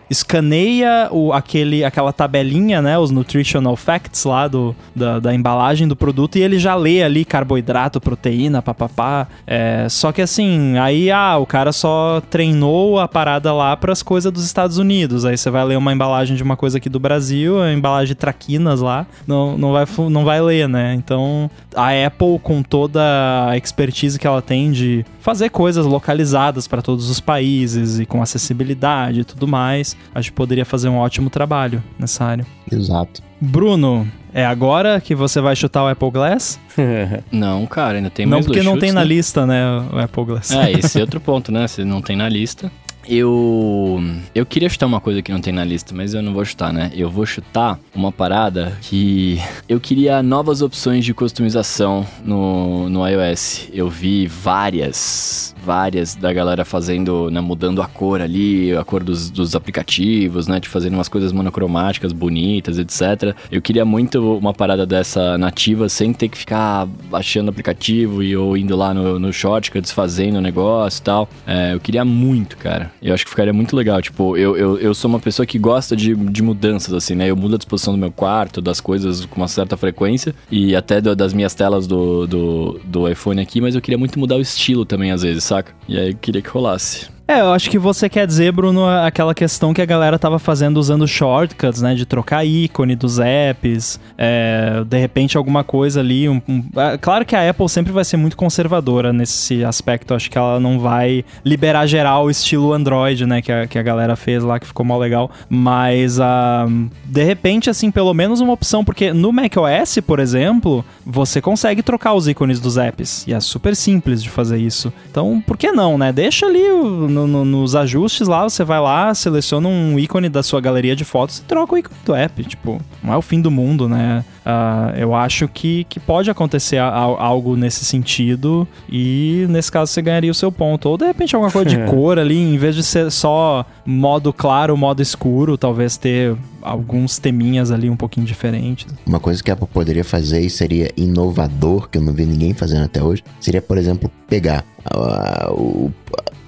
S1: escaneia o, aquele, aquela tabelinha, né? Os nutritional facts lá do, da, da embalagem do produto e ele já lê ali carboidrato, proteína, papapá. É, só que assim, aí ah, o cara só treinou a parada lá para as coisas dos Estados Unidos. Aí você vai ler uma embalagem de uma coisa aqui do Brasil, a embalagem de traquinas lá, não, não, vai, não vai ler, né? Então a Apple, com toda a expertise que ela tem de fazer coisas localizadas para todos os países e com acessibilidade e tudo mais, acho que poderia fazer um ótimo trabalho nessa área.
S3: Exato.
S1: Bruno, é agora que você vai chutar o Apple Glass?
S4: Não, cara, ainda tem
S1: não
S4: mais
S1: porque
S4: dois
S1: não
S4: chutes,
S1: tem na
S4: né?
S1: lista, né, o Apple Glass.
S4: É, esse é outro ponto, né? Se não tem na lista. Eu. Eu queria chutar uma coisa que não tem na lista, mas eu não vou chutar, né? Eu vou chutar uma parada que. Eu queria novas opções de customização no, no iOS. Eu vi várias, várias da galera fazendo, né? Mudando a cor ali, a cor dos, dos aplicativos, né? De fazendo umas coisas monocromáticas, bonitas, etc. Eu queria muito uma parada dessa nativa sem ter que ficar baixando o aplicativo e ou indo lá no, no shortcuts fazendo o negócio e tal. É, eu queria muito, cara. Eu acho que ficaria muito legal. Tipo, eu, eu, eu sou uma pessoa que gosta de, de mudanças, assim, né? Eu mudo a disposição do meu quarto, das coisas com uma certa frequência e até do- das minhas telas do, do, do iPhone aqui, mas eu queria muito mudar o estilo também, às vezes, saca? E aí eu queria que rolasse.
S1: É, eu acho que você quer dizer, Bruno, aquela questão que a galera tava fazendo usando shortcuts, né? De trocar ícone dos apps, é, de repente alguma coisa ali. um- um- é, claro que a Apple sempre vai ser muito conservadora nesse aspecto. Acho que ela não vai liberar geral o estilo Android, né? Que a, que a galera fez lá, que ficou mal legal. Mas, ah, de repente, assim, pelo menos uma opção. Porque no macOS, por exemplo, você consegue trocar os ícones dos apps. E é super simples de fazer isso. Então, por que não, né? Deixa ali o- no- no- nos ajustes lá, você vai lá, seleciona um ícone da sua galeria de fotos e troca o ícone do app. Tipo, não é o fim do mundo, né? Ah, eu acho que, que pode acontecer a- a- algo nesse sentido e nesse caso você ganharia o seu ponto. Ou de repente alguma coisa de cor ali, em vez de ser só modo claro, modo escuro, talvez ter alguns teminhas ali um pouquinho diferentes.
S3: Uma coisa que a Apple poderia fazer e seria inovador, que eu não vi ninguém fazendo até hoje, seria, por exemplo, pegar a, o-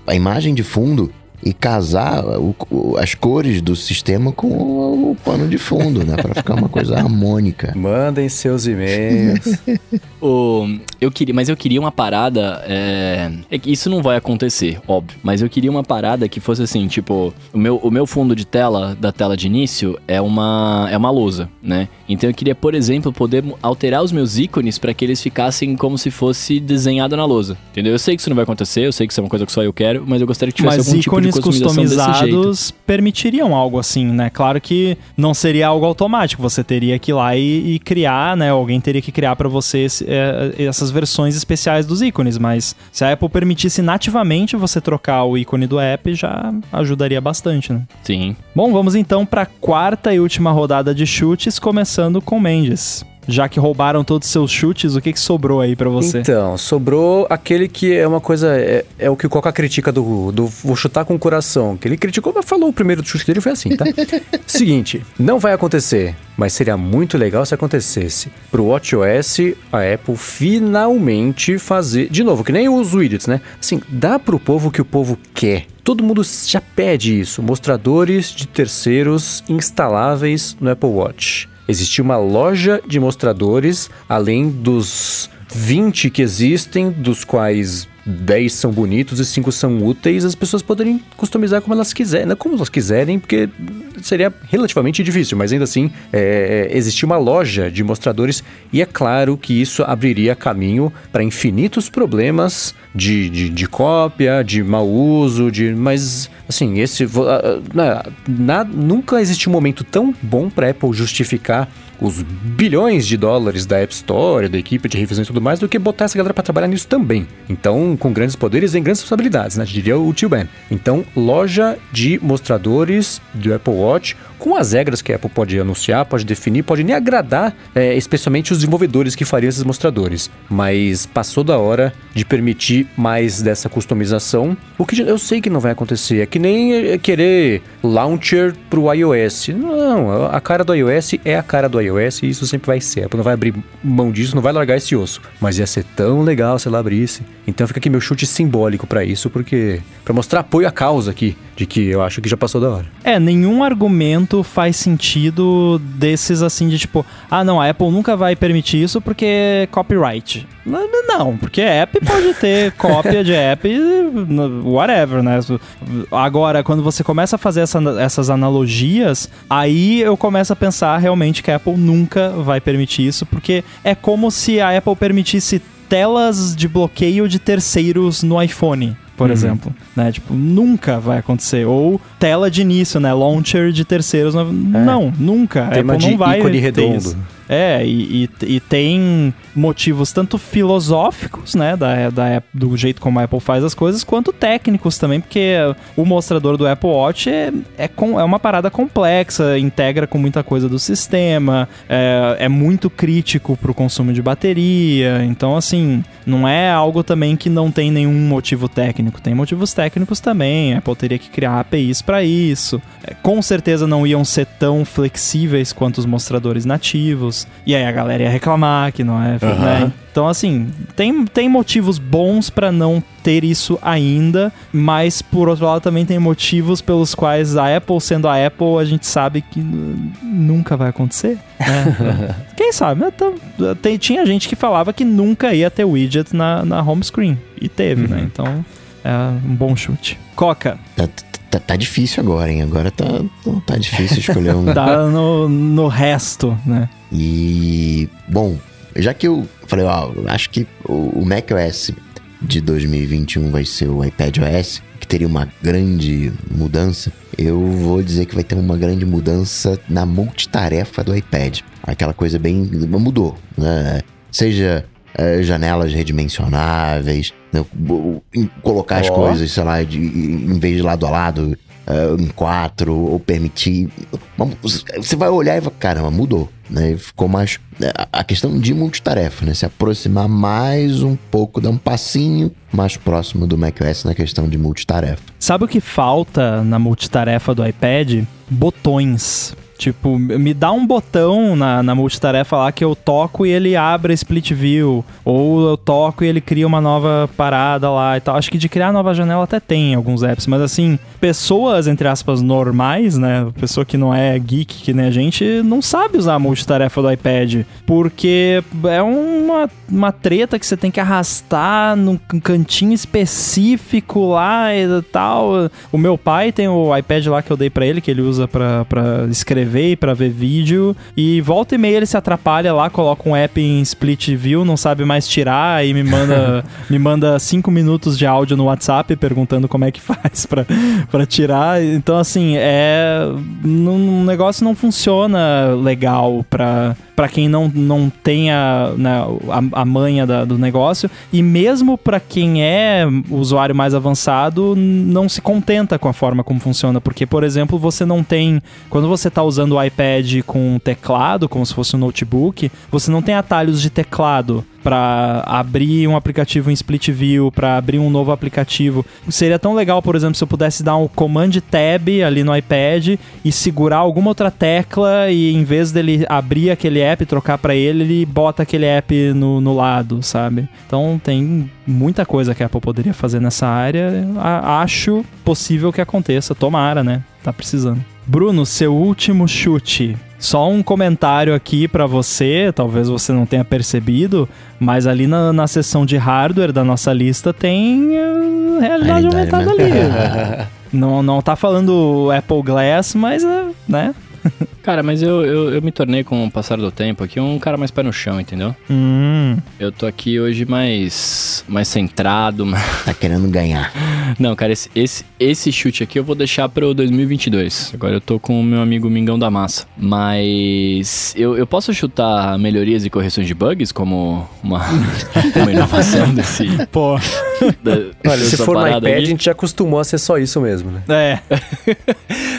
S3: a imagem de fundo e casar o- o- as cores do sistema com o, o pano de fundo, né? Pra ficar uma coisa harmônica.
S2: Mandem seus e-mails.
S4: O, eu queria, mas eu queria uma parada. É, é que isso não vai acontecer, óbvio. Mas eu queria uma parada que fosse assim, tipo, o meu, o meu fundo de tela da tela de início é uma é uma lousa, né? Então eu queria, por exemplo, poder alterar os meus ícones para que eles ficassem como se fosse desenhado na lousa. Entendeu? Eu sei que isso não vai acontecer, eu sei que isso é uma coisa que só eu quero, mas eu gostaria que tivesse
S1: Mas
S4: algum tipo de jeito.
S1: customizados permitiriam algo assim, né? Claro que não seria algo automático, você teria que ir lá e, e criar, né? Alguém teria que criar para você esse- é, essas versões especiais dos ícones, mas se a Apple permitisse nativamente você trocar o ícone do app, já ajudaria bastante, né?
S4: Sim.
S1: Bom, vamos então para a quarta e última rodada de chutes, começando com Mendes. Já que roubaram todos os seus chutes, o que, que sobrou aí para você?
S2: Então, sobrou aquele que é uma coisa. É, é o que o Coca critica do, do Vou chutar com o coração. Que ele criticou, mas falou o primeiro chute dele foi assim, tá? Seguinte, não vai acontecer, mas seria muito legal se acontecesse. Pro WatchOS, a Apple finalmente fazer. De novo, que nem os widgets, né? Assim, dá pro povo o que o povo quer. Todo mundo já pede isso. Mostradores de terceiros instaláveis no Apple Watch. Existia uma loja de mostradores, além dos 20 que existem, dos quais 10 são bonitos e 5 são úteis, as pessoas poderem customizar como elas quiserem. Não como elas quiserem, porque seria relativamente difícil, mas ainda assim, é, existia uma loja de mostradores e é claro que isso abriria caminho para infinitos problemas de, de, de cópia, de mau uso, de. Mas, assim, esse. na- na- nunca existiu um momento tão bom para Apple justificar os bilhões de dólares da App Store, da equipe de revisão e tudo mais, do que botar essa galera para trabalhar nisso também. Então, com grandes poderes vem grandes responsabilidades, né? Diria o tio Ben. Então, loja de mostradores do Apple Watch com as regras que a Apple pode anunciar, pode definir, pode nem agradar, é, especialmente os desenvolvedores que fariam esses mostradores. Mas passou da hora de permitir mais dessa customização, o que eu sei que não vai acontecer. É que nem é, querer launcher pro iOS. Não, a cara do iOS é a cara do iOS e isso sempre vai ser. A Apple não vai abrir mão disso, não vai largar esse osso. Mas ia ser tão legal se ela abrisse. Então fica aqui meu chute simbólico para isso, porque para mostrar apoio à causa aqui, de que eu acho que já passou da hora.
S1: É, nenhum argumento faz sentido desses assim de tipo, ah, não, a Apple nunca vai permitir isso porque é copyright. Não, porque app pode ter cópia de app, whatever, né? Agora, quando você começa a fazer essa, essas analogias, aí eu começo a pensar realmente que a Apple nunca vai permitir isso, porque é como se a Apple permitisse telas de bloqueio de terceiros no iPhone por uhum. exemplo, né? Tipo, nunca vai acontecer. Ou tela de início, né? Launcher de terceiros. É. Não, nunca.
S2: Tema
S1: Apple não vai
S2: ícone redondo.
S1: É, e, e, e, tem motivos tanto filosóficos, né, da, da, do jeito como a Apple faz as coisas, quanto técnicos também, porque o mostrador do Apple Watch é, é, com, é uma parada complexa, integra com muita coisa do sistema, é, é muito crítico pro consumo de bateria, então, assim, não é algo também que não tem nenhum motivo técnico, tem motivos técnicos também, a Apple teria que criar APIs para isso, é, com certeza não iam ser tão flexíveis quanto os mostradores nativos, e aí a galera ia reclamar que não é. Uhum. Né? Então, assim, tem, tem motivos bons para não ter isso ainda, mas por outro lado também tem motivos pelos quais a Apple, sendo a Apple, a gente sabe que nunca vai acontecer. Né? Quem sabe? Né? Então, tem, tinha gente que falava que nunca ia ter widget na, na home screen. E teve, né? uhum. né? Então, é um bom chute. Coca.
S3: Tá, tá, difícil agora, hein? Agora tá, tá difícil escolher um.
S1: tá no, no resto, né?
S3: E, bom, já que eu falei, ó, acho que o, o macOS de 2021 vai ser o iPad OS, que teria uma grande mudança, eu vou dizer que vai ter uma grande mudança na multitarefa do iPad. Aquela coisa bem. mudou, né? Seja é, janelas redimensionáveis, né? colocar oh. as coisas, sei lá, de, em vez de lado a lado, uh, em quatro, ou permitir. Você vai olhar e vai, caramba, mudou. Né? Ficou mais. Né, a questão de multitarefa, né? Se aproximar mais um pouco, dar um passinho mais próximo do macOS na questão de multitarefa.
S1: Sabe o que falta na multitarefa do iPad? Botões. Tipo, me dá um botão na, na multitarefa lá que eu toco e ele abre split view. Ou eu toco e ele cria uma nova parada lá e tal. Acho que de criar nova janela até tem alguns apps, mas assim, pessoas, entre aspas, normais, né? Pessoa que não é geek que nem a gente, não sabe usar a multitarefa do iPad. Porque é uma, uma treta que você tem que arrastar num cantinho específico lá e tal. O meu pai tem o iPad lá que eu dei para ele, que ele usa para escrever e para ver vídeo. E volta e meia ele se atrapalha lá, coloca um app em split view, não sabe mais tirar e me manda me manda cinco minutos de áudio no WhatsApp perguntando como é que faz para tirar. Então assim, é um negócio não funciona legal para para quem não, não tenha né, a, a manha da, do negócio e mesmo para quem é usuário mais avançado não se contenta com a forma como funciona porque por exemplo você não tem quando você está usando usando o iPad com teclado, como se fosse um notebook, você não tem atalhos de teclado para abrir um aplicativo em split view, para abrir um novo aplicativo. Seria tão legal, por exemplo, se eu pudesse dar um command tab ali no iPad e segurar alguma outra tecla e em vez dele abrir aquele app, trocar para ele, ele bota aquele app no, no lado, sabe? Então tem muita coisa que a Apple poderia fazer nessa área. acho possível que aconteça, tomara, né? Tá precisando. Bruno, seu último chute. Só um comentário aqui para você, talvez você não tenha percebido, mas ali na, na seção de hardware da nossa lista tem uh, realidade aumentada ali. não, não tá falando Apple Glass, mas, uh, né?
S4: Cara, mas eu, eu, eu, me tornei, com o passar do tempo aqui, um cara mais pé no chão, entendeu?
S1: Hum.
S4: Eu tô aqui hoje mais, mais centrado.
S3: Tá querendo ganhar.
S4: Não, cara, esse, esse, esse chute aqui eu vou deixar pro 2022. Agora eu tô com o meu amigo Mingão da Massa. Mas eu, eu posso chutar melhorias e correções de bugs como uma, uma inovação desse...
S1: Pô...
S4: da-
S2: Olha, se for no iPad,
S4: aí.
S2: a gente já acostumou a ser só isso mesmo, né?
S1: É,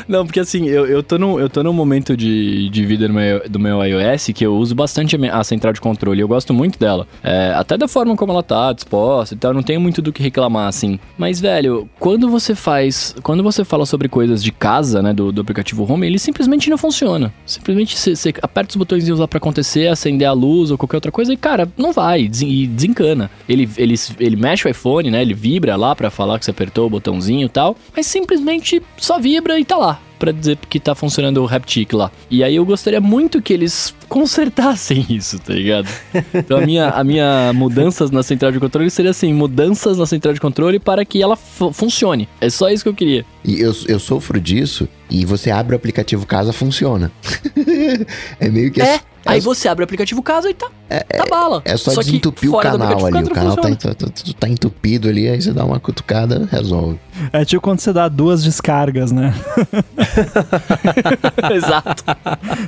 S4: Não, porque assim, eu, eu, tô, num, eu tô num momento de, de vida do meu, do meu iOS que eu uso bastante a, central de controle. Eu gosto muito dela. É, até da forma como ela tá disposta e tal. Não tenho muito do que reclamar, assim. Mas, velho, quando você faz. Quando você fala sobre coisas de casa, né, do, do aplicativo Home, ele simplesmente não funciona. Simplesmente você aperta os botõezinhos lá pra acontecer, acender a luz ou qualquer outra coisa e, cara, não vai. E desencana. Ele, ele, ele mexe o iPhone, né? Ele vibra lá pra falar que você apertou o botãozinho e tal. Mas simplesmente só vibra e tá lá. Pra dizer que tá funcionando o Haptic lá. E aí eu gostaria muito que eles consertassem isso, tá ligado? Então a minha, a minha mudanças na central de controle seria assim: mudanças na central de controle para que ela fu- funcione. É só isso que eu queria.
S3: E eu, eu sofro disso e você abre o aplicativo casa, funciona. é meio que...
S4: É.
S3: é-
S4: Aí você abre o aplicativo casa e tá, tá bala.
S3: É só,
S4: que
S3: desentupir o canal ali. O canal tá, tá, tá- tá entupido ali, aí você dá uma cutucada, resolve.
S1: é tipo quando você dá duas descargas, né?
S4: Exato.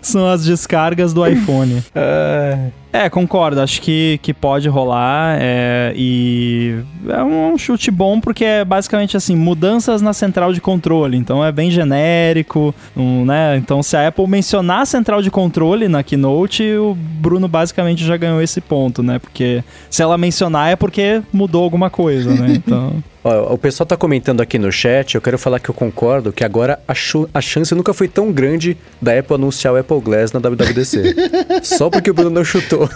S1: São as descargas do iPhone. É, concordo. Acho que, que pode rolar. é, e é um chute bom porque é basicamente assim: mudanças na central de controle. Então é bem genérico. um, né? Então, se a Apple mencionar a central de controle na keynote, o Bruno basicamente já ganhou esse ponto, né? Porque se ela mencionar é porque mudou alguma coisa, né? Então.
S2: Ó, o pessoal tá comentando aqui no chat, eu quero falar que eu concordo que agora a, a chance nunca foi tão grande da Apple anunciar o Apple Glass na WWDC. Só porque o Bruno não chutou.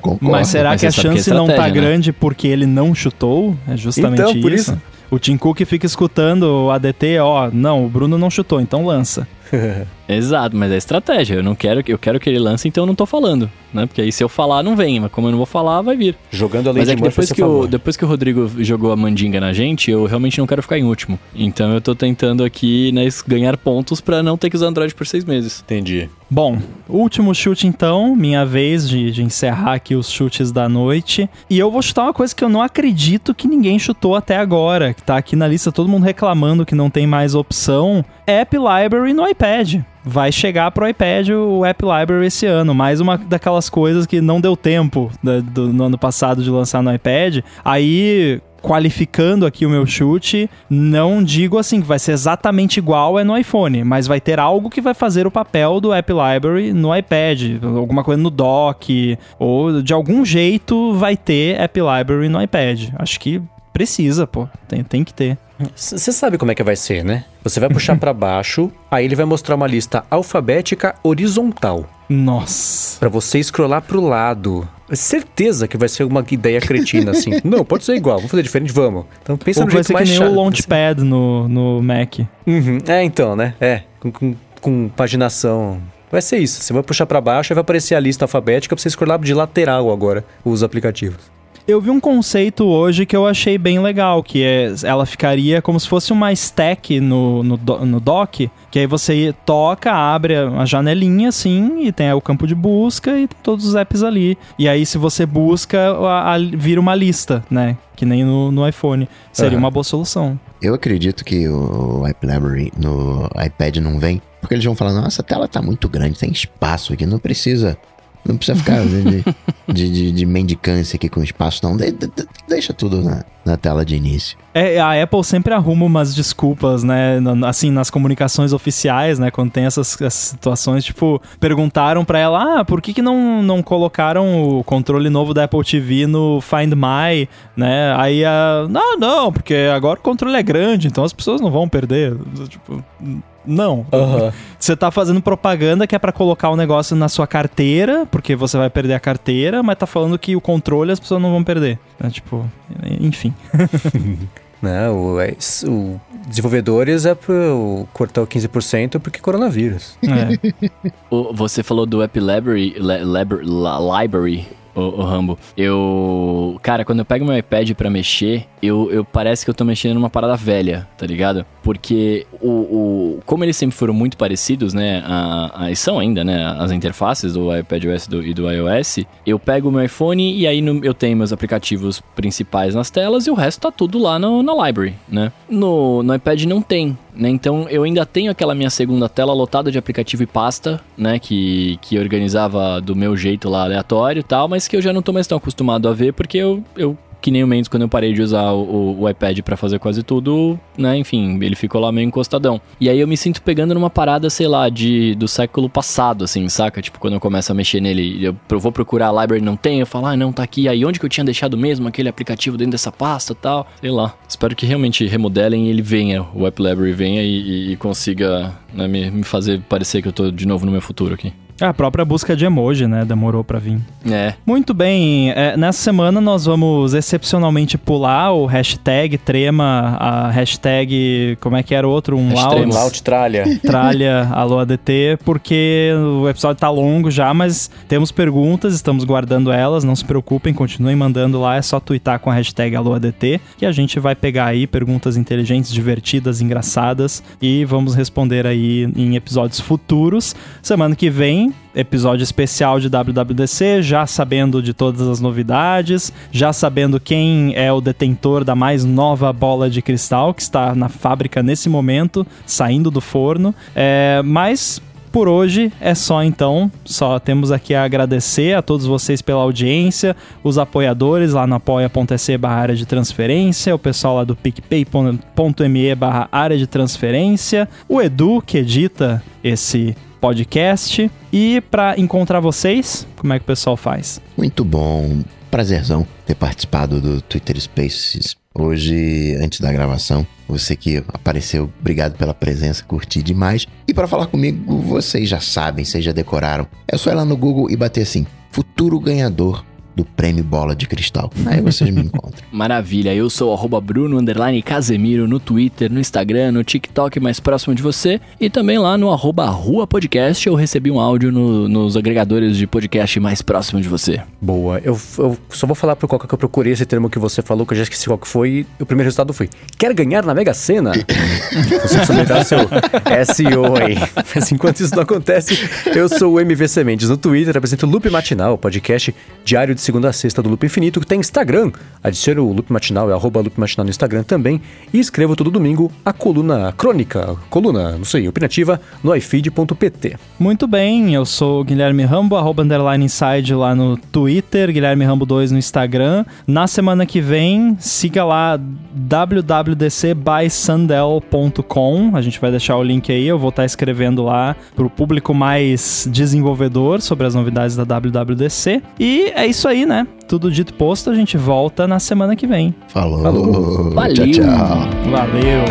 S3: Concordo.
S1: Mas será
S4: mas
S1: que a
S4: sabe que é
S1: chance não tá
S4: estratégia, né?
S1: grande porque ele não chutou? É justamente
S2: Então, por
S1: isso.
S2: isso.
S1: O Tim Cook fica escutando o ADT, ó, não, o Bruno não chutou, então lança.
S4: Exato, mas é estratégia. Eu não quero, que- eu quero que ele lance, então eu não tô falando, né? Porque aí se eu falar, não vem. Mas como eu não vou falar, vai vir.
S2: Jogando a lei
S4: Mas
S2: de
S4: é que depois que, o, depois que o Rodrigo jogou a mandinga na gente, eu realmente não quero ficar em último. Então eu tô tentando aqui, né, ganhar pontos pra não ter que usar Android por seis meses.
S2: Entendi.
S1: Bom, último chute então, minha vez de, de encerrar aqui os chutes da noite. E eu vou chutar uma coisa que eu não acredito que ninguém chutou até agora, que tá aqui na lista, todo mundo reclamando que não tem mais opção. App Library no iPad. Vai chegar pro iPad o App Library esse ano. Mais uma daquelas coisas que não deu tempo da- do- no ano passado de lançar no iPad. Aí qualificando aqui o meu chute, não digo assim que vai ser exatamente igual é no iPhone, mas vai ter algo que vai fazer o papel do App Library no iPad, alguma coisa no dock, ou de algum jeito vai ter App Library no iPad. Acho que precisa, pô, tem, tem que ter.
S2: Você sabe como é que vai ser, né? Você vai puxar pra baixo, aí ele vai mostrar uma lista alfabética horizontal.
S1: Nossa.
S2: Pra você scrollar pro lado. Certeza que vai ser uma ideia cretina, assim. Não, pode ser igual, vamos fazer diferente, vamos. Então pensa
S1: Ou
S2: no
S1: vai
S2: jeito
S1: ser que
S2: mais
S1: nem
S2: chato.
S1: o Launchpad no, no Mac.
S2: Uhum. É, então, né? É, com, com, com paginação. Vai ser isso. Você vai puxar pra baixo e vai aparecer a lista alfabética pra você scrollar de lateral agora os aplicativos.
S1: Eu vi um conceito hoje que eu achei bem legal, que é ela ficaria como se fosse uma stack no, no, no dock, que aí você toca, abre a janelinha assim, e tem o campo de busca e tem todos os apps ali. E aí se você busca, a- a- vira uma lista, né? Que nem no, no iPhone. Seria
S2: Aham.
S1: uma boa solução.
S3: Eu acredito que o App Library no iPad não vem, porque eles vão falar, nossa, a tela tá muito grande, tem espaço aqui, não precisa... Não precisa ficar de, de, de, de mendicância aqui com espaço, não. De- de- de- deixa tudo na, na tela de início.
S1: É, a Apple sempre arruma umas desculpas, né? Assim, nas comunicações oficiais, né? Quando tem essas, essas situações, tipo, perguntaram pra ela, ah, por que, que não, não colocaram o controle novo da Apple TV no Find My, né? Aí a. Não, não, porque agora o controle é grande, então as pessoas não vão perder. Tipo, não. Você tá fazendo propaganda que é pra colocar o negócio na sua carteira, porque você vai perder a carteira, mas tá falando que o controle as pessoas não vão perder. É, tipo, enfim.
S2: Né? O, é, o desenvolvedores é pro cortar o 15% porque coronavírus.
S1: É.
S4: O- Você falou do App Library, li- library o, o Rambo. Eu. Cara, quando eu pego meu iPad pra mexer, eu, eu parece que eu tô mexendo numa parada velha, tá ligado? Porque o, o como eles sempre foram muito parecidos, né? A, a, são ainda, né? As interfaces do iPadOS do, e do iOS. Eu pego o meu iPhone e aí no- eu tenho meus aplicativos principais nas telas e o resto tá tudo lá no, na library, né? No, no iPad não tem. Né? Então eu ainda tenho aquela minha segunda tela lotada de aplicativo e pasta, né? Que, que organizava do meu jeito lá aleatório e tal, mas que eu já não tô mais tão acostumado a ver porque eu, eu que nem o Mendes, quando eu parei de usar o, o, iPad para fazer quase tudo, né? Enfim, ele ficou lá meio encostadão. E aí eu me sinto pegando numa parada, sei lá, de, do século passado, assim, saca? Tipo, quando eu começo a mexer nele, eu, eu vou procurar a library, não tem, eu falo, ah, não, tá aqui. Aí onde que eu tinha deixado mesmo aquele aplicativo dentro dessa pasta tal? Sei lá. Espero que realmente remodelem e ele venha, o App Library venha e, e, e consiga né, me, me fazer parecer que eu tô de novo no meu futuro aqui.
S1: A própria busca de emoji, né? Demorou para vir.
S4: É.
S1: Muito bem. É, nessa semana nós vamos excepcionalmente pular o hashtag trema, a hashtag. Como é que era o outro? Um
S2: Hashtag
S1: loud.
S2: Laut Tralha.
S1: Tralha, alô ADT, porque o episódio tá longo já, mas temos perguntas, estamos guardando elas, não se preocupem, continuem mandando lá, é só twittar com a hashtag alô ADT, que a gente vai pegar aí perguntas inteligentes, divertidas, engraçadas e vamos responder aí em episódios futuros. Semana que vem, episódio especial de WWDC, já sabendo de todas as novidades, já sabendo quem é o detentor da mais nova bola de cristal que está na fábrica nesse momento, saindo do forno. É, mas por hoje é só então. Só temos aqui a agradecer a todos vocês pela audiência, os apoiadores lá no apoia.se barra área de transferência, o pessoal lá do picpay.me barra área de transferência, o Edu que edita esse podcast. E para encontrar vocês, como é que o pessoal faz?
S3: Muito bom. Prazerzão ter participado do Twitter Spaces hoje, antes da gravação. Você que apareceu, obrigado pela presença, curti demais. E para falar comigo, vocês já sabem, vocês já decoraram. É só ir lá no Google e bater assim: futuro ganhador do prêmio Bola de Cristal. Aí vocês me encontram.
S4: Maravilha, eu sou arroba Bruno underline Casemiro no Twitter, no Instagram, no TikTok mais próximo de você e também lá no arroba Rua Podcast eu recebi um áudio no- nos agregadores de podcast mais próximo de você.
S2: Boa. Eu, eu só vou falar pro Coca que eu procurei esse termo que você falou, que eu já esqueci qual que foi. E o primeiro resultado foi: Quer ganhar na Mega Sena? você precisa aumentar seu SEO aí. Mas enquanto isso não acontece, eu sou o MV Sementes no Twitter, apresento o Loop Matinal, podcast diário de segunda a sexta do Loop Infinito, que tem Instagram. Adicione o Loop Matinal, é arroba Loop Matinal no Instagram também. E escrevo todo domingo a coluna crônica, coluna, não sei, opinativa, no ifeed.pt.
S1: Muito bem, eu sou o Guilherme Rambo, arroba underline inside lá no Twitter, Guilherme Rambo 2 no Instagram. Na semana que vem, siga lá www.bysandel.com. A gente vai deixar o link aí, eu vou estar escrevendo lá pro público mais desenvolvedor sobre as novidades da WWDC. E é isso aí, né? Tudo dito posto, a gente volta na semana que vem.
S3: Falou.
S2: Falou.
S4: Valeu.
S3: Tchau, tchau.
S1: Valeu!